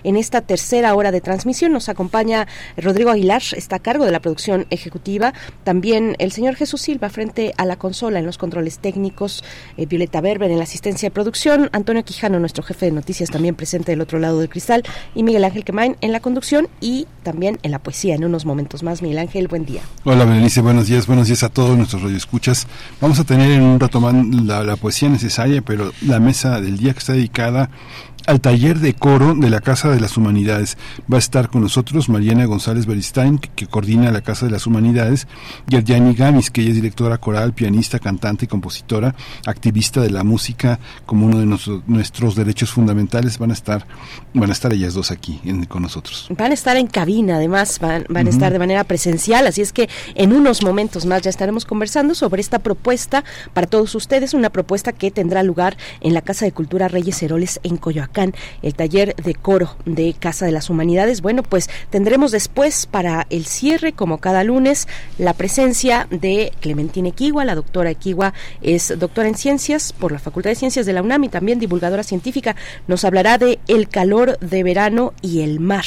en esta tercera hora de transmisión. Nos acompaña Rodrigo Aguilar, está a cargo de la producción ejecutiva. También el señor Jesús Silva frente a la consola en los controles técnicos. Eh, Violeta Berber en la asistencia de producción. Antonio Quijano, nuestro jefe de noticias, también presente del otro lado del cristal. Y Miguel Ángel Quemain en la conducción y también en la poesía en unos momentos más. Miguel Ángel, buen día. Hola, Berenice, buenos días. Buenos días a todos nuestros radioescuchas. Vamos a tener en un rato más la, la poesía necesaria, pero la mesa del día que está dedicada al taller de coro de la Casa de las Humanidades. Va a estar con nosotros Mariana González Beristain, que, que, coordina la Casa de las Humanidades, y Yerjani Gamis, que ella es directora coral, pianista, cantante y compositora, activista de la música como uno de nuestros, nuestros derechos fundamentales. Van a estar, van a estar ellas dos aquí en, con nosotros. Van a estar en cabina, además, van, van uh -huh. a estar de manera presencial, así es que en unos momentos más ya estaremos conversando sobre esta propuesta para todos ustedes, una propuesta que tendrá lugar en la Casa de Cultura Reyes Heroles en Coyoacán el taller de coro de Casa de las Humanidades. Bueno, pues tendremos después para el cierre, como cada lunes, la presencia de Clementina Equigua. La doctora Equigua es doctora en ciencias por la Facultad de Ciencias de la UNAM y también divulgadora científica. Nos hablará de el calor de verano y el mar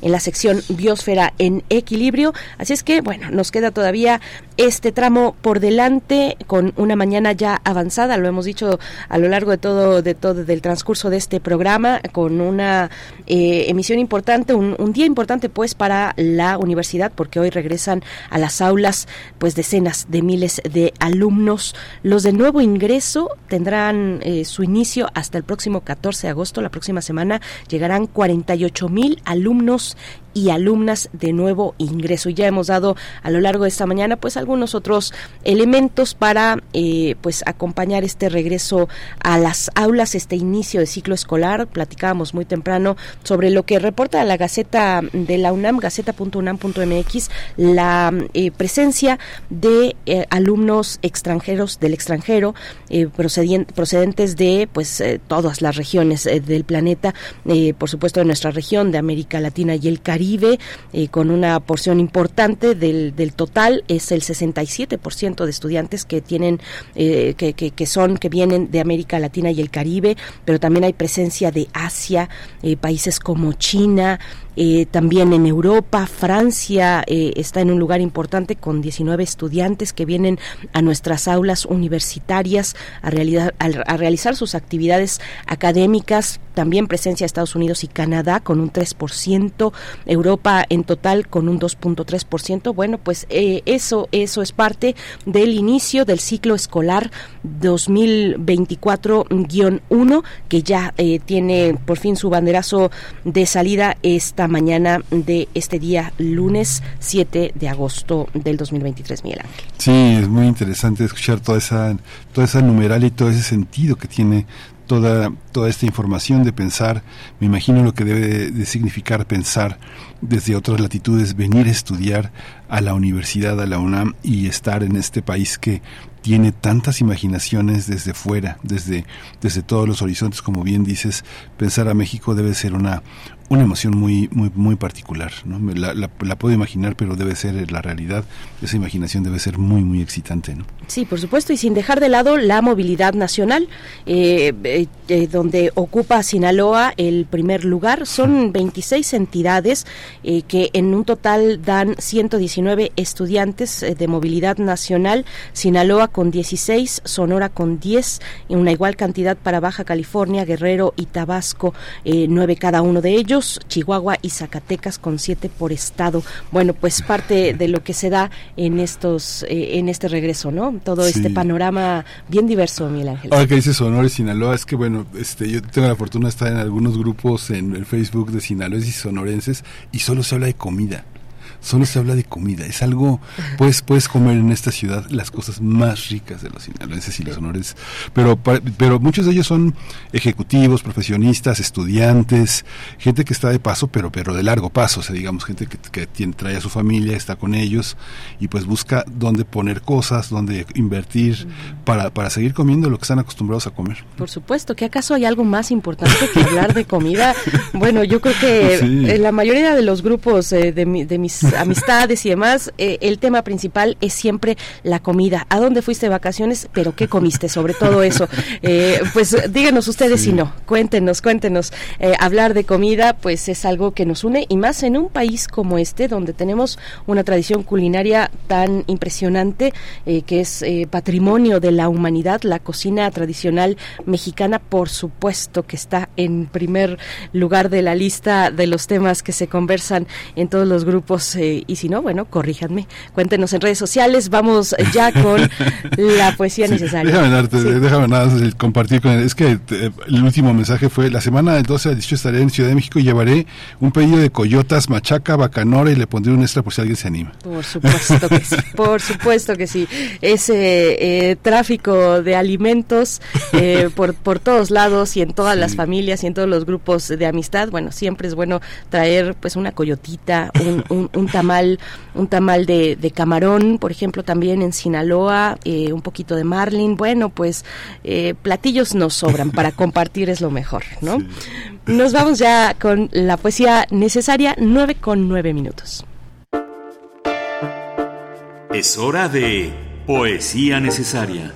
en la sección Biosfera en Equilibrio. Así es que, bueno, nos queda todavía este tramo por delante con una mañana ya avanzada, lo hemos dicho a lo largo de todo, de todo del transcurso de este programa, con una eh, emisión importante, un, un, día importante pues para la universidad, porque hoy regresan a las aulas pues decenas de miles de alumnos. Los de nuevo ingreso tendrán eh, su inicio hasta el próximo 14 de agosto, la próxima semana llegarán 48 mil alumnos y alumnas de nuevo ingreso. Ya hemos dado a lo largo de esta mañana pues algunos otros elementos para eh, pues acompañar este regreso a las aulas, este inicio de ciclo escolar. Platicábamos muy temprano sobre lo que reporta la Gaceta de la UNAM, gaceta.unam.mx, la eh, presencia de eh, alumnos extranjeros del extranjero procedentes de pues todas las regiones del planeta, por supuesto de nuestra región, de América Latina y el Caribe Eh, con una porción importante del, del total, es el 67% de estudiantes que tienen, eh, que, que, que, son, que vienen de América Latina y el Caribe, pero también hay presencia de Asia, eh, países como China, eh, también en Europa, Francia eh, está en un lugar importante con 19 estudiantes que vienen a nuestras aulas universitarias a, a realizar sus actividades académicas. También presencia de Estados Unidos y Canadá con un 3%, Europa en total con un 2.3%. Bueno, pues eh, eso, eso es parte del inicio del ciclo escolar 2024-1 que ya tiene por fin su banderazo de salida esta mañana de este día lunes 7 de agosto del 2023, Miguel. Sí, es muy interesante escuchar toda esa, toda esa numeral y todo ese sentido que tiene toda, toda esta información de pensar, me imagino lo que debe de significar pensar desde otras latitudes, venir a estudiar a la universidad, a la UNAM y estar en este país que tiene tantas imaginaciones desde fuera, desde, desde todos los horizontes, como bien dices, pensar a México debe ser una, una emoción muy muy muy particular ¿no? la, la, puedo imaginar pero debe ser la realidad. Esa imaginación debe ser muy muy excitante ¿no? sí por supuesto y sin dejar de lado la movilidad nacional eh, eh, eh, donde ocupa Sinaloa el primer lugar. Son 26 entidades que en un total dan 119 estudiantes de movilidad nacional. Sinaloa con 16 Sonora con 10 y una igual cantidad para Baja California Guerrero y Tabasco 9 cada uno de ellos Chihuahua y Zacatecas con siete por estado. Bueno, pues parte de lo que se da en estos, eh, en este regreso, ¿no? Todo este panorama bien diverso, Miguel Ángel. Ahora que dice Sonora y Sinaloa, es que bueno, este, yo tengo la fortuna de estar en algunos grupos en el Facebook de sinaloenses y sonorenses y solo se habla de comida solo se habla de comida. Es algo, pues puedes comer en esta ciudad las cosas más ricas de los sinaloenses y los honores. Pero, pero muchos de ellos son ejecutivos, profesionistas, estudiantes, gente que está de paso, pero, pero de largo paso. O sea, digamos, gente que, que tiene, trae a su familia, está con ellos y pues busca dónde poner cosas, dónde invertir para, para seguir comiendo lo que están acostumbrados a comer. Por supuesto, que acaso hay algo más importante que hablar de comida. Bueno, yo creo que la mayoría de los grupos eh, de, de mis amistades y demás, eh, el tema principal es siempre la comida. ¿A dónde fuiste de vacaciones? Pero ¿qué comiste? Sobre todo eso. Eh, pues díganos ustedes si no, cuéntenos, cuéntenos. Eh, hablar de comida, pues es algo que nos une y más en un país como este, donde tenemos una tradición culinaria tan impresionante que es patrimonio de la humanidad, la cocina tradicional mexicana, por supuesto que está en primer lugar de la lista de los temas que se conversan en todos los grupos y si no, bueno, corríjanme. Cuéntenos en redes sociales. Vamos ya con la poesía necesaria. Déjame, darte, déjame nada compartir con él. Es que eh, el último mensaje fue, la semana del 12 al 18 estaré en Ciudad de México y llevaré un pedido de coyotas, machaca, bacanora y le pondré un extra por si alguien se anima. Por supuesto que sí, por supuesto que sí. Ese eh, tráfico de alimentos eh, por, por todos lados y en todas las familias y en todos los grupos de amistad, bueno, siempre es bueno traer pues una coyotita, un, un, un tamal, un tamal de, camarón, por ejemplo, también en Sinaloa, eh, un poquito de marlin. Bueno, pues eh, platillos nos sobran, para compartir es lo mejor, ¿no? Nos vamos ya con la poesía necesaria, nueve con nueve minutos. Es hora de poesía necesaria.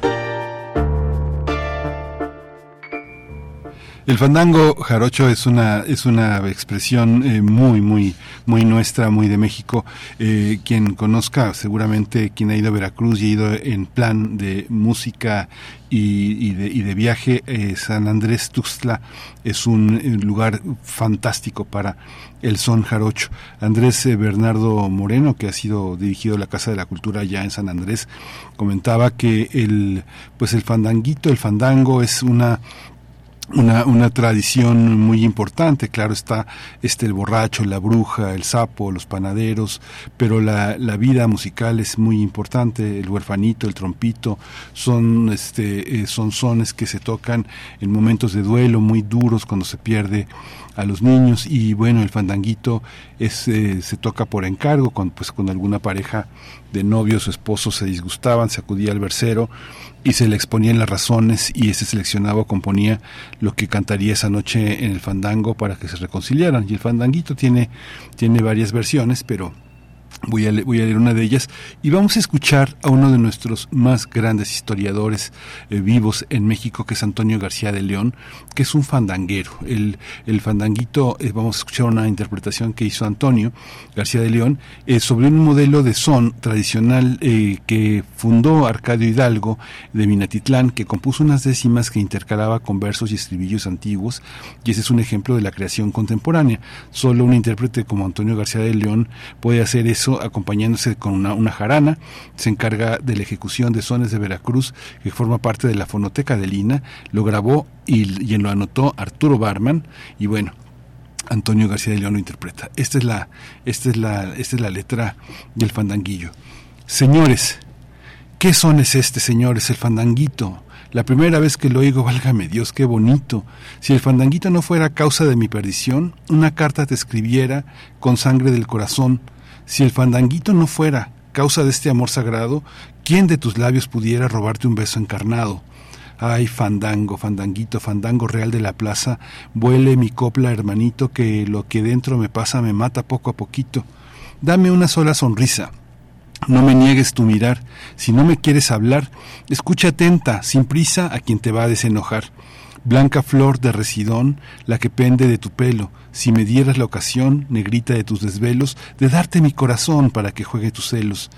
El fandango jarocho es una es una expresión eh, muy muy muy nuestra, muy de México. Eh, quien conozca, seguramente quien ha ido a Veracruz y ha ido en plan de música y, de, y de, viaje, eh, San Andrés Tuxtla es un lugar fantástico para el son jarocho. Andrés Bernardo Moreno, que ha sido dirigido la Casa de la Cultura ya en San Andrés, comentaba que el pues el fandanguito, el fandango es una una, una tradición muy importante, claro está este el borracho, la bruja, el sapo, los panaderos, pero la, la vida musical es muy importante, el huerfanito, el trompito, son este eh, son sones que se tocan en momentos de duelo muy duros cuando se pierde a los niños y bueno el fandanguito es, eh, se toca por encargo cuando pues con alguna pareja de novios o esposos se disgustaban se acudía al versero y se le exponían las razones y ese seleccionado componía lo que cantaría esa noche en el fandango para que se reconciliaran. Y el fandanguito tiene tiene varias versiones pero Voy a, leer una de ellas y vamos a escuchar a uno de nuestros más grandes historiadores eh, vivos en México, que es Antonio García de León, que es un fandanguero. El, el fandanguito, eh, vamos a escuchar una interpretación que hizo Antonio García de León eh, sobre un modelo de son tradicional que fundó Arcadio Hidalgo de Minatitlán, que compuso unas décimas que intercalaba con versos y estribillos antiguos, y ese es un ejemplo de la creación contemporánea. Solo un intérprete como Antonio García de León puede hacer eso acompañándose con una, jarana. Se encarga de la ejecución de sones de Veracruz, que forma parte de la fonoteca de Lina. Lo grabó y, y lo anotó Arturo Barman. Y bueno, Antonio García de León lo interpreta. Esta es la, esta es la, esta es la letra del fandanguillo. Señores, ¿qué son es este, señores? El fandanguito. La primera vez que lo oigo, válgame Dios, qué bonito. Si el fandanguito no fuera causa de mi perdición, una carta te escribiera con sangre del corazón si el fandanguito no fuera causa de este amor sagrado, ¿quién de tus labios pudiera robarte un beso encarnado? Ay, fandango, fandanguito, fandango real de la plaza, vuele mi copla, hermanito, que lo que dentro me pasa me mata poco a poquito. Dame una sola sonrisa. No me niegues tu mirar. Si no me quieres hablar, escucha atenta, sin prisa, a quien te va a desenojar. Blanca flor de residón, la que pende de tu pelo, si me dieras la ocasión, negrita de tus desvelos, de darte mi corazón para que juegue tus celos.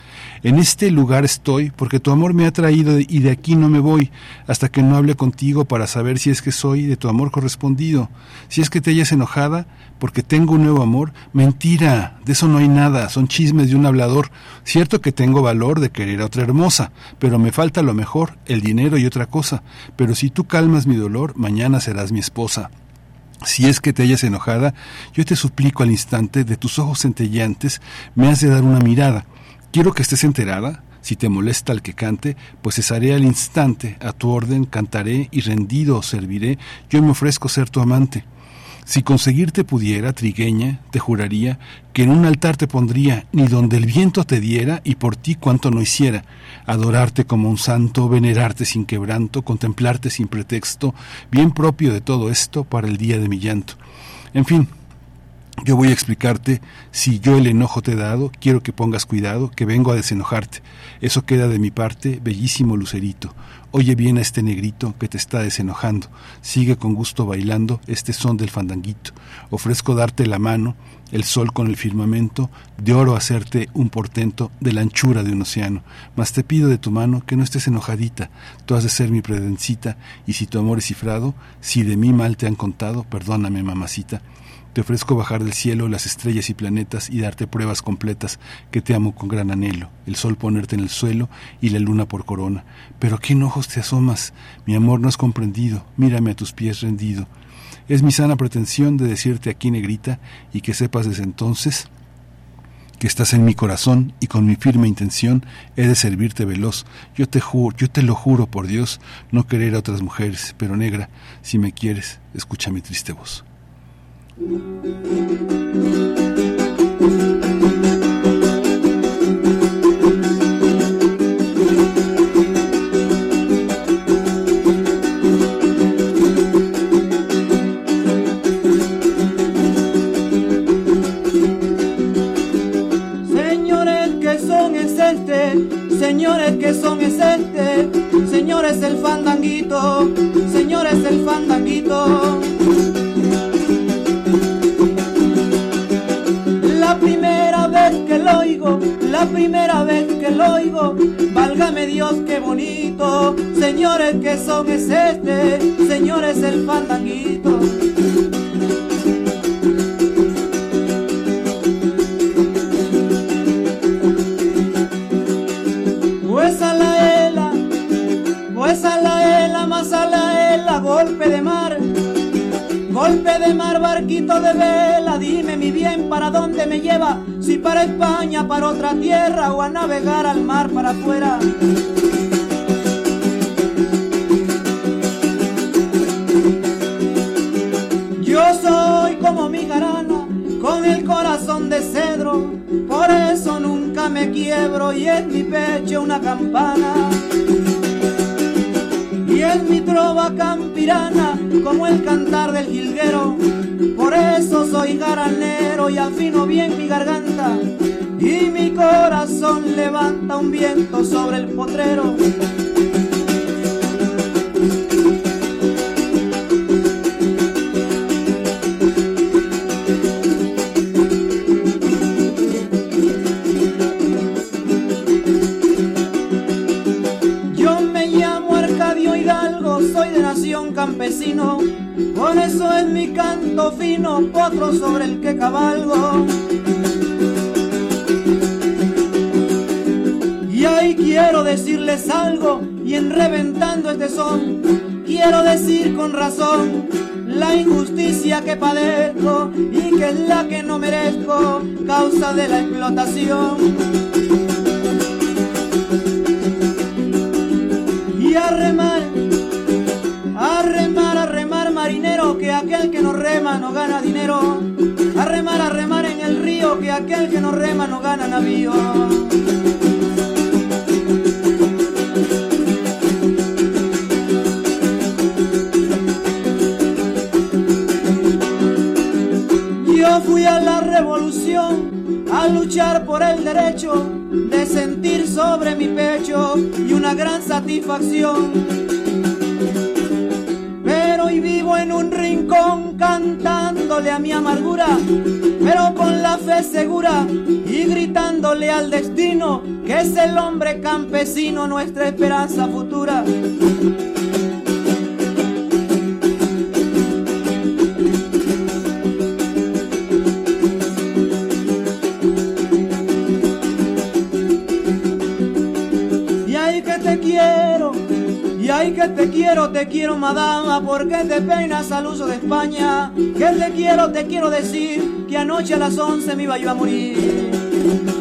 En este lugar estoy, porque tu amor me ha traído y de aquí no me voy, hasta que no hable contigo para saber si es que soy de tu amor correspondido. Si es que te hayas enojada, porque tengo un nuevo amor, mentira, de eso no hay nada, son chismes de un hablador. Cierto que tengo valor de querer a otra hermosa, pero me falta lo mejor, el dinero y otra cosa. Pero si tú calmas mi dolor, mañana serás mi esposa. Si es que te hayas enojada, yo te suplico al instante, de tus ojos centelleantes, me has de dar una mirada. Quiero que estés enterada. Si te molesta el que cante, pues cesaré al instante, a tu orden cantaré y rendido serviré, yo me ofrezco ser tu amante. Si conseguirte pudiera, trigueña, te juraría que en un altar te pondría, ni donde el viento te diera y por ti cuanto no hiciera, adorarte como un santo, venerarte sin quebranto, contemplarte sin pretexto, bien propio de todo esto para el día de mi llanto. En fin, yo voy a explicarte, si yo el enojo te he dado, quiero que pongas cuidado, que vengo a desenojarte. Eso queda de mi parte, bellísimo lucerito. Oye bien a este negrito que te está desenojando. Sigue con gusto bailando este son del fandanguito. Ofrezco darte la mano, el sol con el firmamento, de oro hacerte un portento de la anchura de un océano. Mas te pido de tu mano que no estés enojadita. Tú has de ser mi predencita, y si tu amor es cifrado, si de mí mal te han contado, perdóname, mamacita. Te ofrezco bajar del cielo las estrellas y planetas y darte pruebas completas que te amo con gran anhelo, el sol ponerte en el suelo y la luna por corona. Pero qué enojos te asomas, mi amor no has comprendido, mírame a tus pies rendido. Es mi sana pretensión de decirte aquí negrita y que sepas desde entonces que estás en mi corazón y con mi firme intención he de servirte veloz. Yo te juro, yo te lo juro por Dios, no querer a otras mujeres, pero negra, si me quieres, escucha mi triste voz. Señores que son este, señores que son este, señores el fandanguito, señores el fandanguito. La primera vez que lo oigo, válgame Dios, qué bonito, señores, que son es este, señores, el fandanguito. Pues la ela, pues a la ela, más a la Golpe de mar, barquito de vela, dime mi bien para dónde me lleva, si para España, para otra tierra o a navegar al mar para afuera. Yo soy como mi garana, con el corazón de cedro, por eso nunca me quiebro y en mi pecho una campana es mi trova campirana como el cantar del jilguero Por eso soy garanero y afino bien mi garganta. Y mi corazón levanta un viento sobre el potrero. Por eso es mi canto fino, potro sobre el que cabalgo. Y ahí quiero decirles algo, y en reventando este son, quiero decir con razón la injusticia que padezco y que es la que no merezco, causa de la explotación. Que aquel que no rema no gana navío. Yo fui a la revolución a luchar por el derecho de sentir sobre mi pecho y una gran satisfacción. Pero hoy vivo en un rincón cantándole a mi amargura, pero con fe segura y gritándole al destino que es el hombre campesino nuestra esperanza futura. Te quiero, madama, porque te peinas al uso de España. Que te quiero, te quiero decir, que anoche a las 11 me iba yo a morir.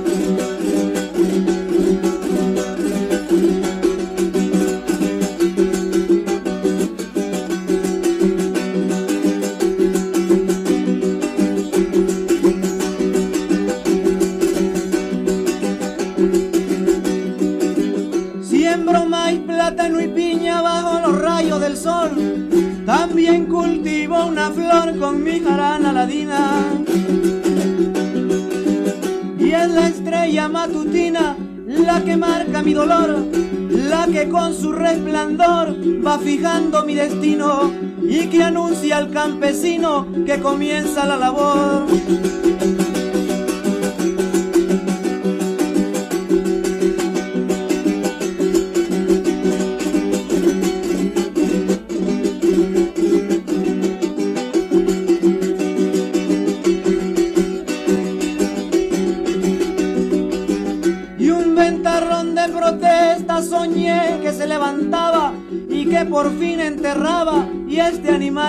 Mi dolor, la que con su resplandor va fijando mi destino y que anuncia al campesino que comienza la labor.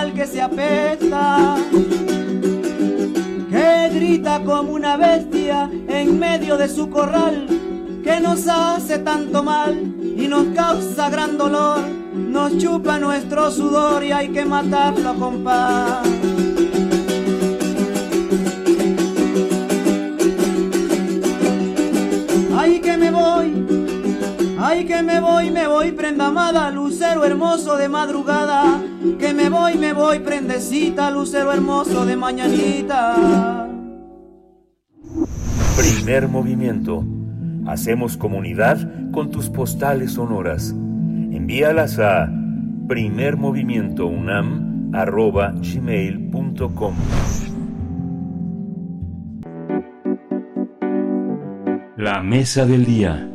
Que se apesta que grita como una bestia en medio de su corral que nos hace tanto mal y nos causa gran dolor nos chupa nuestro sudor y hay que matarlo con paz Ay que me voy, ay que me voy, me voy prenda amada, lucero hermoso de madrugada, que me voy, me voy prendecita, lucero hermoso de mañanita. Primer movimiento. Hacemos comunidad con tus postales sonoras. Envíalas a primermovimientounam.gmail.com La mesa del día.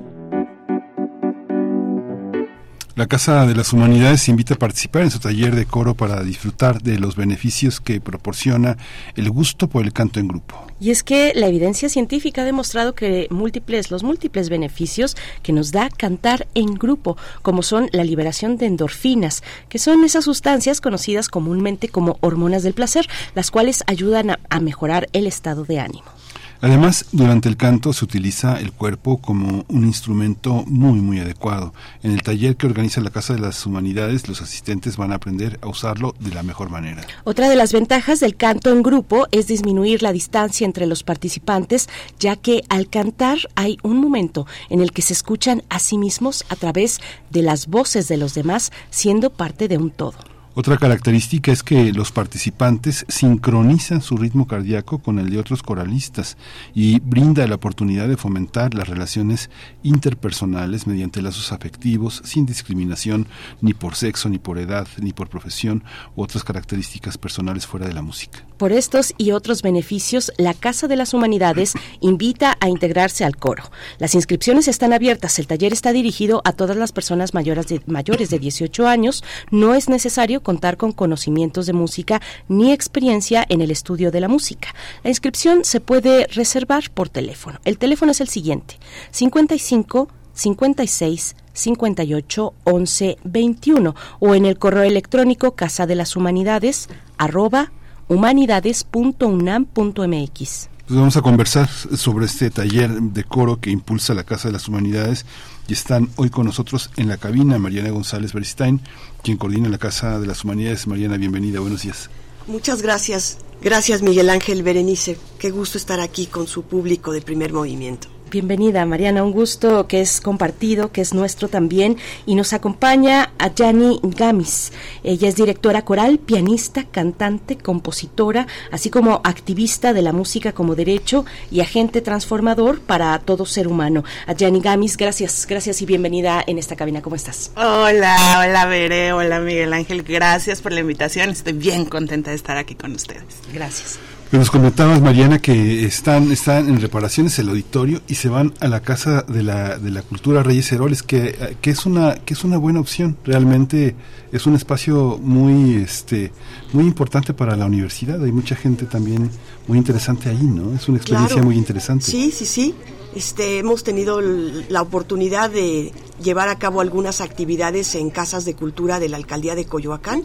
La Casa de las Humanidades invita a participar en su taller de coro para disfrutar de los beneficios que proporciona el gusto por el canto en grupo. Y es que la evidencia científica ha demostrado que múltiples, los múltiples beneficios que nos da cantar en grupo, como son la liberación de endorfinas, que son esas sustancias conocidas comúnmente como hormonas del placer, las cuales ayudan a, a mejorar el estado de ánimo. Además, durante el canto se utiliza el cuerpo como un instrumento muy, muy adecuado. En el taller que organiza la Casa de las Humanidades, los asistentes van a aprender a usarlo de la mejor manera. Otra de las ventajas del canto en grupo es disminuir la distancia entre los participantes, ya que al cantar hay un momento en el que se escuchan a sí mismos a través de las voces de los demás, siendo parte de un todo. Otra característica es que los participantes sincronizan su ritmo cardíaco con el de otros coralistas y brinda la oportunidad de fomentar las relaciones interpersonales mediante lazos afectivos sin discriminación ni por sexo, ni por edad, ni por profesión u otras características personales fuera de la música. Por estos y otros beneficios, la Casa de las Humanidades invita a integrarse al coro. Las inscripciones están abiertas. El taller está dirigido a todas las personas mayores de, mayores de 18 años. No es necesario contar con conocimientos de música ni experiencia en el estudio de la música. La inscripción se puede reservar por teléfono. El teléfono es el siguiente: 55 56 58 11 21 o en el correo electrónico casa de las humanidades arroba humanidades.unam.mx. Pues vamos a conversar sobre este taller de coro que impulsa la Casa de las Humanidades y están hoy con nosotros en la cabina Mariana González Beristain, quien coordina la Casa de las Humanidades. Mariana, bienvenida, buenos días. Muchas gracias. Gracias Miguel Ángel Berenice. Qué gusto estar aquí con su público de primer movimiento. Bienvenida, Mariana. Un gusto que es compartido, que es nuestro también. Y nos acompaña a Yani Gamis. Ella es directora coral, pianista, cantante, compositora, así como activista de la música como derecho y agente transformador para todo ser humano. A Yani Gamis, gracias, gracias y bienvenida en esta cabina. ¿Cómo estás? Hola, hola, Veré, hola, Miguel Ángel. Gracias por la invitación. Estoy bien contenta de estar aquí con ustedes. Gracias. Nos comentabas, Mariana, que están, están en reparaciones el auditorio y se van a la Casa de la, de la Cultura Reyes Heroles, que, que, es una, que es una buena opción. Realmente es un espacio muy, este, muy importante para la universidad. Hay mucha gente también muy interesante ahí, ¿no? Es una experiencia muy interesante. Sí, sí, sí. Este, hemos tenido la oportunidad de llevar a cabo algunas actividades en casas de cultura de la alcaldía de Coyoacán,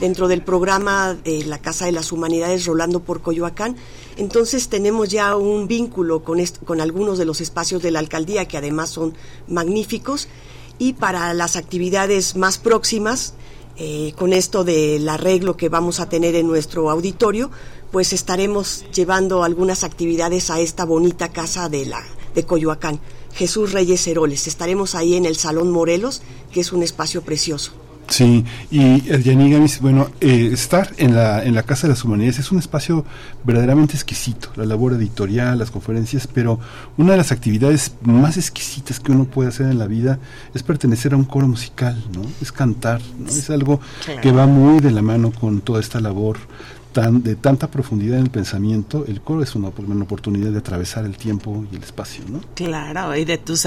dentro del programa de la Casa de las Humanidades Rolando por Coyoacán. Entonces tenemos ya un vínculo con, con algunos de los espacios de la alcaldía que además son magníficos y para las actividades más próximas, eh, con esto del arreglo que vamos a tener en nuestro auditorio, pues estaremos llevando algunas actividades a esta bonita casa de la de Coyoacán, Jesús Reyes Heroles. Estaremos ahí en el Salón Morelos, que es un espacio precioso. Sí, y Yanigamis, bueno, eh, estar en la, en la Casa de las Humanidades es un espacio verdaderamente exquisito, la labor editorial, las conferencias, pero una de las actividades más exquisitas que uno puede hacer en la vida es pertenecer a un coro musical, ¿no? Es cantar, ¿no? Es algo que va muy de la mano con toda esta labor tan, de tanta profundidad en el pensamiento, el coro es una, oportunidad de atravesar el tiempo y el espacio, ¿no? Claro, y de tus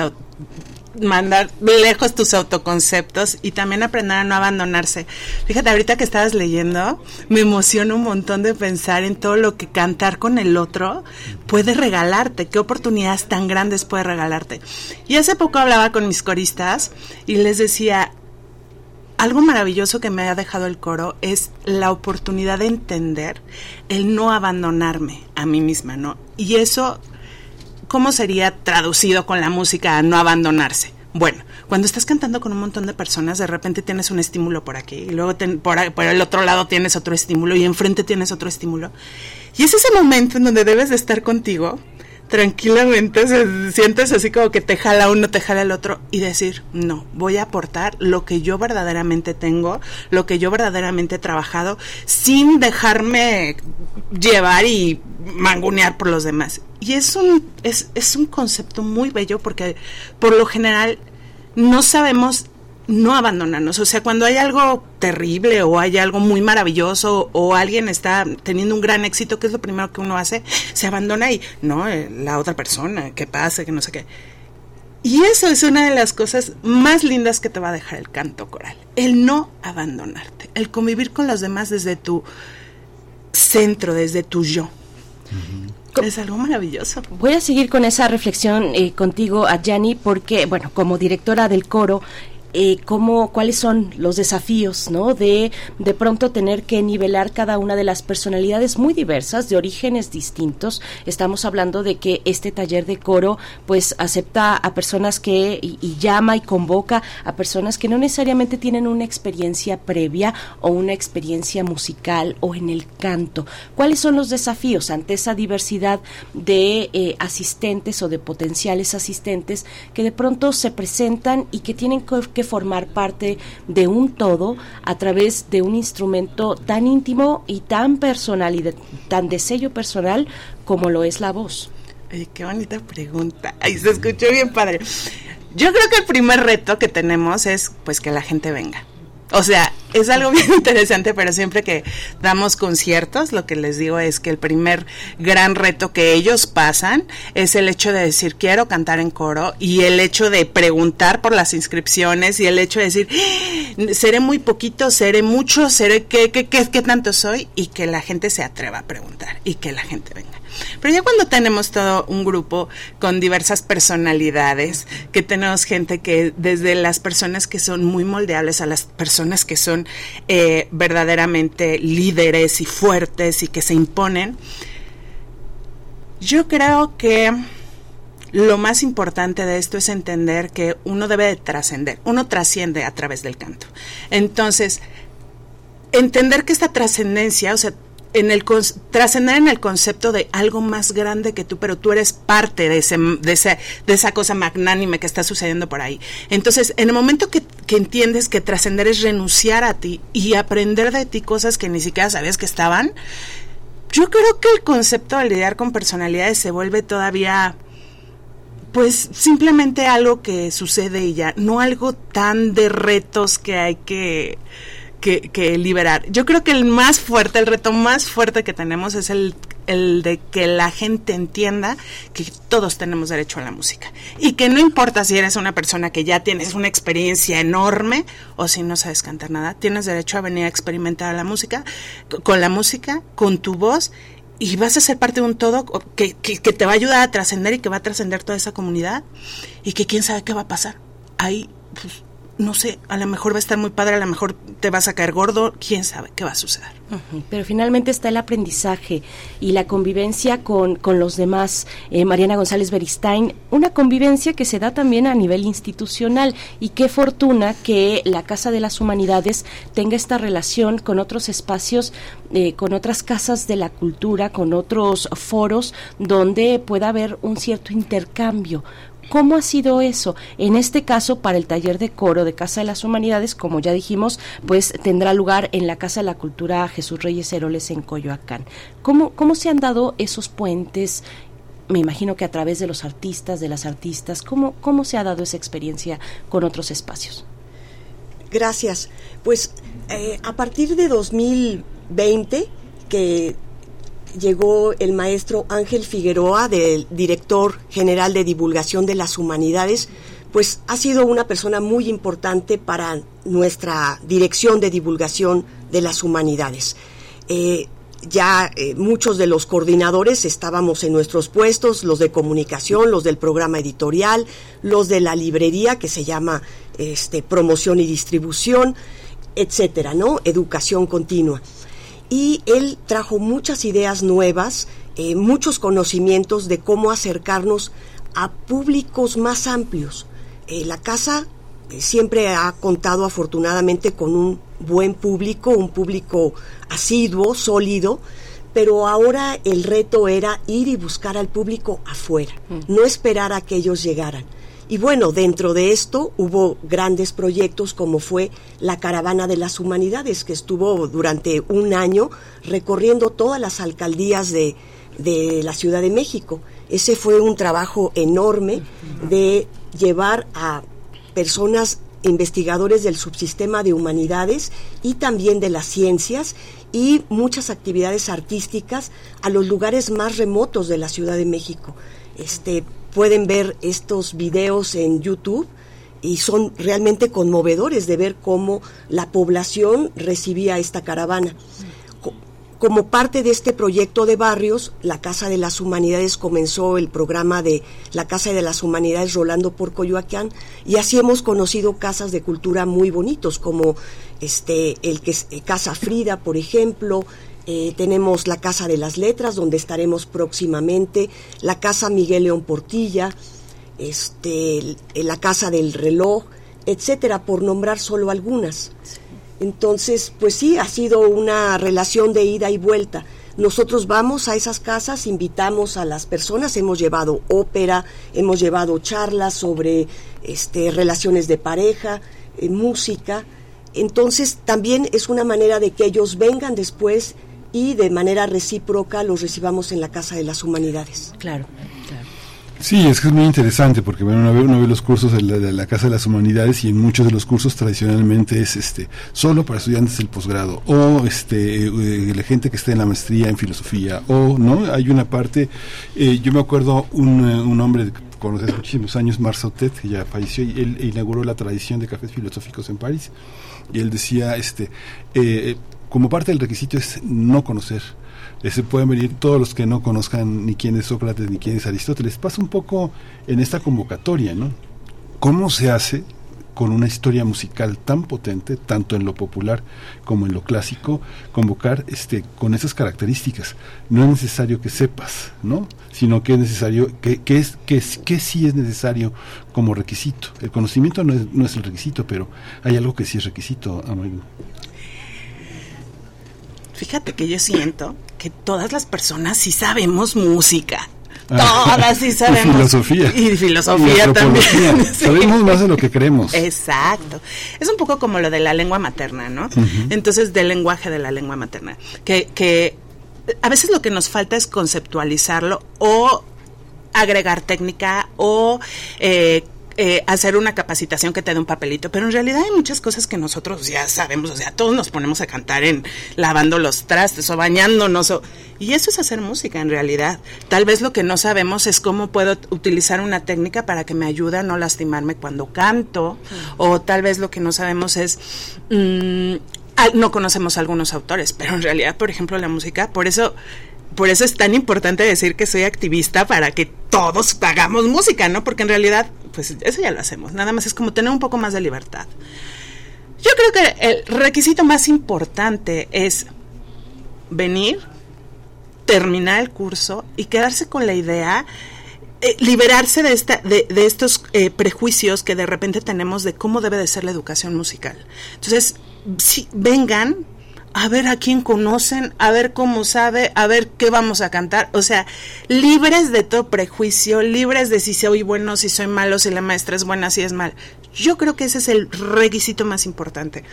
mandar lejos tus autoconceptos y también aprender a no abandonarse. Fíjate, ahorita que estabas leyendo, me emociona un montón de pensar en todo lo que cantar con el otro puede regalarte, qué oportunidades tan grandes puede regalarte. Y hace poco hablaba con mis coristas y les decía, algo maravilloso que me ha dejado el coro es la oportunidad de entender el no abandonarme a mí misma, ¿no? Y eso, ¿cómo sería traducido con la música a no abandonarse? Bueno, cuando estás cantando con un montón de personas, de repente tienes un estímulo por aquí, y luego por, por, el otro lado tienes otro estímulo, y enfrente tienes otro estímulo. Y es ese momento en donde debes de estar contigo tranquilamente se, sientes así como que te jala uno, te jala el otro y decir, no, voy a aportar lo que yo verdaderamente tengo, lo que yo verdaderamente he trabajado, sin dejarme llevar y mangunear por los demás. Y es un, es, es un concepto muy bello porque por lo general no sabemos no abandonarnos. O sea, cuando hay algo terrible o hay algo muy maravilloso o alguien está teniendo un gran éxito, ¿qué es lo primero que uno hace? Se abandona y, no, eh, la otra persona, que pase, que no sé qué. Y eso es una de las cosas más lindas que te va a dejar el canto coral. El no abandonarte, el convivir con los demás desde tu centro, desde tu yo. Es algo maravilloso. Voy a seguir con esa reflexión eh, contigo, Ayani, porque, bueno, como directora del coro, eh, cómo, cuáles son los desafíos, ¿no? De de pronto tener que nivelar cada una de las personalidades muy diversas, de orígenes distintos. Estamos hablando de que este taller de coro, pues, acepta a personas que y, llama y convoca a personas que no necesariamente tienen una experiencia previa o una experiencia musical o en el canto. ¿Cuáles son los desafíos ante esa diversidad de eh, asistentes o de potenciales asistentes que de pronto se presentan y que tienen que formar parte de un todo a través de un instrumento tan íntimo y tan personal y de, tan de sello personal como lo es la voz. Qué bonita pregunta. Ay, se escuchó bien padre. Yo creo que el primer reto que tenemos es pues que la gente venga. O sea, es algo bien interesante, pero siempre que damos conciertos, lo que les digo es que el primer gran reto que ellos pasan es el hecho de decir quiero cantar en coro y el hecho de preguntar por las inscripciones y el hecho de decir ¡Ah! seré muy poquito, seré mucho, seré qué, qué, qué, qué tanto soy y que la gente se atreva a preguntar y que la gente venga. Pero ya cuando tenemos todo un grupo con diversas personalidades, que tenemos gente que desde las personas que son muy moldeables a las personas que son eh, verdaderamente líderes y fuertes y que se imponen, yo creo que lo más importante de esto es entender que uno debe de trascender, uno trasciende a través del canto. Entonces, entender que esta trascendencia, o sea, en el trascender en el concepto de algo más grande que tú, pero tú eres parte de ese, de ese, de esa cosa magnánime que está sucediendo por ahí. Entonces, en el momento que, que entiendes que trascender es renunciar a ti y aprender de ti cosas que ni siquiera sabías que estaban, yo creo que el concepto de lidiar con personalidades se vuelve todavía pues simplemente algo que sucede y ya, no algo tan de retos que hay que que, liberar. Yo creo que el más fuerte, el reto más fuerte que tenemos es el, el de que la gente entienda que todos tenemos derecho a la música. Y que no importa si eres una persona que ya tienes una experiencia enorme o si no sabes cantar nada, tienes derecho a venir a experimentar la música, con la música, con tu voz y vas a ser parte de un todo que, que, que te va a ayudar a trascender y que va a trascender toda esa comunidad y que quién sabe qué va a pasar. Ahí, pues, no sé, a lo mejor va a estar muy padre, a lo mejor te vas a caer gordo, quién sabe qué va a suceder. Pero finalmente está el aprendizaje y la convivencia con, con los demás. Eh, Mariana González Beristain, una convivencia que se da también a nivel institucional y qué fortuna que la Casa de las Humanidades tenga esta relación con otros espacios, eh, con otras casas de la cultura, con otros foros donde pueda haber un cierto intercambio ¿Cómo ha sido eso? En este caso, para el taller de coro de Casa de las Humanidades, como ya dijimos, pues tendrá lugar en la Casa de la Cultura Jesús Reyes Heroles en Coyoacán. ¿Cómo, cómo se han dado esos puentes? Me imagino que a través de los artistas, de las artistas, ¿cómo, cómo se ha dado esa experiencia con otros espacios? Gracias. Pues eh, a partir de 2020, que llegó el maestro Ángel Figueroa, del director general de divulgación de las humanidades, pues ha sido una persona muy importante para nuestra dirección de divulgación de las humanidades. Eh, ya eh, muchos de los coordinadores estábamos en nuestros puestos, los de comunicación, los del programa editorial, los de la librería que se llama este, promoción y distribución, etcétera, ¿no? Educación continua y él trajo muchas ideas nuevas, eh, muchos conocimientos de cómo acercarnos a públicos más amplios. Eh, la casa eh, siempre ha contado afortunadamente con un buen público, un público asiduo, sólido, pero ahora el reto era ir y buscar al público afuera, mm. no esperar a que ellos llegaran. Y bueno, dentro de esto hubo grandes proyectos como fue la Caravana de las Humanidades, que estuvo durante un año recorriendo todas las alcaldías de, de la Ciudad de México. Ese fue un trabajo enorme de llevar a personas investigadores del subsistema de humanidades y también de las ciencias y muchas actividades artísticas a los lugares más remotos de la Ciudad de México. Este, pueden ver estos videos en YouTube y son realmente conmovedores de ver cómo la población recibía esta caravana. Como parte de este proyecto de barrios, la Casa de las Humanidades comenzó el programa de la Casa de las Humanidades rolando por Coyoacán y así hemos conocido casas de cultura muy bonitos como este el que es Casa Frida, por ejemplo, eh, tenemos la Casa de las Letras, donde estaremos próximamente, la Casa Miguel León Portilla, este, la Casa del Reloj, etcétera, por nombrar solo algunas. Entonces, pues sí, ha sido una relación de ida y vuelta. nosotros vamos a esas casas, invitamos a las personas, hemos llevado ópera, hemos llevado charlas sobre este, relaciones de pareja, eh, música. Entonces también es una manera de que ellos vengan después y de manera recíproca los recibamos en la Casa de las Humanidades. Claro, claro. Sí, es que es muy interesante porque bueno, uno, ve, uno ve los cursos de la, de la, Casa de las Humanidades y en muchos de los cursos tradicionalmente es este solo para estudiantes del posgrado o este eh, la gente que está en la maestría en filosofía o no hay una parte eh, yo me acuerdo un, eh, un hombre conocí hace muchísimos años Marsautet que ya falleció y él inauguró la tradición de cafés filosóficos en París y él decía este eh, como parte del requisito es no conocer ese pueden venir todos los que no conozcan ni quién es Sócrates ni quién es Aristóteles. Pasa un poco en esta convocatoria, ¿no? ¿Cómo se hace con una historia musical tan potente, tanto en lo popular como en lo clásico, convocar este con esas características? No es necesario que sepas, ¿no? Sino que es necesario, que, es, que, que sí es necesario como requisito. El conocimiento no es, no es el requisito, pero hay algo que sí es requisito, amigo. Fíjate que yo siento que todas las personas sí sabemos música. Todas sí sabemos. Y filosofía. Y filosofía y también. Sí. Sabemos más de lo que creemos. Exacto. Es un poco como lo de la lengua materna, ¿no? Uh -huh. Entonces, del lenguaje de la lengua materna. Que, que a veces lo que nos falta es conceptualizarlo o agregar técnica o eh, eh, hacer una capacitación que te dé un papelito, pero en realidad hay muchas cosas que nosotros ya sabemos, o sea, todos nos ponemos a cantar en lavando los trastes o bañándonos, y eso es hacer música en realidad. Tal vez lo que no sabemos es cómo puedo utilizar una técnica para que me ayude a no lastimarme cuando canto, mm. o tal vez lo que no sabemos es... Mmm, no conocemos a algunos autores, pero en realidad, por ejemplo, la música, por eso por eso es tan importante decir que soy activista para que todos hagamos música, ¿no? Porque en realidad, pues eso ya lo hacemos. Nada más es como tener un poco más de libertad. Yo creo que el requisito más importante es venir, terminar el curso y quedarse con la idea eh, liberarse de, esta, de, de estos eh, prejuicios que de repente tenemos de cómo debe de ser la educación musical. Entonces, si vengan, a ver a quién conocen, a ver cómo sabe, a ver qué vamos a cantar. O sea, libres de todo prejuicio, libres de si soy bueno, si soy malo, si la maestra es buena, si es mal. Yo creo que ese es el requisito más importante.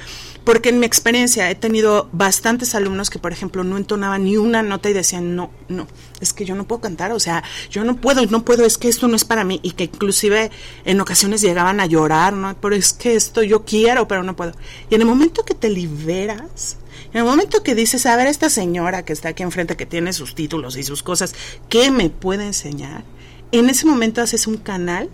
Porque en mi experiencia he tenido bastantes alumnos que, por ejemplo, no entonaban ni una nota y decían, no, no, es que yo no puedo cantar, o sea, yo no puedo, no puedo, es que esto no es para mí. Y que inclusive en ocasiones llegaban a llorar, ¿no? Pero es que esto yo quiero, pero no puedo. Y en el momento que te liberas, en el momento que dices, a ver, esta señora que está aquí enfrente, que tiene sus títulos y sus cosas, ¿qué me puede enseñar? En ese momento haces un canal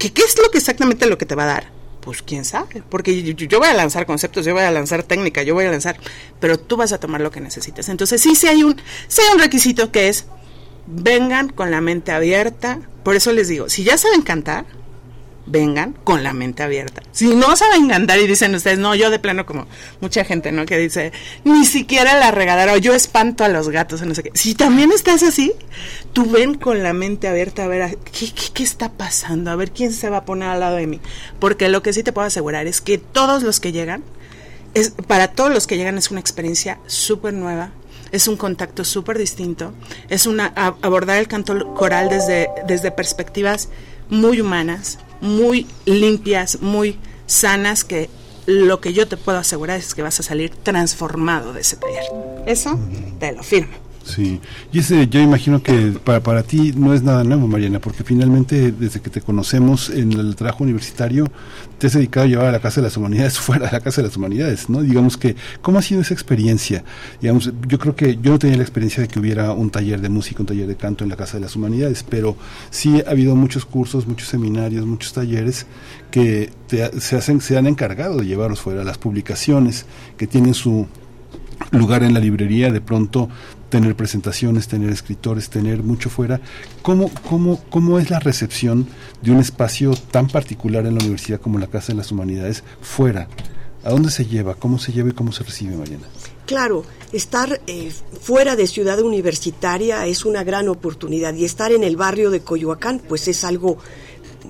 que qué es lo que exactamente lo que te va a dar. Pues quién sabe, porque yo, voy a lanzar conceptos, yo voy a lanzar técnica, yo voy a lanzar, pero tú vas a tomar lo que necesites. Entonces sí, sí hay un, sí hay un requisito que es vengan con la mente abierta. Por eso les digo, si ya saben cantar, vengan con la mente abierta. Si no saben cantar y dicen ustedes, no, yo de plano como mucha gente, ¿no? Que dice, ni siquiera la regadera o yo espanto a los gatos, o no sé qué. Si también estás así, tú ven con la mente abierta a ver ¿qué, qué, qué está pasando, a ver quién se va a poner al lado de mí. Porque lo que sí te puedo asegurar es que todos los que llegan, es, para todos los que llegan es una experiencia súper nueva, es un contacto súper distinto, es una abordar el canto coral desde, desde perspectivas muy humanas, muy limpias, muy sanas, que lo que yo te puedo asegurar es que vas a salir transformado de ese taller. Eso te lo firmo. Sí, y ese yo imagino que para, para ti no es nada nuevo, Mariana, porque finalmente desde que te conocemos en el trabajo universitario, te has dedicado a llevar a la Casa de las Humanidades fuera de la Casa de las Humanidades, ¿no? Digamos que, ¿cómo ha sido esa experiencia? Digamos, yo creo que yo no tenía la experiencia de que hubiera un taller de música, un taller de canto en la Casa de las Humanidades, pero sí ha habido muchos cursos, muchos seminarios, muchos talleres que te, se, hacen, se han encargado de llevarlos fuera, las publicaciones que tienen su lugar en la librería, de pronto tener presentaciones, tener escritores, tener mucho fuera. ¿Cómo, cómo, ¿Cómo es la recepción de un espacio tan particular en la universidad como la Casa de las Humanidades fuera? ¿A dónde se lleva? ¿Cómo se lleva y cómo se recibe, Mariana? Claro, estar eh, fuera de ciudad universitaria es una gran oportunidad y estar en el barrio de Coyoacán pues es algo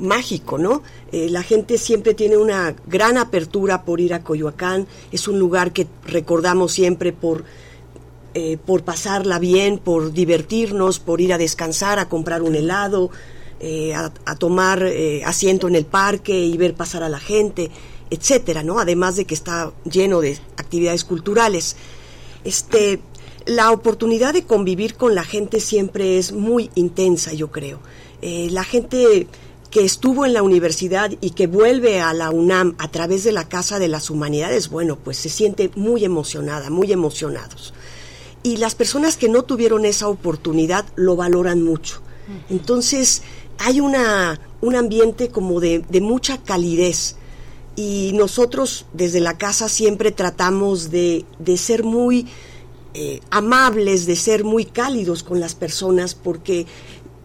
mágico, ¿no? Eh, la gente siempre tiene una gran apertura por ir a Coyoacán, es un lugar que recordamos siempre por eh, por pasarla bien, por divertirnos, por ir a descansar, a comprar un helado, eh, a, tomar eh, asiento en el parque y ver pasar a la gente, etcétera, ¿no? Además de que está lleno de actividades culturales. Este, la oportunidad de convivir con la gente siempre es muy intensa, yo creo. Eh, la gente que estuvo en la universidad y que vuelve a la UNAM a través de la Casa de las Humanidades, bueno, pues se siente muy emocionada, muy emocionados. Y las personas que no tuvieron esa oportunidad lo valoran mucho. Entonces, hay una, un ambiente como de, de mucha calidez y nosotros desde la casa siempre tratamos de, de ser muy eh, amables, de ser muy cálidos con las personas, porque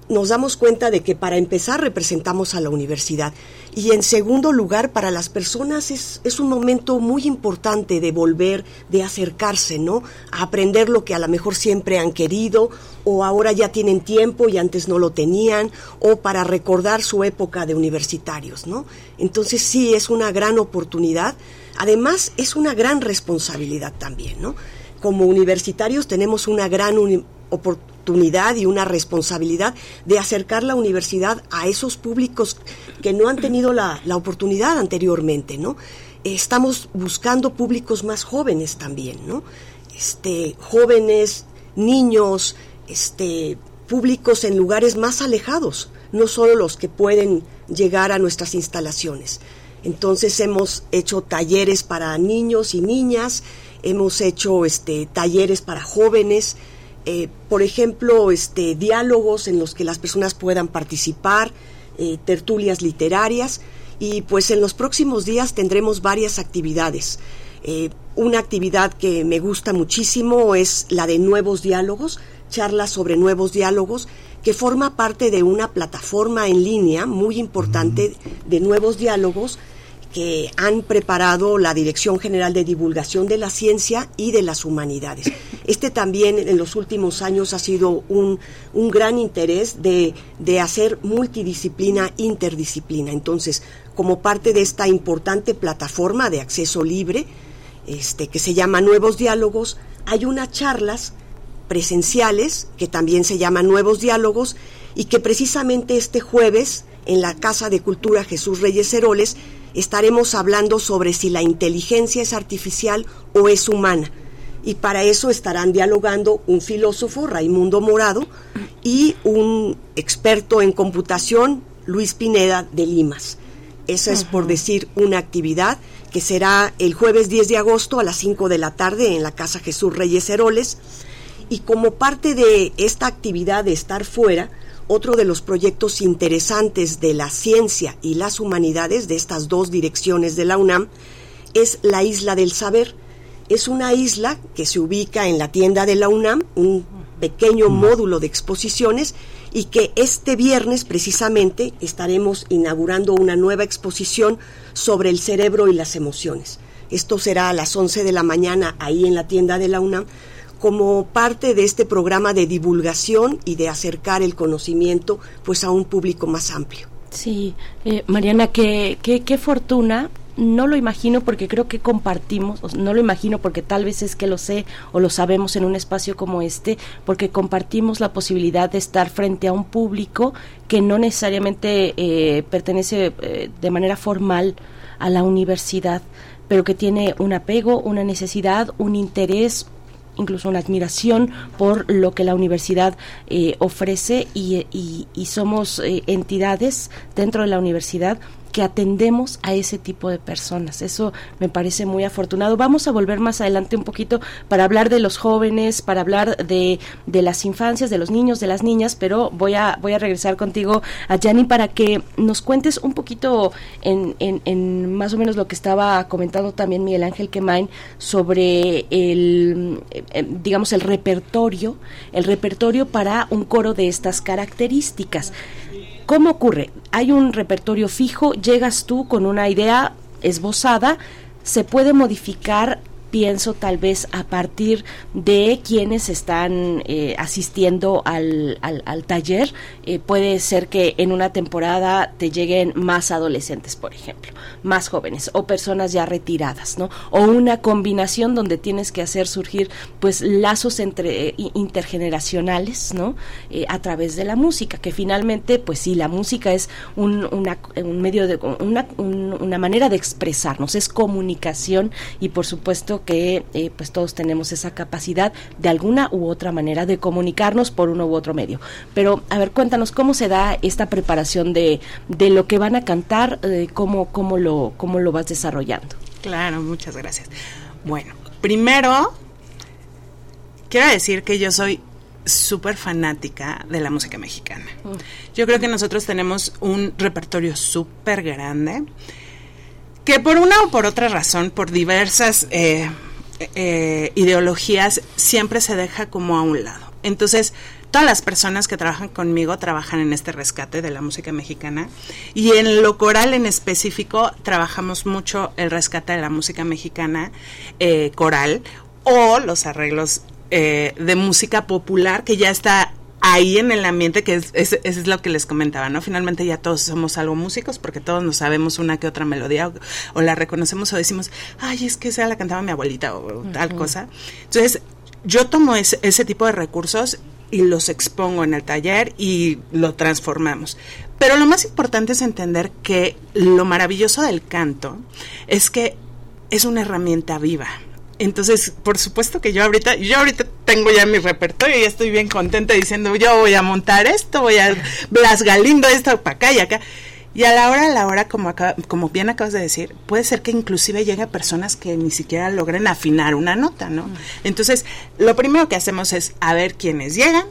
nos damos cuenta de que para empezar representamos a la universidad y en segundo lugar para las personas es, es, un momento muy importante de volver, de acercarse, ¿no? A aprender lo que a lo mejor siempre han querido o ahora ya tienen tiempo y antes no lo tenían o para recordar su época de universitarios, ¿no? Entonces sí es una gran oportunidad, además es una gran responsabilidad también, ¿no? Como universitarios tenemos una gran oportunidad y una responsabilidad de acercar la universidad a esos públicos que no han tenido la, la oportunidad anteriormente, ¿no? Estamos buscando públicos más jóvenes también, ¿no? Este, jóvenes, niños, este, públicos en lugares más alejados, no solo los que pueden llegar a nuestras instalaciones. Entonces hemos hecho talleres para niños y niñas, hemos hecho este, talleres para jóvenes, eh, por ejemplo, este, diálogos en los que las personas puedan participar, eh, tertulias literarias y pues en los próximos días tendremos varias actividades. Eh, una actividad que me gusta muchísimo es la de nuevos diálogos, charlas sobre nuevos diálogos, que forma parte de una plataforma en línea muy importante de nuevos diálogos que han preparado la Dirección General de Divulgación de la Ciencia y de las Humanidades. Este también en los últimos años ha sido un, un gran interés de, de hacer multidisciplina, interdisciplina. Entonces, como parte de esta importante plataforma de acceso libre, este, que se llama Nuevos Diálogos, hay unas charlas presenciales que también se llaman Nuevos Diálogos y que precisamente este jueves en la Casa de Cultura Jesús Reyes Heroles estaremos hablando sobre si la inteligencia es artificial o es humana. Y para eso estarán dialogando un filósofo, Raimundo Morado, y un experto en computación, Luis Pineda de Limas. Esa es, por decir, una actividad que será el jueves 10 de agosto a las 5 de la tarde en la Casa Jesús Reyes Heroles. Y como parte de esta actividad de estar fuera, otro de los proyectos interesantes de la ciencia y las humanidades de estas dos direcciones de la UNAM es la Isla del Saber. Es una isla que se ubica en la tienda de la UNAM, un pequeño módulo de exposiciones y que este viernes precisamente estaremos inaugurando una nueva exposición sobre el cerebro y las emociones. Esto será a las 11 de la mañana ahí en la tienda de la UNAM como parte de este programa de divulgación y de acercar el conocimiento pues a un público más amplio. Sí, eh, Mariana, qué, qué, qué fortuna no lo imagino porque creo que compartimos, no lo imagino porque tal vez es que lo sé o lo sabemos en un espacio como este, porque compartimos la posibilidad de estar frente a un público que no necesariamente eh, pertenece eh, de manera formal a la universidad, pero que tiene un apego, una necesidad, un interés, incluso una admiración por lo que la universidad eh, ofrece y, y, somos eh, entidades dentro de la universidad que atendemos a ese tipo de personas. Eso me parece muy afortunado. Vamos a volver más adelante un poquito para hablar de los jóvenes, para hablar de, de las infancias, de los niños, de las niñas, pero voy a, voy a regresar contigo a Yanni para que nos cuentes un poquito en, en, en, más o menos lo que estaba comentando también Miguel Ángel Quemain sobre el, eh, digamos, el repertorio, el repertorio para un coro de estas características. ¿Cómo ocurre? Hay un repertorio fijo, llegas tú con una idea esbozada, se puede modificar pienso tal vez a partir de quienes están eh, asistiendo al, al, taller. Eh, puede ser que en una temporada te lleguen más adolescentes, por ejemplo, más jóvenes o personas ya retiradas, ¿no? O una combinación donde tienes que hacer surgir pues lazos entre eh, intergeneracionales, ¿no? a través de la música, que finalmente pues sí, la música es un, un medio de una, una manera de expresarnos, es comunicación y por supuesto que eh, pues todos tenemos esa capacidad de alguna u otra manera de comunicarnos por uno u otro medio. Pero a ver, cuéntanos cómo se da esta preparación de, de lo que van a cantar, eh, cómo, cómo, lo, cómo lo vas desarrollando. Claro, muchas gracias. Bueno, primero quiero decir que yo soy súper fanática de la música mexicana. Mm. Yo creo que nosotros tenemos un repertorio súper grande que por una o por otra razón, por diversas eh, eh, ideologías, siempre se deja como a un lado. Entonces, todas las personas que trabajan conmigo trabajan en este rescate de la música mexicana y en lo coral en específico trabajamos mucho el rescate de la música mexicana eh, coral o los arreglos de música popular que ya está ahí en el ambiente, que es, es, lo que les comentaba, ¿no? Finalmente ya todos somos algo músicos porque todos nos sabemos una que otra melodía o, la reconocemos o decimos, ay, es que esa la cantaba mi abuelita o, tal cosa. Entonces, yo tomo ese, ese tipo de recursos y los expongo en el taller y lo transformamos. Pero lo más importante es entender que lo maravilloso del canto es que es una herramienta viva. Entonces, por supuesto que yo ahorita, yo ahorita tengo ya mi repertorio y estoy bien contenta diciendo, yo voy a montar esto, voy a Blas Galindo esto para acá y acá. Y a la hora, a la hora, como, como bien acabas de decir, puede ser que inclusive llegue personas que ni siquiera logren afinar una nota, ¿no? Entonces, lo primero que hacemos es a ver quiénes llegan,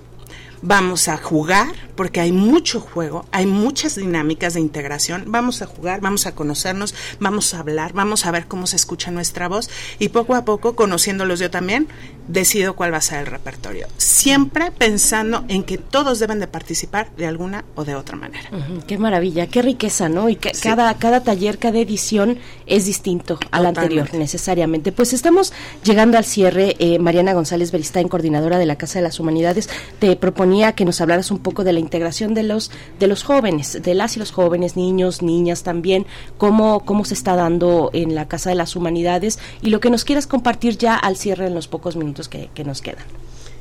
vamos a jugar, porque hay mucho juego, hay muchas dinámicas de integración, vamos a jugar, vamos a conocernos, vamos a hablar, vamos a ver cómo se escucha nuestra voz y poco a poco, conociéndolos yo también, decido cuál va a ser el repertorio. Siempre pensando en que todos deben de participar de alguna o de otra manera. qué maravilla, qué riqueza, ¿no? Y que cada, cada taller, cada edición es distinto al anterior, necesariamente. Pues estamos llegando al cierre. Eh, Mariana González Beristain, coordinadora de la Casa de las Humanidades, te proponía que nos hablaras un poco de la integración de los, de los jóvenes, de las y los jóvenes, niños, niñas también, cómo, cómo se está dando en la Casa de las Humanidades y lo que nos quieras compartir ya al cierre en los pocos minutos que, nos quedan.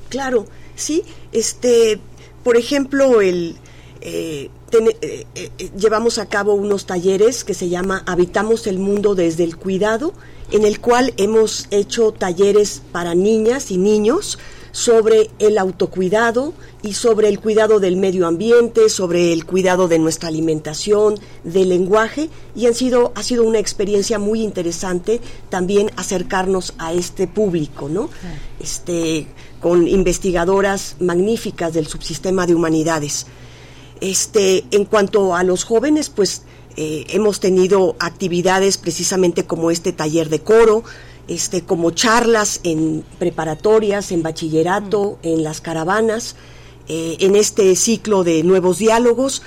Claro, sí, este, por ejemplo, el eh, eh, eh, llevamos a cabo unos talleres que se llama Habitamos el Mundo desde el Cuidado, en el cual hemos hecho talleres para niñas y niños sobre el autocuidado y sobre el cuidado del medio ambiente, sobre el cuidado de nuestra alimentación, del lenguaje y han sido ha sido una experiencia muy interesante también acercarnos a este público, ¿no? Este con investigadoras magníficas del subsistema de humanidades. Este, en cuanto a los jóvenes, pues eh, hemos tenido actividades precisamente como este taller de coro, este, como charlas en preparatorias, en bachillerato, mm. en las caravanas, eh, en este ciclo de nuevos diálogos.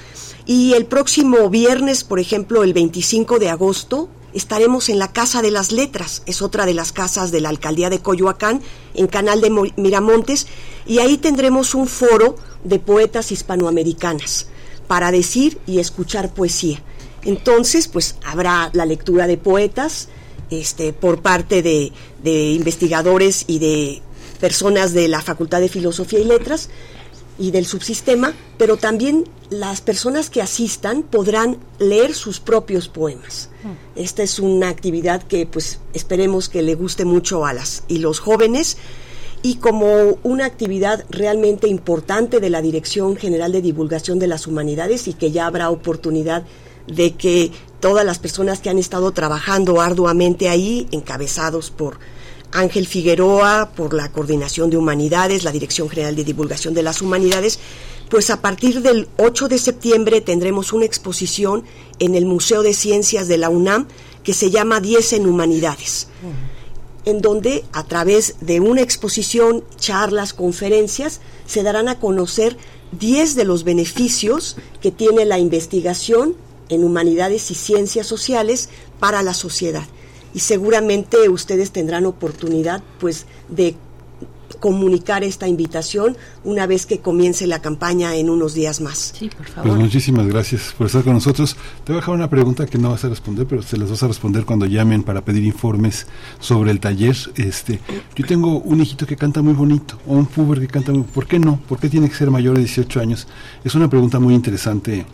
Y el próximo viernes, por ejemplo, el 25 de agosto, estaremos en la Casa de las Letras, es otra de las casas de la Alcaldía de Coyoacán, en Canal de Miramontes, y ahí tendremos un foro de poetas hispanoamericanas para decir y escuchar poesía. Entonces, pues habrá la lectura de poetas, este, por parte de, investigadores y de personas de la Facultad de Filosofía y Letras y del subsistema, pero también las personas que asistan podrán leer sus propios poemas. Mm. Esta es una actividad que pues esperemos que le guste mucho a las y los jóvenes y como una actividad realmente importante de la Dirección General de Divulgación de las Humanidades y que ya habrá oportunidad de que todas las personas que han estado trabajando arduamente ahí, encabezados por Ángel Figueroa, por la Coordinación de Humanidades, la Dirección General de Divulgación de las Humanidades, pues a partir del 8 de septiembre tendremos una exposición en el Museo de Ciencias de la UNAM que se llama 10 en Humanidades, en donde a través de una exposición, charlas, conferencias, se darán a conocer 10 de los beneficios que tiene la investigación en humanidades y ciencias sociales para la sociedad. y seguramente ustedes tendrán oportunidad pues de comunicar esta invitación una vez que comience la campaña en unos días más. Sí, por favor. Pues muchísimas gracias por estar con nosotros. Te voy a dejar una pregunta que no vas a responder, pero se las vas a responder cuando llamen para pedir informes sobre el taller. Este, yo tengo un hijito que canta muy bonito, o un puber que canta muy ¿Por qué no? ¿Por qué tiene que ser mayor de 18 años? Es una pregunta muy interesante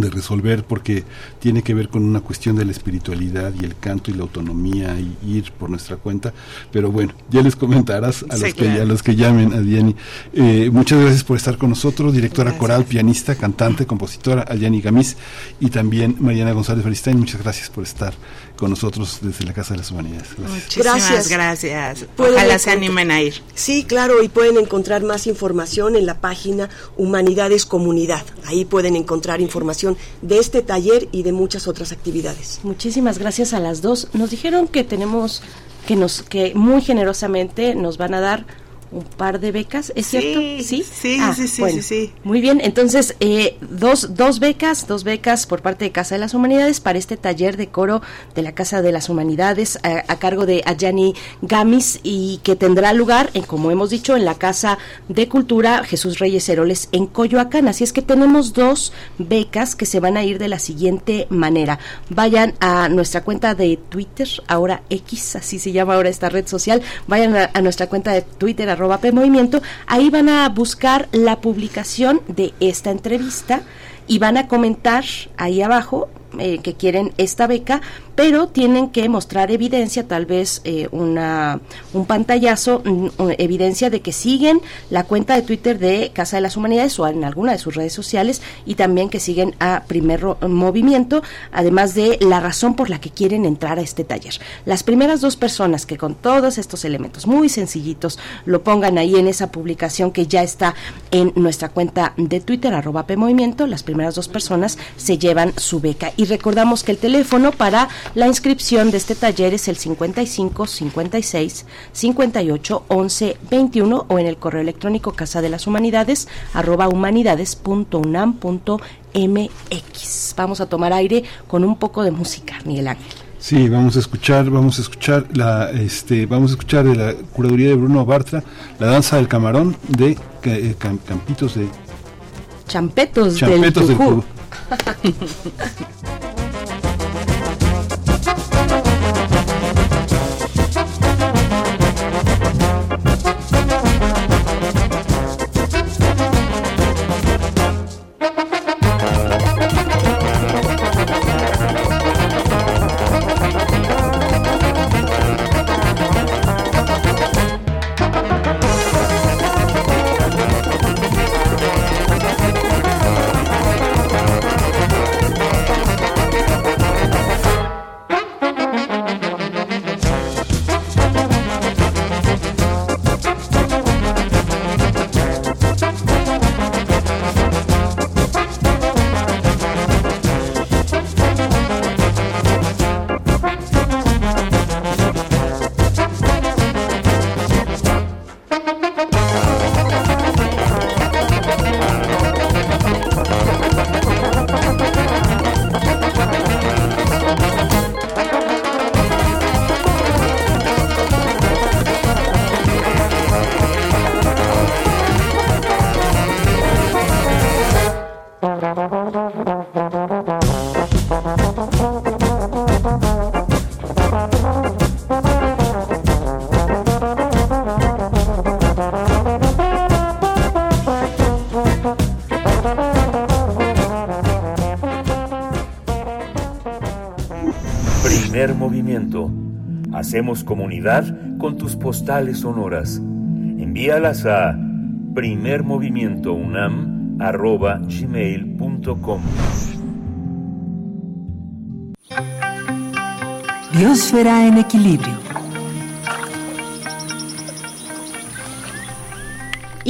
de resolver porque tiene que ver con una cuestión de la espiritualidad y el canto y la autonomía y ir por nuestra cuenta pero bueno ya les comentarás a los que a los que llamen a Diani eh, muchas gracias por estar con nosotros directora coral pianista cantante compositora Aliani Gamis y también Mariana González Beristain muchas gracias por estar con nosotros desde la Casa de las Humanidades. Gracias. gracias. Ojalá se animen a ir. Sí, claro, y pueden encontrar más información en la página Humanidades Comunidad. Ahí pueden encontrar información de este taller y de muchas otras actividades. Muchísimas gracias a las dos. Nos dijeron que tenemos que nos que muy generosamente nos van a dar un par de becas, ¿es cierto? Sí, sí, ah, sí, sí, sí, Muy bien, entonces eh, dos, dos becas, dos becas por parte de Casa de las Humanidades para este taller de coro de la Casa de las Humanidades a, cargo de Ayani Gamis y que tendrá lugar, en, como hemos dicho, en la Casa de Cultura Jesús Reyes Heroles en Coyoacán. Así es que tenemos dos becas que se van a ir de la siguiente manera. Vayan a nuestra cuenta de Twitter, ahora X, así se llama ahora esta red social, vayan a, a nuestra cuenta de Twitter, arroba Movimiento, ahí van a buscar la publicación de esta entrevista y van a comentar ahí abajo eh, que quieren esta beca, pero tienen que mostrar evidencia, tal vez eh, una, un pantallazo, mm, evidencia de que siguen la cuenta de Twitter de Casa de las Humanidades o en alguna de sus redes sociales y también que siguen a Primer Movimiento, además de la razón por la que quieren entrar a este taller. Las primeras dos personas que con todos estos elementos muy sencillitos lo pongan ahí en esa publicación que ya está en nuestra cuenta de Twitter, arroba PMovimiento, las primeras dos personas se llevan su beca. Recordamos que el teléfono para la inscripción de este taller es el 55 56 58 11 21 o en el correo electrónico casa de las humanidades arroba humanidades.unam.mx. Vamos a tomar aire con un poco de música, Miguel Ángel. Sí, vamos a escuchar, vamos a escuchar la, este, vamos a escuchar de la curaduría de Bruno Bartra, la danza del camarón de eh, Campitos de Champetos, Champetos del Tujú. Ha ha ha ha. Hacemos comunidad con tus postales sonoras. Envíalas a primermovimientounam.gmail.com Biosfera en equilibrio.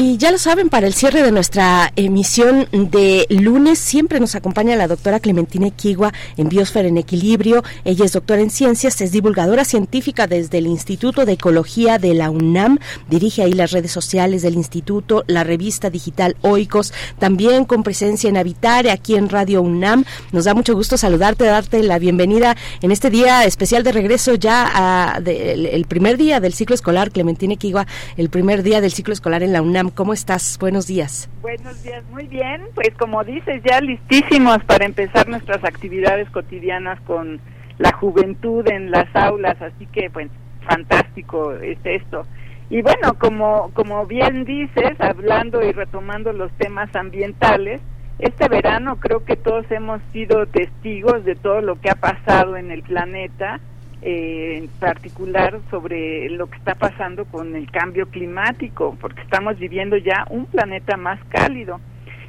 Y ya lo saben, para el cierre de nuestra emisión de lunes siempre nos acompaña la doctora Clementina Equigua en Biosfera en Equilibrio. Ella es doctora en ciencias, es divulgadora científica desde el Instituto de Ecología de la UNAM, dirige ahí las redes sociales del instituto, la revista digital Oikos, también con presencia en Habitare aquí en Radio UNAM. Nos da mucho gusto saludarte, darte la bienvenida en este día especial de regreso ya a el primer día del ciclo escolar, Clementina Equigua, el primer día del ciclo escolar en la UNAM. ¿Cómo estás? Buenos días. Buenos días, muy bien. Pues como dices, ya listísimos para empezar nuestras actividades cotidianas con la juventud en las aulas, así que pues fantástico es esto. Y bueno, como, como bien dices, hablando y retomando los temas ambientales, este verano creo que todos hemos sido testigos de todo lo que ha pasado en el planeta eh, en particular sobre lo que está pasando con el cambio climático, porque estamos viviendo ya un planeta más cálido.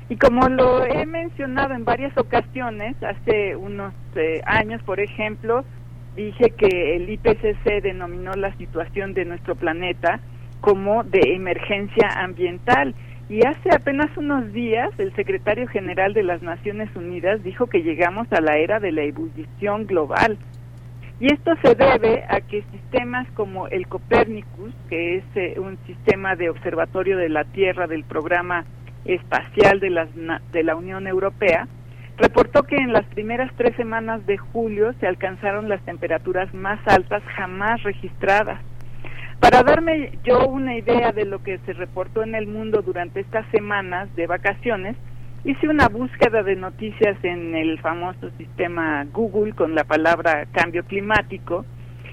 Y como lo he mencionado en varias ocasiones, hace unos eh, años, por ejemplo, dije que el IPCC denominó la situación de nuestro planeta como de emergencia ambiental. Y hace apenas unos días el secretario general de las Naciones Unidas dijo que llegamos a la era de la ebullición global. Y esto se debe a que sistemas como el Copernicus, que es eh, un sistema de observatorio de la Tierra del programa espacial de, las, de la Unión Europea, reportó que en las primeras tres semanas de julio se alcanzaron las temperaturas más altas jamás registradas. Para darme yo una idea de lo que se reportó en el mundo durante estas semanas de vacaciones, hice una búsqueda de noticias en el famoso sistema Google con la palabra cambio climático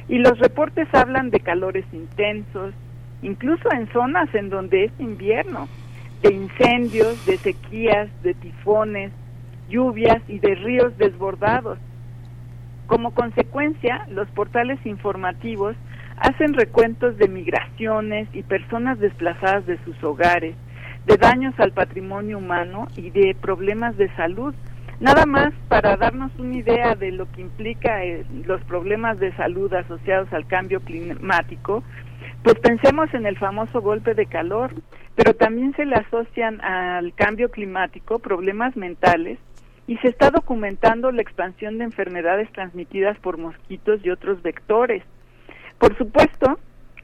y los reportes hablan de calores intensos, incluso en zonas en donde es invierno, de incendios, de sequías, de tifones, lluvias y de ríos desbordados. Como consecuencia, los portales informativos hacen recuentos de migraciones y personas desplazadas de sus hogares, de daños al patrimonio humano y de problemas de salud. Nada más para darnos una idea de lo que implica eh, los problemas de salud asociados al cambio climático, pues pensemos en el famoso golpe de calor, pero también se le asocian al cambio climático problemas mentales y se está documentando la expansión de enfermedades transmitidas por mosquitos y otros vectores. Por supuesto,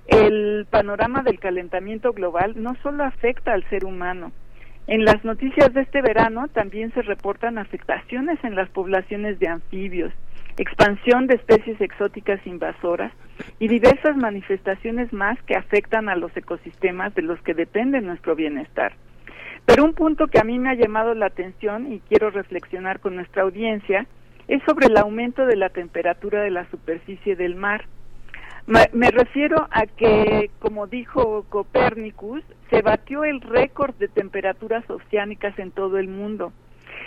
el panorama del calentamiento global no solo afecta al ser humano. En las noticias de este verano también se reportan afectaciones en las poblaciones de anfibios, expansión de especies exóticas invasoras y diversas manifestaciones más que afectan a los ecosistemas de los que depende nuestro bienestar. Pero un punto que a mí me ha llamado la atención y quiero reflexionar con nuestra audiencia es sobre el aumento de la temperatura de la superficie del mar. Me, refiero a que, como dijo Copérnicus, se batió el récord de temperaturas oceánicas en todo el mundo.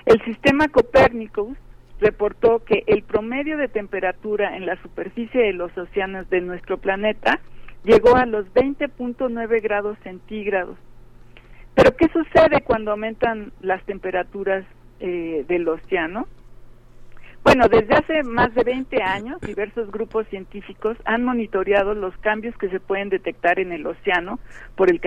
El sistema Copérnicus reportó que el promedio de temperatura en la superficie de los océanos de nuestro planeta llegó a los 20.9 grados centígrados. Pero ¿qué sucede cuando aumentan las temperaturas eh, del océano? Bueno, desde hace más de 20 años, diversos grupos científicos han monitoreado los cambios que se pueden detectar en el océano por el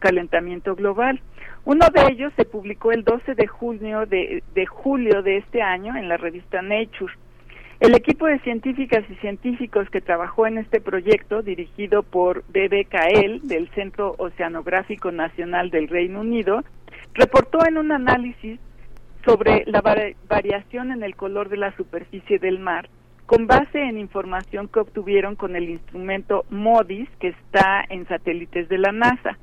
calentamiento global. Uno de ellos se publicó el 12 de junio de, de julio de este año en la revista Nature. El equipo de científicas y científicos que trabajó en este proyecto, dirigido por BBKL del Centro Oceanográfico Nacional del Reino Unido, reportó en un análisis sobre la variación en el color de la superficie del mar con base en información que obtuvieron con el instrumento MODIS que está en satélites de la NASA.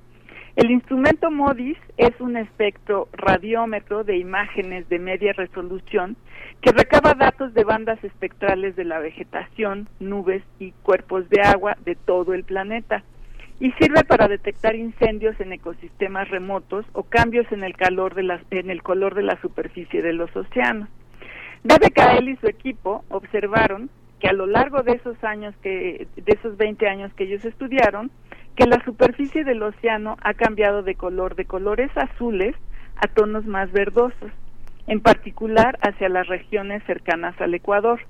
El instrumento MODIS es un espectro radiómetro de imágenes de media resolución que recaba datos de bandas espectrales de la vegetación, nubes y cuerpos de agua de todo el planeta y sirve para detectar incendios en ecosistemas remotos o cambios en el calor de en el color de la superficie de los océanos. BBKL y su equipo observaron que a lo largo de esos años que de esos 20 años que ellos estudiaron, que la superficie del océano ha cambiado de color de colores azules a tonos más verdosos, en particular hacia las regiones cercanas al Ecuador.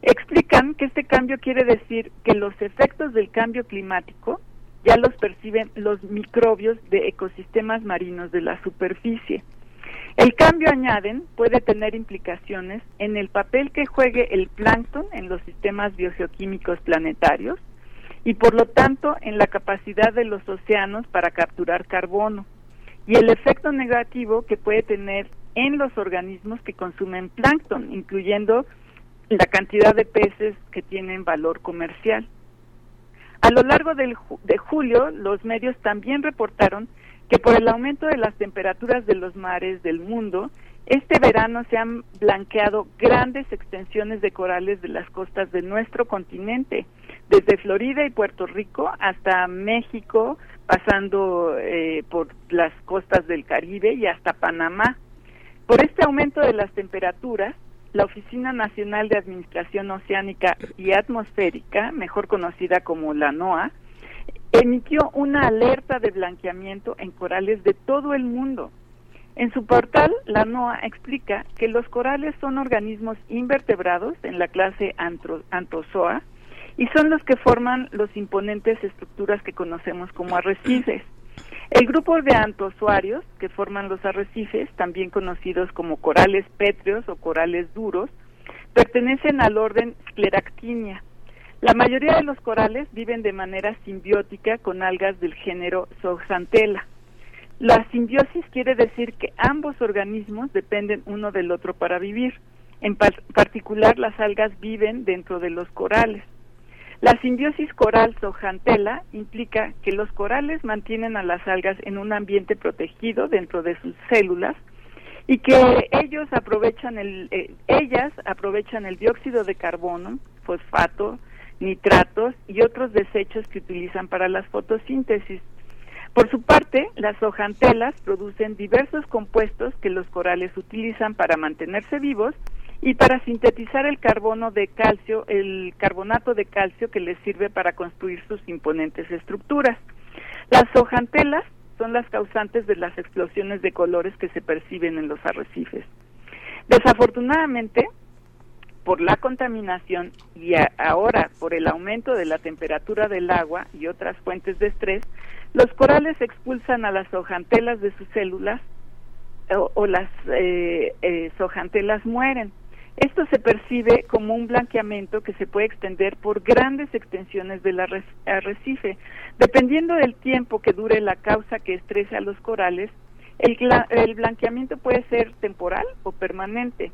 Explican que este cambio quiere decir que los efectos del cambio climático ya los perciben los microbios de ecosistemas marinos de la superficie. El cambio, añaden, puede tener implicaciones en el papel que juegue el plancton en los sistemas biogeoquímicos planetarios y por lo tanto en la capacidad de los océanos para capturar carbono y el efecto negativo que puede tener en los organismos que consumen plancton, incluyendo la cantidad de peces que tienen valor comercial. A lo largo del de julio, los medios también reportaron que por el aumento de las temperaturas de los mares del mundo, este verano se han blanqueado grandes extensiones de corales de las costas de nuestro continente, desde Florida y Puerto Rico hasta México, pasando eh, por las costas del Caribe y hasta Panamá. Por este aumento de las temperaturas, la Oficina Nacional de Administración Oceánica y Atmosférica, mejor conocida como la NOAA, emitió una alerta de blanqueamiento en corales de todo el mundo. En su portal, la NOAA explica que los corales son organismos invertebrados en la clase Anthozoa y son los que forman los imponentes estructuras que conocemos como arrecifes. El grupo de antozoarios que forman los arrecifes, también conocidos como corales pétreos o corales duros, pertenecen al orden Scleractinia, la mayoría de los corales viven de manera simbiótica con algas del género Zooxanthella. La simbiosis quiere decir que ambos organismos dependen uno del otro para vivir. En particular, las algas viven dentro de los corales. La simbiosis coral Zooxanthella implica que los corales mantienen a las algas en un ambiente protegido dentro de sus células y que ellos aprovechan el, eh, ellas aprovechan el dióxido de carbono, fosfato, nitratos y otros desechos que utilizan para la fotosíntesis. Por su parte, las hojantelas producen diversos compuestos que los corales utilizan para mantenerse vivos y para sintetizar el carbono de calcio, el carbonato de calcio que les sirve para construir sus imponentes estructuras. Las hojantelas son las causantes de las explosiones de colores que se perciben en los arrecifes. Desafortunadamente, por la contaminación y ahora por el aumento de la temperatura del agua y otras fuentes de estrés, los corales expulsan a las hojantelas de sus células o, las eh, eh, mueren. Esto se percibe como un blanqueamiento que se puede extender por grandes extensiones del arrecife. Dependiendo del tiempo que dure la causa que estrese a los corales, el blanqueamiento puede ser temporal o permanente.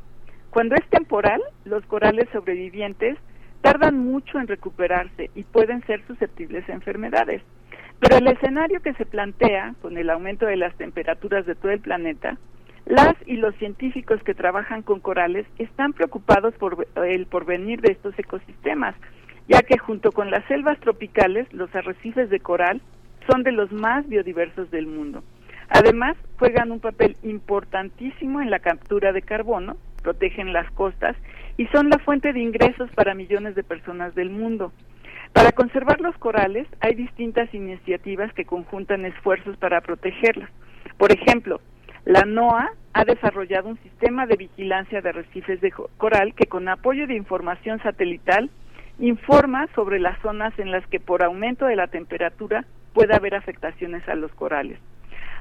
Cuando es temporal, los corales sobrevivientes tardan mucho en recuperarse y pueden ser susceptibles a enfermedades. Pero el escenario que se plantea con el aumento de las temperaturas de todo el planeta, las y los científicos que trabajan con corales están preocupados por el porvenir de estos ecosistemas, ya que junto con las selvas tropicales, los arrecifes de coral son de los más biodiversos del mundo. Además, juegan un papel importantísimo en la captura de carbono, protegen las costas y son la fuente de ingresos para millones de personas del mundo. Para conservar los corales hay distintas iniciativas que conjuntan esfuerzos para protegerlos. Por ejemplo, la NOAA ha desarrollado un sistema de vigilancia de arrecifes de coral que con apoyo de información satelital informa sobre las zonas en las que por aumento de la temperatura puede haber afectaciones a los corales.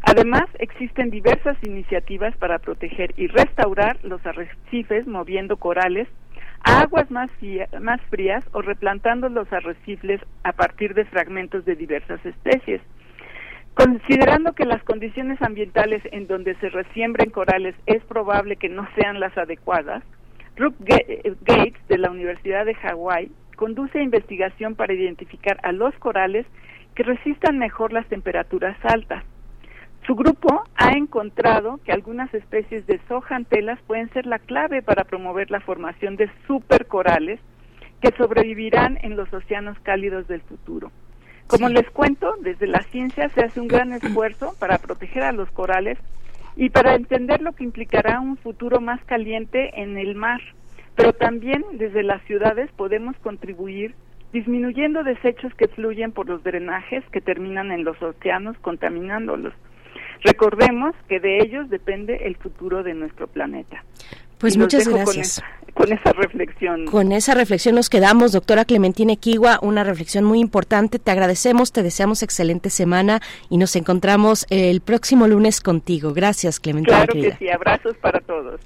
Además, existen diversas iniciativas para proteger y restaurar los arrecifes moviendo corales a aguas más, más frías o replantando los arrecifes a partir de fragmentos de diversas especies. Considerando que las condiciones ambientales en donde se resiembren corales es probable que no sean las adecuadas, Ruth Gates de la Universidad de Hawái conduce investigación para identificar a los corales que resistan mejor las temperaturas altas. Su grupo ha encontrado que algunas especies de sojantelas pueden ser la clave para promover la formación de supercorales que sobrevivirán en los océanos cálidos del futuro. Como les cuento, desde la ciencia se hace un gran esfuerzo para proteger a los corales y para entender lo que implicará un futuro más caliente en el mar. Pero también desde las ciudades podemos contribuir disminuyendo desechos que fluyen por los drenajes que terminan en los océanos contaminándolos. Recordemos que de ellos depende el futuro de nuestro planeta. Pues muchas gracias. Con esa reflexión. Con esa reflexión nos quedamos, doctora Clementina Equigua, una reflexión muy importante. Te agradecemos, te deseamos excelente semana y nos encontramos el próximo lunes contigo. Gracias, Clementina. Claro que sí, abrazos para todos.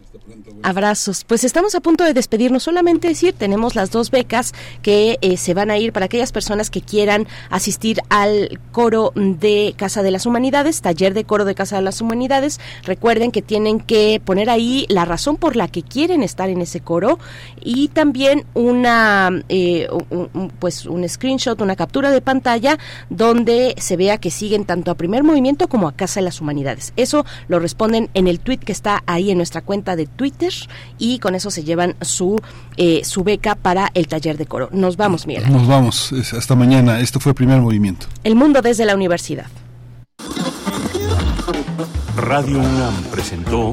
Abrazos. Pues estamos a punto de despedirnos. Solamente decir, tenemos las dos becas que eh, se van a ir para aquellas personas que quieran asistir al coro de Casa de las Humanidades, taller de coro de Casa de las Humanidades. Recuerden que tienen que poner ahí la razón por la que quieren estar en ese coro y también una, eh, pues un screenshot, una captura de pantalla donde se vea que siguen tanto a Primer Movimiento como a Casa de las Humanidades. Eso lo responden en el tweet que está ahí en nuestra cuenta de Twitter y con eso se llevan su, eh, su beca para el taller de coro. Nos vamos, Miguel. Nos vamos. Hasta mañana. Esto fue Primer Movimiento. El mundo desde la universidad. Radio UNAM presentó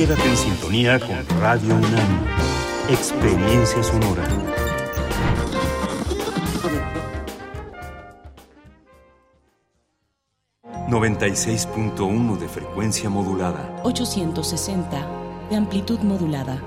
Quédate en sintonía con Radio UNAM. Experiencia sonora. ...96.1 de frecuencia modulada. 860 de amplitud modulada.